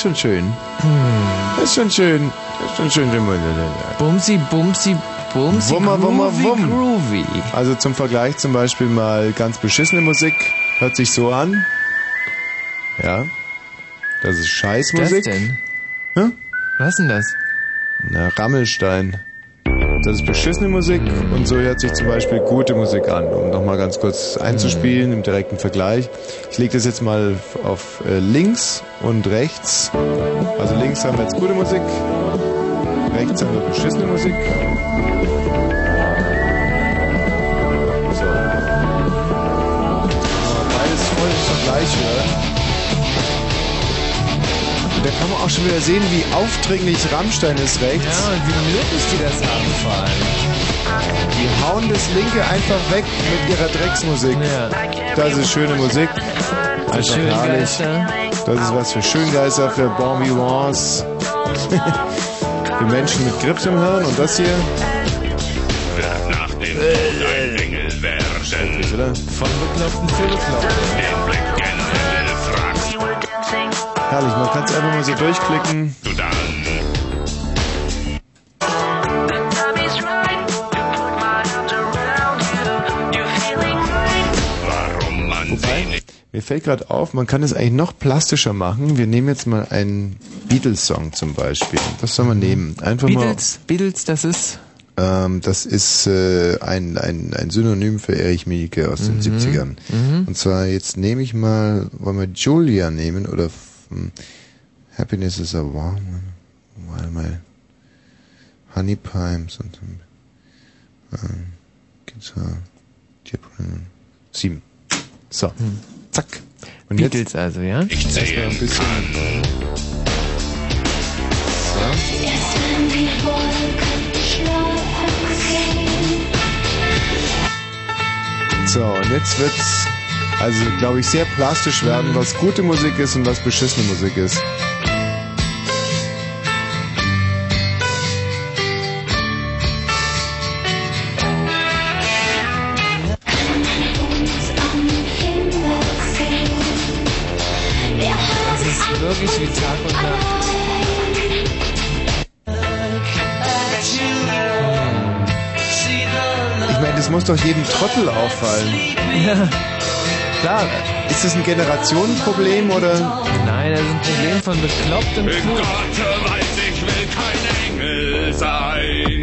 Ist schon schön. Ist schon schön. Ist schon schön. Bumsi, bumsi, bumsi, Wummer, wummer, groovy, wumm. groovy. Also zum Vergleich zum Beispiel mal ganz beschissene Musik. Hört sich so an. Ja. Das ist Scheißmusik. Was denn? Hm? Was denn das? Na, Rammelstein. Das ist beschissene Musik und so hört sich zum Beispiel gute Musik an, um nochmal ganz kurz einzuspielen im direkten Vergleich. Ich lege das jetzt mal auf äh, links und rechts. Also links haben wir jetzt gute Musik, rechts haben wir beschissene Musik. So. Beides voll im Vergleich hören. Und da kann man auch schon wieder sehen, wie aufdringlich Rammstein ist rechts. Ja, und wie nötig die das allem. Die hauen das Linke einfach weg mit ihrer Drecksmusik. Das ist schöne Musik. Einfach herrlich. Schöngeister. Das ist was für Schöngeister, für Bon Vivants. für Menschen mit Grips im Hirn. Und das hier, Wird nach dem Tod ein Engel werden. Von bekloppten für Bekloppte. Den Blick gen Himmel fragst Herrlich, man kann es einfach mal so durchklicken. Fällt gerade auf, man kann es eigentlich noch plastischer machen. Wir nehmen jetzt mal einen Beatles-Song zum Beispiel. Was soll man nehmen? Einfach Beatles, Beatles, das ist mal. Ähm, das ist äh, ein, ein, ein Synonym für Erich Mielke aus den Mhm. 70ern. Mhm. Und zwar jetzt nehme ich mal, wollen wir Julia nehmen oder hm, Happiness is a warm while my honey pimes und ähm, Guitar, Gibran. Sieben. So, zack. Und Beatles also, ja? Ich sehe ein bisschen. So, und jetzt wird's also, glaube ich, sehr plastisch werden, was gute Musik ist und was beschissene Musik ist. Wirklich wie Tag und Nacht. Ich meine, das muss doch jedem Trottel auffallen. Ja, klar. Ist das ein Generationenproblem oder? Nein, das ist ein Problem von beklopptem Klug. Gott weiß, ich will kein Engel sein.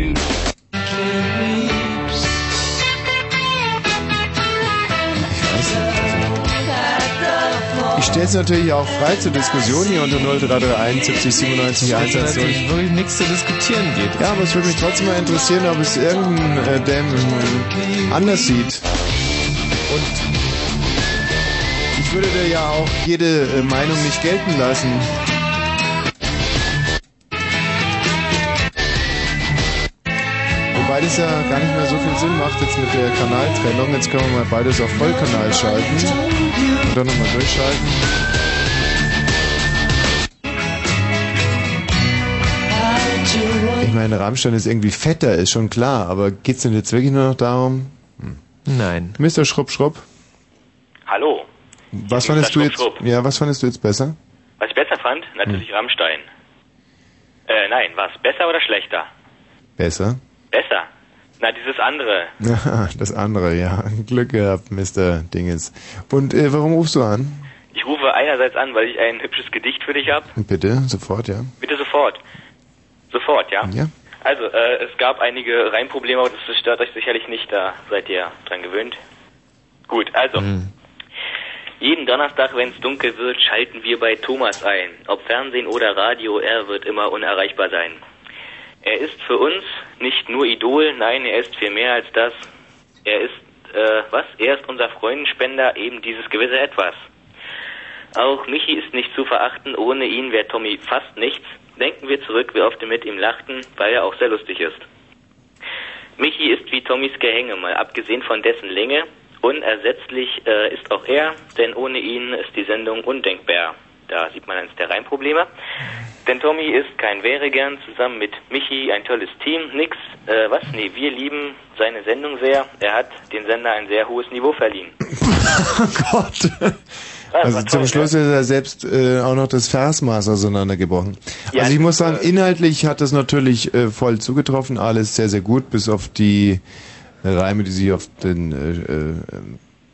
Ich stelle es natürlich auch frei zur Diskussion hier unter 0331 70 97 Weil 110. natürlich wirklich nichts zu diskutieren geht. Ja, aber es würde mich trotzdem mal interessieren, ob es irgendein äh, Dam anders sieht. Und ich würde da ja auch jede äh, Meinung nicht gelten lassen. Wobei das ja gar nicht mehr so viel Sinn macht jetzt mit der Kanaltrennung. Jetzt können wir mal beides auf Vollkanal schalten. Und dann nochmal durchschalten. Ich meine, Rammstein ist irgendwie fetter, ist schon klar, aber geht's denn jetzt wirklich nur noch darum? Nein. Mr. Schrupp Schrupp, Hallo. was Mr. fandest du jetzt? Schrupp. Ja, was fandest du jetzt besser? Was ich besser fand? Natürlich Rammstein. Äh, nein, was? Besser oder schlechter? Besser? Besser. Na, dieses andere. Das andere, ja. Glück gehabt, Mr. Dinges. Und äh, warum rufst du an? Ich rufe einerseits an, weil ich ein hübsches Gedicht für dich habe. Bitte, sofort, ja. Bitte sofort. Sofort, ja? Ja. Also, äh, es gab einige Reimprobleme, aber das stört euch sicherlich nicht, da seid ihr dran gewöhnt. Gut, also. Jeden Donnerstag, wenn es dunkel wird, schalten wir bei Thomas ein. Ob Fernsehen oder Radio, er wird immer unerreichbar sein. Er ist für uns nicht nur Idol, nein, er ist viel mehr als das. Er ist, äh, was? Er ist unser Freundenspender, eben dieses gewisse Etwas. Auch Michi ist nicht zu verachten, ohne ihn wäre Tommy fast nichts. Denken wir zurück, wie oft wir mit ihm lachten, weil er auch sehr lustig ist. Michi ist wie Tommys Gehänge, mal abgesehen von dessen Länge. Unersetzlich äh, ist auch er, denn ohne ihn ist die Sendung undenkbar. Da sieht man eines der Reimprobleme. Denn Tommy ist kein Wäre gern, zusammen mit Michi ein tolles Team. Nix, äh, was? Nee, wir lieben seine Sendung sehr. Er hat den Sender ein sehr hohes Niveau verliehen. Oh Gott. Ja, Also zum toll, Schluss ist er selbst äh, auch noch das Versmaß auseinandergebrochen. Ja, also ich muss sagen, inhaltlich hat das natürlich äh, voll zugetroffen, alles sehr, sehr gut, bis auf die Reime, die sich auf den äh, äh,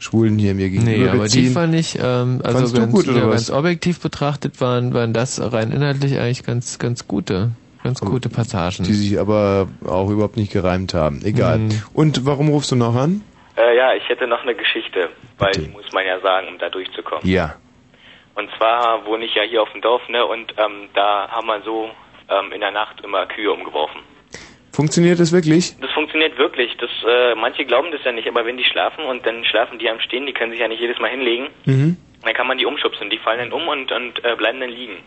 Schwulen hier mir gegenüber Nee, aber die beziehen. fand ich, ähm, also Fandst ganz, gut, oder ja, was? ganz objektiv betrachtet waren, waren das rein inhaltlich eigentlich ganz, ganz gute. Ganz gute Passagen. Die sich aber auch überhaupt nicht gereimt haben. Egal. Mhm. Und warum rufst du noch an? Äh, ja, ich hätte noch eine Geschichte, weil die muss man ja sagen, um da durchzukommen. Ja. Und zwar wohne ich ja hier auf dem Dorf, ne, und ähm, da haben wir so ähm, in der Nacht immer Kühe umgeworfen. Funktioniert das wirklich? Das funktioniert wirklich. Das, äh, manche glauben das ja nicht, aber wenn die schlafen und dann schlafen die am Stehen, die können sich ja nicht jedes Mal hinlegen, Mhm. dann kann man die umschubsen. Die fallen dann um und, und äh, bleiben dann liegen.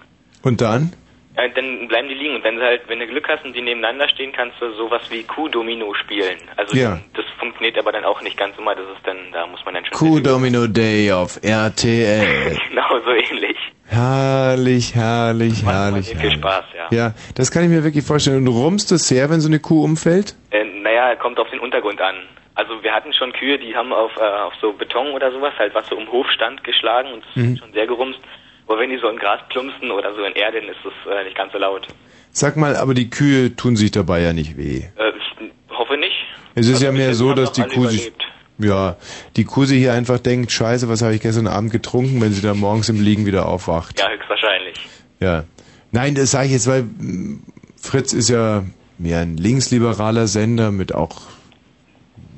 Und dann? Äh, dann bleiben die liegen und wenn sie halt, wenn du Glück hast und die nebeneinander stehen, kannst du sowas wie Kuh-Domino spielen. Also Ja. das funktioniert aber dann auch nicht ganz immer. Das ist dann, da muss man dann schon. Q-Domino Day auf RTL. genau so ähnlich. Herrlich, herrlich, herrlich. Viel herrlich. Spaß, ja. Ja, das kann ich mir wirklich vorstellen. Und du rummst es sehr, wenn so eine Kuh umfällt? Äh, naja, kommt auf den Untergrund an. Also wir hatten schon Kühe, die haben auf, äh, auf so Beton oder sowas, halt was so im Hof stand, geschlagen und das Mhm. schon sehr gerumst. Aber wenn die so in Gras plumpsen oder so in Erde, dann ist es äh, nicht ganz so laut. Sag mal, aber die Kühe tun sich dabei ja nicht weh. Äh, ich hoffe nicht. Es ist Also ja mehr so, dass die Kuh sich, überlebt. Ja, die sich hier einfach denkt, scheiße, was habe ich gestern Abend getrunken, wenn sie dann morgens im Liegen wieder aufwacht. Ja, höchstwahrscheinlich. Ja. Nein, das sage ich jetzt, weil mm, Fritz ist ja mehr ein linksliberaler Sender mit auch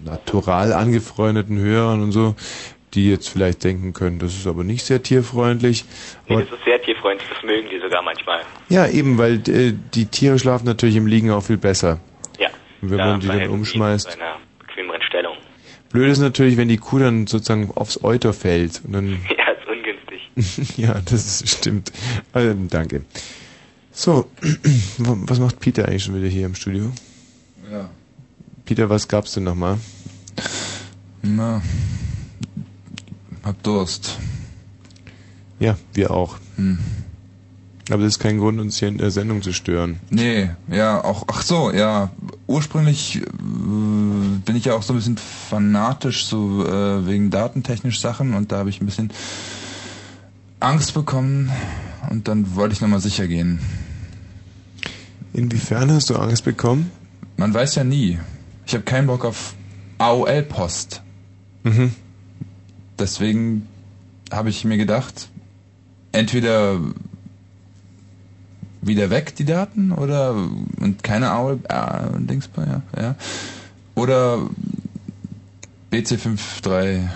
natural angefreundeten Hörern und so, die jetzt vielleicht denken können, das ist aber nicht sehr tierfreundlich. Nee, Aber, das ist sehr tierfreundlich, das mögen die sogar manchmal. ja, eben, weil äh, die Tiere schlafen natürlich im Liegen auch viel besser. Ja. Und wenn Da man die dann umschmeißt. In einer. Blöd ist natürlich, wenn die Kuh dann sozusagen aufs Euter fällt. Und dann, Ja, ist ungünstig. ja, das ist, stimmt. Ähm, danke. So, was macht Peter eigentlich schon wieder hier im Studio? Ja. Peter, was gab's denn nochmal? Na, hab Durst. Ja, wir auch. Hm. Aber das ist kein Grund, uns hier in der Sendung zu stören. Nee, ja, auch, ach so, ja, ursprünglich äh, bin ich ja auch so ein bisschen fanatisch, so äh, wegen datentechnisch Sachen und da habe ich ein bisschen Angst bekommen und dann wollte ich nochmal sicher gehen. Inwiefern hast du Angst bekommen? Man weiß ja nie. Ich habe keinen Bock auf AOL-Post. Mhm. Deswegen habe ich mir gedacht, entweder wieder weg die Daten oder und keine AOL äh, Dings ja, ja. Oder BC534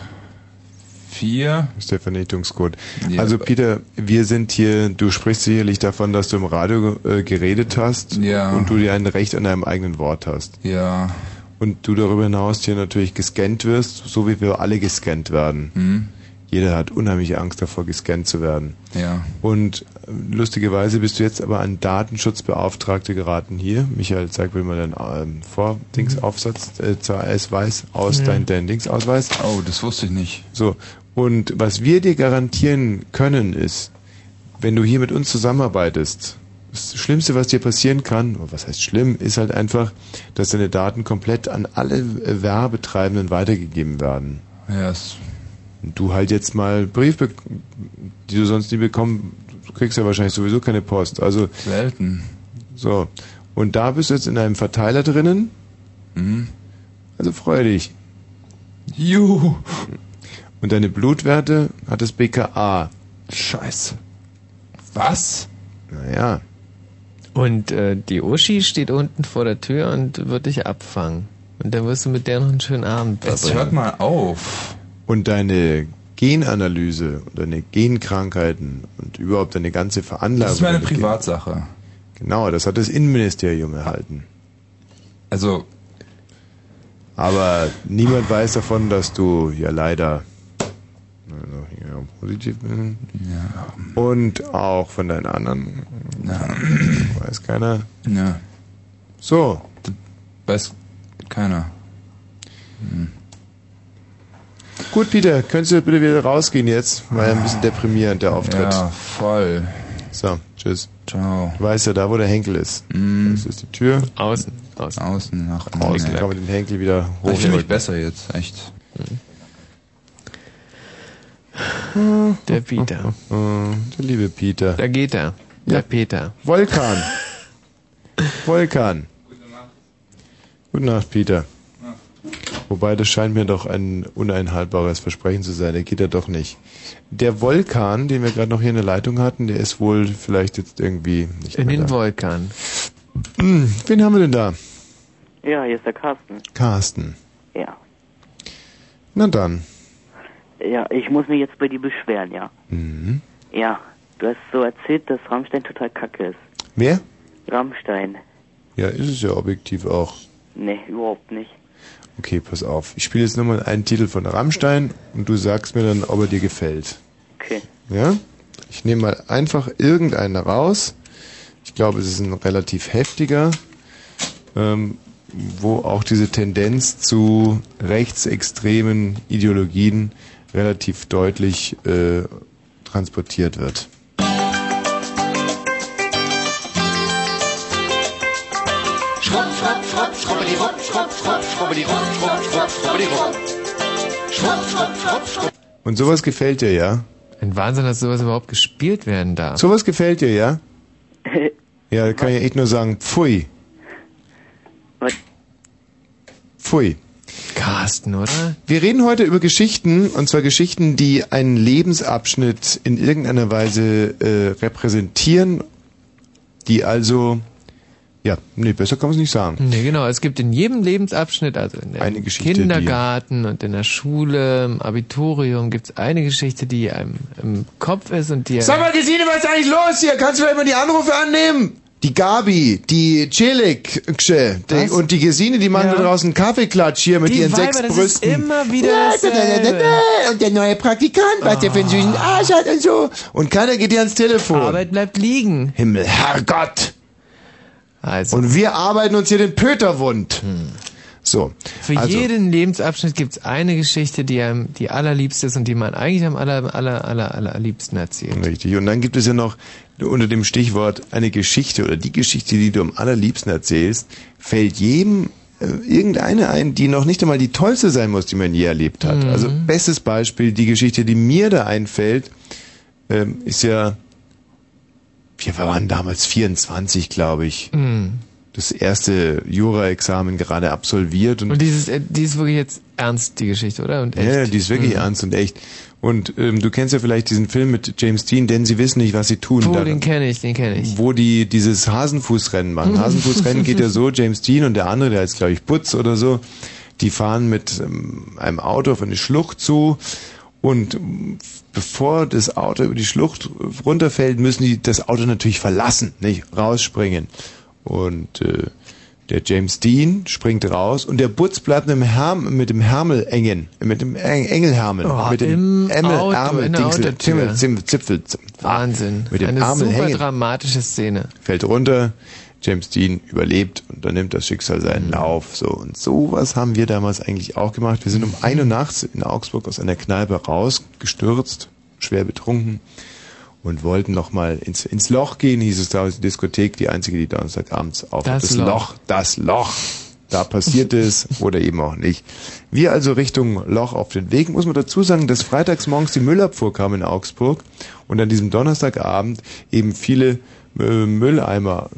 ist der Vernichtungscode. also Peter, wir sind hier, du sprichst sicherlich davon, dass du im Radio äh, geredet hast Ja. und du dir ein Recht an deinem eigenen Wort hast. Ja. Und du darüber hinaus hier natürlich gescannt wirst, so wie wir alle gescannt werden. Mhm. Jeder hat unheimliche Angst davor, gescannt zu werden. Ja. Und äh, lustigerweise bist du jetzt aber an Datenschutzbeauftragte geraten hier. Michael, zeig mir mal deinen ähm, Vordinksaufsatz, äh, Ausweis, aus Mhm. dein, dein Dingsausweis. Oh, das wusste ich nicht. So. Und was wir dir garantieren können ist, wenn du hier mit uns zusammenarbeitest, das Schlimmste, was dir passieren kann, oder was heißt schlimm, ist halt einfach, dass deine Daten komplett an alle äh, Werbetreibenden weitergegeben werden. Ja, es Und du halt jetzt mal Brief, die du sonst nie bekommen, du kriegst ja wahrscheinlich sowieso keine Post. Also selten. So. Und da bist du jetzt in einem Verteiler drinnen. Mhm. Also freu dich. Juhu. Und deine Blutwerte hat das BKA. Scheiße. Was? Naja. Und äh, die Uschi steht unten vor der Tür und wird dich abfangen. Und dann wirst du mit der noch einen schönen Abend Jetzt verbringen. hört mal auf. Und deine Genanalyse und deine Genkrankheiten und überhaupt deine ganze Veranlagung. Das ist meine Gen- Privatsache. Genau, das hat das Innenministerium erhalten. Also. Aber niemand weiß davon, dass du ja leider also, ja, positiv bist. Ja. Und auch von deinen anderen. Weiß keiner. Ja. So. Weiß keiner. Hm. Gut, Peter, könntest du bitte wieder rausgehen jetzt? War ja ein bisschen deprimierend, der Auftritt. Ja, voll. So, tschüss. Ciao. Du weißt ja, da wo der Henkel ist. Das ist die Tür. Außen. Außen. Außen nach Außen kann man den Henkel wieder Ich fühle mich besser jetzt, echt. Der Peter. Der liebe Peter. Da geht er. Der Peter. Vulkan. Vulkan. Gute Nacht, Peter. Wobei, das scheint mir doch ein uneinhaltbares Versprechen zu sein. Der geht ja doch nicht. Der Vulkan, den wir gerade noch hier in der Leitung hatten, der ist wohl vielleicht jetzt irgendwie nicht In mehr den da. Vulkan. Hm, wen haben wir denn da? Ja, hier ist der Carsten. Carsten. Ja. Na dann. Ja, ich muss mich jetzt bei dir beschweren, ja. Mhm. Ja, du hast so erzählt, dass Rammstein total kacke ist. Wer? Rammstein. Ja, ist es ja objektiv auch. Nee, überhaupt nicht. Okay, pass auf. Ich spiele jetzt nochmal einen Titel von Rammstein und du sagst mir dann, ob er dir gefällt. Okay. Ja? Ich nehme mal einfach irgendeinen raus. Ich glaube, es ist ein relativ heftiger, ähm, wo auch diese Tendenz zu rechtsextremen Ideologien relativ deutlich äh, transportiert wird. Und sowas gefällt dir, ja? Ein Wahnsinn, dass sowas überhaupt gespielt werden darf. Sowas gefällt dir, ja? Ja, da kann ich echt nur sagen, pfui. Pfui. Carsten, oder? Wir reden heute über Geschichten, und zwar Geschichten, die einen Lebensabschnitt in irgendeiner Weise äh, repräsentieren, die also, ja, nee, besser kann man es nicht sagen. Nee, genau. Es gibt in jedem Lebensabschnitt, also in der Kindergarten und in der Schule, im Abitorium, gibt es eine Geschichte, die einem im Kopf ist und die... Sag mal, Gesine, was ist eigentlich los hier? Kannst du immer die Anrufe annehmen? Die Gabi, die Celik die, und die Gesine, die machen Ja. da draußen einen Kaffeeklatsch hier mit Die ihren Weiber, sechs das ist Brüsten. immer wieder. Und der neue Praktikant, was der für einen süßen Arsch hat und so. Und keiner geht dir ans Telefon. Arbeit bleibt liegen. Himmel, Herrgott. Also. Und wir arbeiten uns hier den Pöterwund. So. Für also, jeden Lebensabschnitt gibt es eine Geschichte, die einem die allerliebste ist und die man eigentlich am aller, aller, aller, allerliebsten erzählt. Richtig. Und dann gibt es ja noch unter dem Stichwort eine Geschichte oder die Geschichte, die du am allerliebsten erzählst, fällt jedem äh, irgendeine ein, die noch nicht einmal die tollste sein muss, die man je erlebt hat. Mhm. Also bestes Beispiel, die Geschichte, die mir da einfällt, ähm, ist ja, wir waren damals 24, glaube ich. Mhm. Das erste Jura-Examen gerade absolviert und Und dieses, äh, die ist wirklich jetzt ernst, die Geschichte, oder? Und echt. ja, die ist wirklich Mhm. ernst und echt. Und ähm, du kennst ja vielleicht diesen Film mit James Dean, denn sie wissen nicht, was sie tun. Oh, Da- den kenne ich, den kenne ich. wo die dieses Hasenfußrennen machen. Hasenfußrennen geht ja so, James Dean und der andere, der heißt glaube ich Putz oder so, die fahren mit ähm, einem Auto auf eine Schlucht zu und bevor das Auto über die Schlucht runterfällt, müssen die das Auto natürlich verlassen, nicht rausspringen. Und äh, der James Dean springt raus und der Butz bleibt mit dem, Herm, mit dem Hermel engen, mit dem Eng- Engelhermel, Oh, mit dem im Ärmel, Auto, Ärmel, Dingsel. Zimmel, Zimmel, Zipfel. Wahnsinn. Mit dem Eine Ärmel super hängen. dramatische Szene. fällt runter, James Dean überlebt und dann nimmt das Schicksal seinen Lauf. So und sowas haben wir damals eigentlich auch gemacht. Wir sind um ein Uhr nachts in Augsburg aus einer Kneipe rausgestürzt, schwer betrunken und wollten noch mal ins, ins Loch gehen, hieß es da, die Diskothek, die einzige, die Donnerstagabends auf Das das Loch. Loch, das Loch. Da passiert es oder eben auch nicht. Wir also Richtung Loch auf den Weg. Muss man dazu sagen, dass freitags morgens die Müllabfuhr kam in Augsburg und an diesem Donnerstagabend eben viele Mülleimer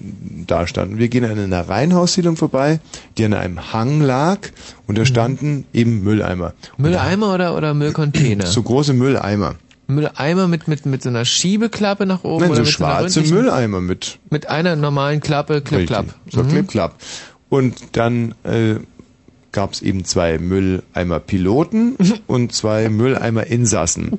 da standen. Wir gehen an einer Reihenhaussiedlung vorbei, die an einem Hang lag und da standen eben Mülleimer. Mülleimer oder, oder Müllcontainer? So große Mülleimer. Mülleimer mit, mit, mit so einer Schiebeklappe nach oben Nein, oder so mit schwarze ründlichen- Mülleimer mit Mit einer normalen Klappe. Richtig. So Mhm. Clip-Clap. Und dann äh, gab es eben zwei Mülleimer-Piloten und zwei Mülleimer-Insassen.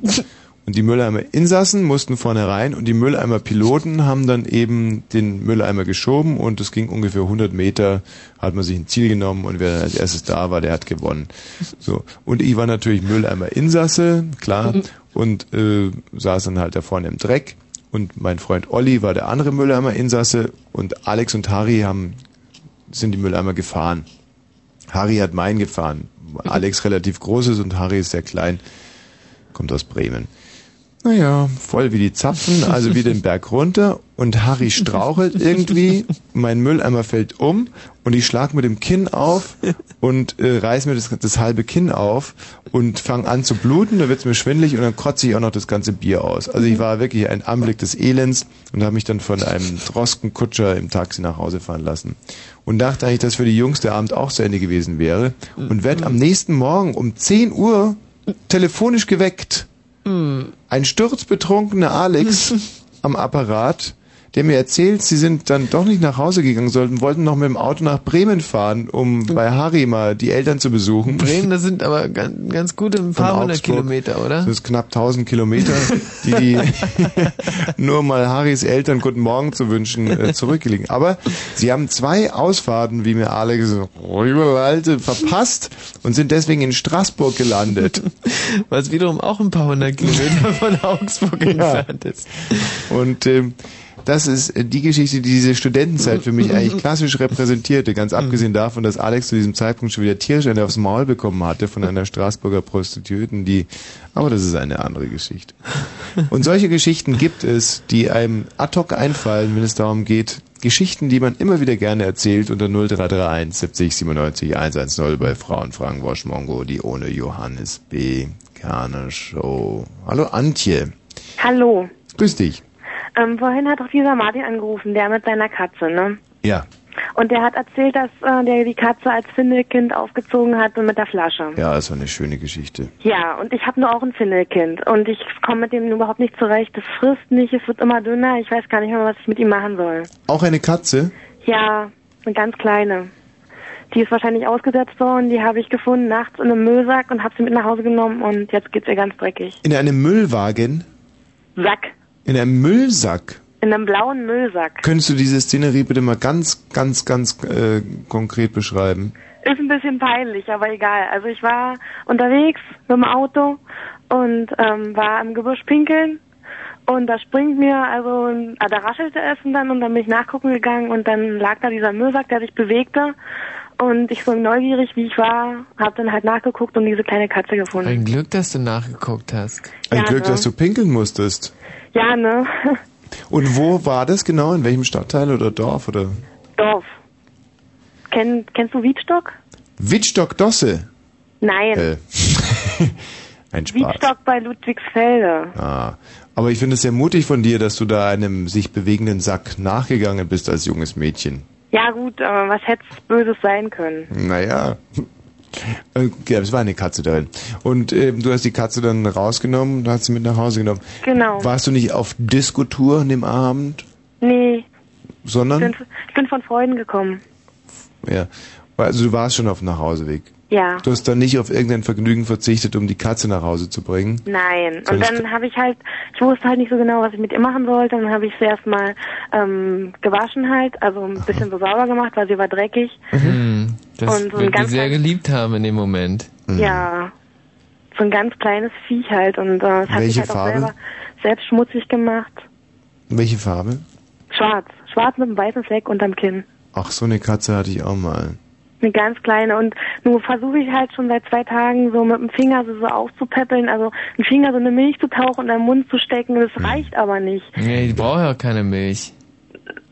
Und die Mülleimer-Insassen mussten vorne rein und die Mülleimer-Piloten haben dann eben den Mülleimer geschoben und es ging ungefähr 100 Meter, hat man sich ein Ziel genommen und wer als erstes da war, der hat gewonnen. So. Und ich war natürlich Mülleimer-Insasse, klar, und äh, saß dann halt da vorne im Dreck. Und mein Freund Olli war der andere Mülleimer-Insasse und Alex und Harry haben, sind die Mülleimer gefahren. Harry hat meinen gefahren. Alex relativ groß ist und Harry ist sehr klein, kommt aus Bremen. Naja, voll wie die Zapfen, also wieder den Berg runter und Harry strauchelt irgendwie, mein Mülleimer fällt um und ich schlag mit dem Kinn auf und äh, reiß mir das, das halbe Kinn auf und fang an zu bluten, da wird's mir schwindelig und dann kotze ich auch noch das ganze Bier aus. Also ich war wirklich ein Anblick des Elends und habe mich dann von einem Droskenkutscher im Taxi nach Hause fahren lassen. Und dachte eigentlich, dass für die Jungs der Abend auch zu Ende gewesen wäre und werd am nächsten Morgen um 10 Uhr telefonisch geweckt. Ein sturzbetrunkener Alex am Apparat, der mir erzählt, sie sind dann doch nicht nach Hause gegangen, sollten, wollten noch mit dem Auto nach Bremen fahren, um bei Harry mal die Eltern zu besuchen. Bremen, das sind aber ganz, ganz gute ein paar hundert. Kilometer, oder? Das ist knapp 1000 Kilometer, die, die nur mal Harrys Eltern guten Morgen zu wünschen äh, zurückgelegen. Aber sie haben zwei Ausfahrten, wie mir Alex Alte verpasst und sind deswegen in Straßburg gelandet. Was wiederum auch ein paar hundert Kilometer von Augsburg entfernt ist. Und ähm, das ist äh, die Geschichte, die diese Studentenzeit für mich eigentlich klassisch repräsentierte. Ganz abgesehen davon, dass Alex zu diesem Zeitpunkt schon wieder tierisch eine aufs Maul bekommen hatte von einer Straßburger Prostituierten, die, aber das ist eine andere Geschichte. Und solche Geschichten gibt es, die einem ad hoc einfallen, wenn es darum geht, Geschichten, die man immer wieder gerne erzählt unter 0331 70 97 110 bei Frauen Fragen Wosch Mongo, die ohne Johannes B. Kerner Show. Hallo Antje. Hallo. Grüß dich. Ähm, vorhin hat doch dieser Martin angerufen, der mit seiner Katze, ne? Ja. Und der hat erzählt, dass äh, der die Katze als Findelkind aufgezogen hat und mit der Flasche. Ja, ist eine schöne Geschichte. Ja, und ich habe nur auch ein Findelkind und ich komme mit dem überhaupt nicht zurecht. Es frisst nicht, es wird immer dünner. Ich weiß gar nicht mehr, was ich mit ihm machen soll. Auch eine Katze? Ja, eine ganz kleine. Die ist wahrscheinlich ausgesetzt worden. Die habe ich gefunden nachts in einem Müllsack und habe sie mit nach Hause genommen und jetzt geht's ihr ganz dreckig. In einem Müllwagen? Sack. In einem Müllsack? In einem blauen Müllsack. Könntest du diese Szenerie bitte mal ganz, ganz, ganz äh, konkret beschreiben? Ist ein bisschen peinlich, aber egal. Also ich war unterwegs mit dem Auto und ähm, war im Gebüsch pinkeln und da springt mir, also ah, da raschelte es und dann und dann bin ich nachgucken gegangen und dann lag da dieser Müllsack, der sich bewegte und ich so neugierig wie ich war, habe dann halt nachgeguckt und diese kleine Katze gefunden. Ein Glück, dass du nachgeguckt hast. Ein Ja, Glück, ne? dass du pinkeln musstest. Ja, ne? Und wo war das genau? In welchem Stadtteil oder Dorf oder? Dorf. Kenn, kennst du Wiedstock? Wittstock-Dosse. Nein. Äh, ein Spaß. Wiedstock bei Ludwigsfelde. Ah. Aber ich finde es sehr mutig von dir, dass du da einem sich bewegenden Sack nachgegangen bist als junges Mädchen. Ja gut, aber was hätte Böses sein können? Naja. Äh, Ja, es war eine Katze darin. Und ähm, du hast die Katze dann rausgenommen und hast sie mit nach Hause genommen. Genau. Warst du nicht auf Diskotour an dem Abend, Nee, ich sondern? bin, ich bin von Freunden gekommen. Ja. Also du warst schon auf dem Nachhauseweg. Ja. Du hast dann nicht auf irgendein Vergnügen verzichtet, um die Katze nach Hause zu bringen. Nein. Und ich- dann habe ich halt, ich wusste halt nicht so genau, was ich mit ihr machen sollte. Und dann habe ich sie erstmal ähm, gewaschen halt, also ein bisschen so sauber gemacht, weil sie war dreckig. Hm, das Und so wird die ganz sehr geliebt haben in dem Moment. Ja. So ein ganz kleines Viech halt. Und äh, es hat Welche sich halt auch Farbe? selber selbst schmutzig gemacht. Welche Farbe? Schwarz. Schwarz mit einem weißen Fleck unterm Kinn. Ach, so eine Katze hatte ich auch mal. Eine ganz kleine. Und nun versuche ich halt schon seit zwei Tagen so mit dem Finger so, so aufzupäppeln, also einen Finger so in eine Milch zu tauchen und in den Mund zu stecken. Das Hm. reicht aber nicht. Nee, die brauchen ja keine Milch.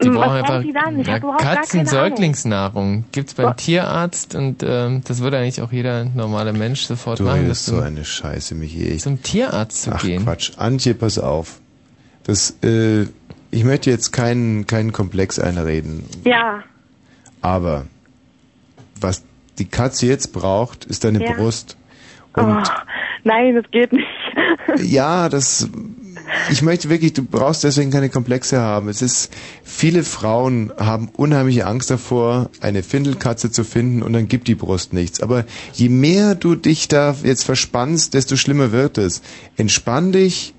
Die Was brauchen einfach die dann? Ich ja. Katzen-Säuglingsnahrung. Gibt's beim Tierarzt und ähm, das würde eigentlich auch jeder normale Mensch sofort Du machen. redest dass so eine Scheiße, Michi. Zum Tierarzt zu Ach gehen. Quatsch. Antje, pass auf. Das, äh, ich möchte jetzt keinen, keinen Komplex einreden, Ja. aber was die Katze jetzt braucht, ist deine Ja. Brust. Oh, Und nein, das geht nicht. ja, das, ich möchte wirklich, du brauchst deswegen keine Komplexe haben. Es ist, viele Frauen haben unheimliche Angst davor, eine Findelkatze zu finden und dann gibt die Brust nichts. Aber je mehr du dich da jetzt verspannst, desto schlimmer wird es. Entspann dich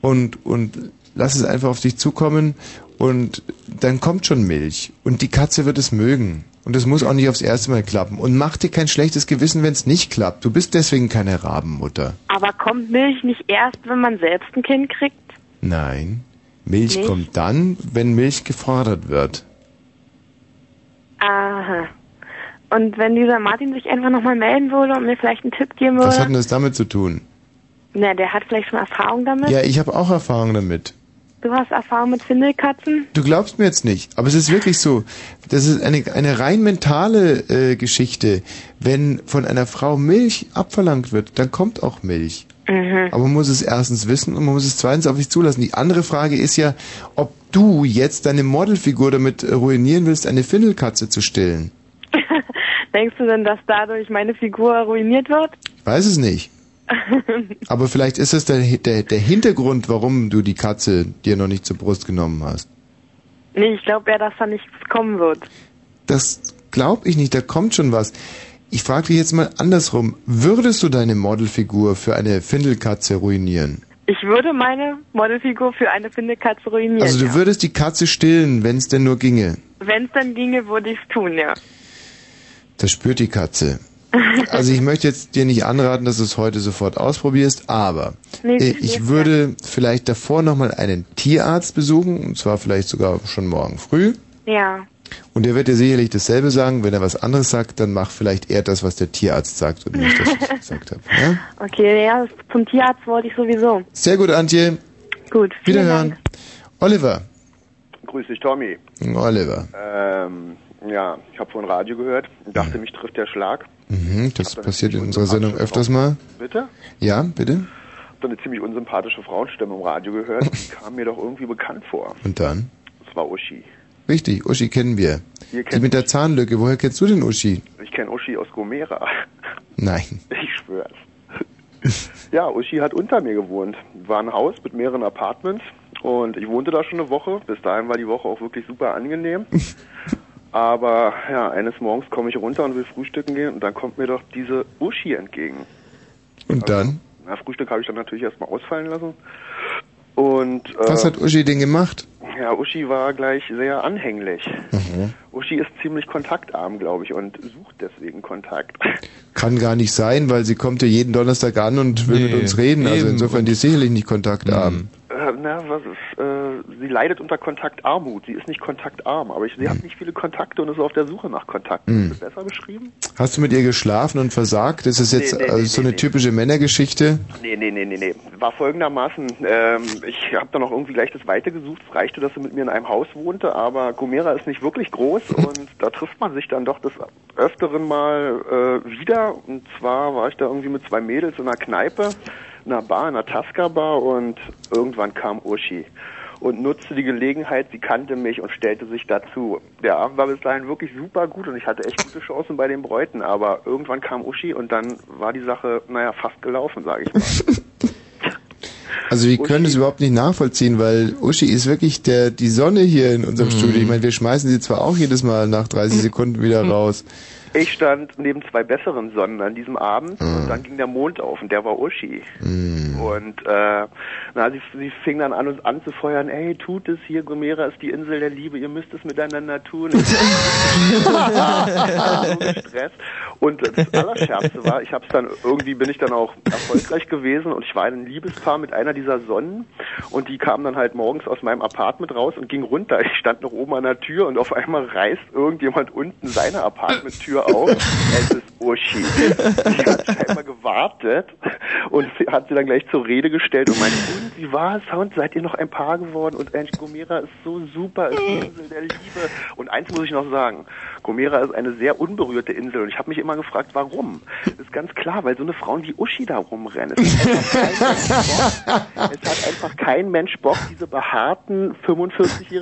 und, und lass es einfach auf dich zukommen und dann kommt schon Milch und die Katze wird es mögen. Und es muss auch nicht aufs erste Mal klappen. Und mach dir kein schlechtes Gewissen, wenn es nicht klappt. Du bist deswegen keine Rabenmutter. Aber kommt Milch nicht erst, wenn man selbst ein Kind kriegt? Nein. Milch Nicht? kommt dann, wenn Milch gefordert wird. Aha. Und wenn dieser Martin sich einfach nochmal melden würde und mir vielleicht einen Tipp geben würde? Was hat denn das damit zu tun? Na, der hat vielleicht schon Erfahrung damit. Ja, ich habe auch Erfahrung damit. Du hast Erfahrung mit Findelkatzen? Du glaubst mir jetzt nicht, aber es ist wirklich so. Das ist eine, eine rein mentale äh, Geschichte. Wenn von einer Frau Milch abverlangt wird, dann kommt auch Milch. Mhm. Aber man muss es erstens wissen und man muss es zweitens auf sich zulassen. Die andere Frage ist ja, ob du jetzt deine Modelfigur damit äh, ruinieren willst, eine Findelkatze zu stillen. Denkst du denn, dass dadurch meine Figur ruiniert wird? Ich weiß es nicht. Aber vielleicht ist es der, der, der Hintergrund, warum du die Katze dir noch nicht zur Brust genommen hast. Nee, ich glaube eher, dass da nichts kommen wird. Das glaube ich nicht, da kommt schon was. Ich frage dich jetzt mal andersrum. Würdest du deine Modelfigur für eine Findelkatze ruinieren? Ich würde meine Modelfigur für eine Findekatze ruinieren. Also du würdest die Katze stillen, wenn es denn nur ginge. Wenn es dann ginge, würde ich es tun, ja. Das spürt die Katze. Also ich möchte jetzt dir nicht anraten, dass du es heute sofort ausprobierst, aber Nee, äh, ich würde vielleicht davor nochmal einen Tierarzt besuchen, und zwar vielleicht sogar schon morgen früh. Ja. Und der wird dir sicherlich dasselbe sagen. Wenn er was anderes sagt, dann mach vielleicht eher das, was der Tierarzt sagt und nicht das, was ich gesagt habe. Ja? Okay, ja, zum Tierarzt wollte ich sowieso. Sehr gut, Antje. Gut. vielen Wiederhören. Oliver. Grüß dich, Tommy. Oliver. Ähm, ja, ich habe von Radio gehört und dachte, mich trifft der Schlag. Mhm, das passiert in unserer Sendung öfters mal. Bitte? Ja, bitte. Hab dann eine ziemlich unsympathische Frauenstimme im Radio gehört. Die kam mir doch irgendwie bekannt vor. Und dann? Das war Uschi. Richtig, Uschi kennen wir. Ihr Die kennt mit der Zahnlücke. Woher kennst du den Uschi? Ich kenne Uschi aus Gomera. Nein. Ich schwör's. ja, Uschi hat unter mir gewohnt. War ein Haus mit mehreren Apartments und ich wohnte da schon eine Woche. Bis dahin war die Woche auch wirklich super angenehm. Aber ja, eines Morgens komme ich runter und will frühstücken gehen und dann kommt mir doch diese Uschi entgegen. Und dann? Na, Frühstück habe ich dann natürlich erstmal ausfallen lassen. Und äh, Was hat Uschi denn gemacht? ja, Uschi war gleich sehr anhänglich. Mhm. Uschi ist ziemlich kontaktarm, glaube ich, und sucht deswegen Kontakt. Kann gar nicht sein, weil sie kommt ja jeden Donnerstag an und will Nee, mit uns reden. Also insofern, die ist sicherlich nicht kontaktarm. Äh, na, was ist, äh, sie leidet unter Kontaktarmut. Sie ist nicht kontaktarm, aber ich, sie hat nicht viele Kontakte und ist auf der Suche nach Kontakten. Mhm. Ist das besser beschrieben? Hast du mit ihr geschlafen und versagt? Das ist jetzt Nee, nee, also nee, so eine typische Männergeschichte. Nee, nee, nee, nee, nee. War folgendermaßen, ähm, ich habe dann auch irgendwie gleich das Weite gesucht. Es reichte, dass sie mit mir in einem Haus wohnte, aber Gomera ist nicht wirklich groß und da trifft man sich dann doch des Öfteren mal äh, wieder. Und zwar war ich da irgendwie mit zwei Mädels in einer Kneipe, einer Bar, in einer Tasca-Bar und irgendwann kam Uschi und nutzte die Gelegenheit, sie kannte mich und stellte sich dazu. Der Abend war bis dahin wirklich super gut und ich hatte echt gute Chancen bei den Bräuten, aber irgendwann kam Uschi und dann war die Sache, naja, fast gelaufen, sage ich mal. Also wir können es überhaupt nicht nachvollziehen, weil Uschi ist wirklich der die Sonne hier in unserem Mhm. Studio. Ich meine, wir schmeißen sie zwar auch jedes Mal nach 30 Sekunden wieder raus. Ich stand neben zwei besseren Sonnen an diesem Abend und dann ging der Mond auf und der war Uschi. Und äh, na, sie, sie fing dann an, uns anzufeuern, ey, tut es hier, Gomera ist die Insel der Liebe, ihr müsst es miteinander tun. so gestresst. Und das Allerschärfste war, ich hab's dann, irgendwie bin ich dann auch erfolgreich gewesen und ich war ein Liebespaar mit einer dieser Sonnen und die kam dann halt morgens aus meinem Apartment raus und ging runter. Ich stand noch oben an der Tür und auf einmal reißt irgendjemand unten seine Apartmenttür auf. Es ist Uschi. Die hat scheinbar gewartet und sie hat sie dann gleich zur Rede gestellt und meinte, und wie war's? Und seid ihr noch ein Paar geworden? Und Mensch, Gomera ist so super, ist die Insel der Liebe. Und eins muss ich noch sagen, Gomera ist eine sehr unberührte Insel und ich habe mich immer gefragt, warum? Das ist ganz klar, weil so eine Frauen wie Uschi da rumrennen. Es es hat einfach kein Mensch Bock diese behaarten 45-jährigen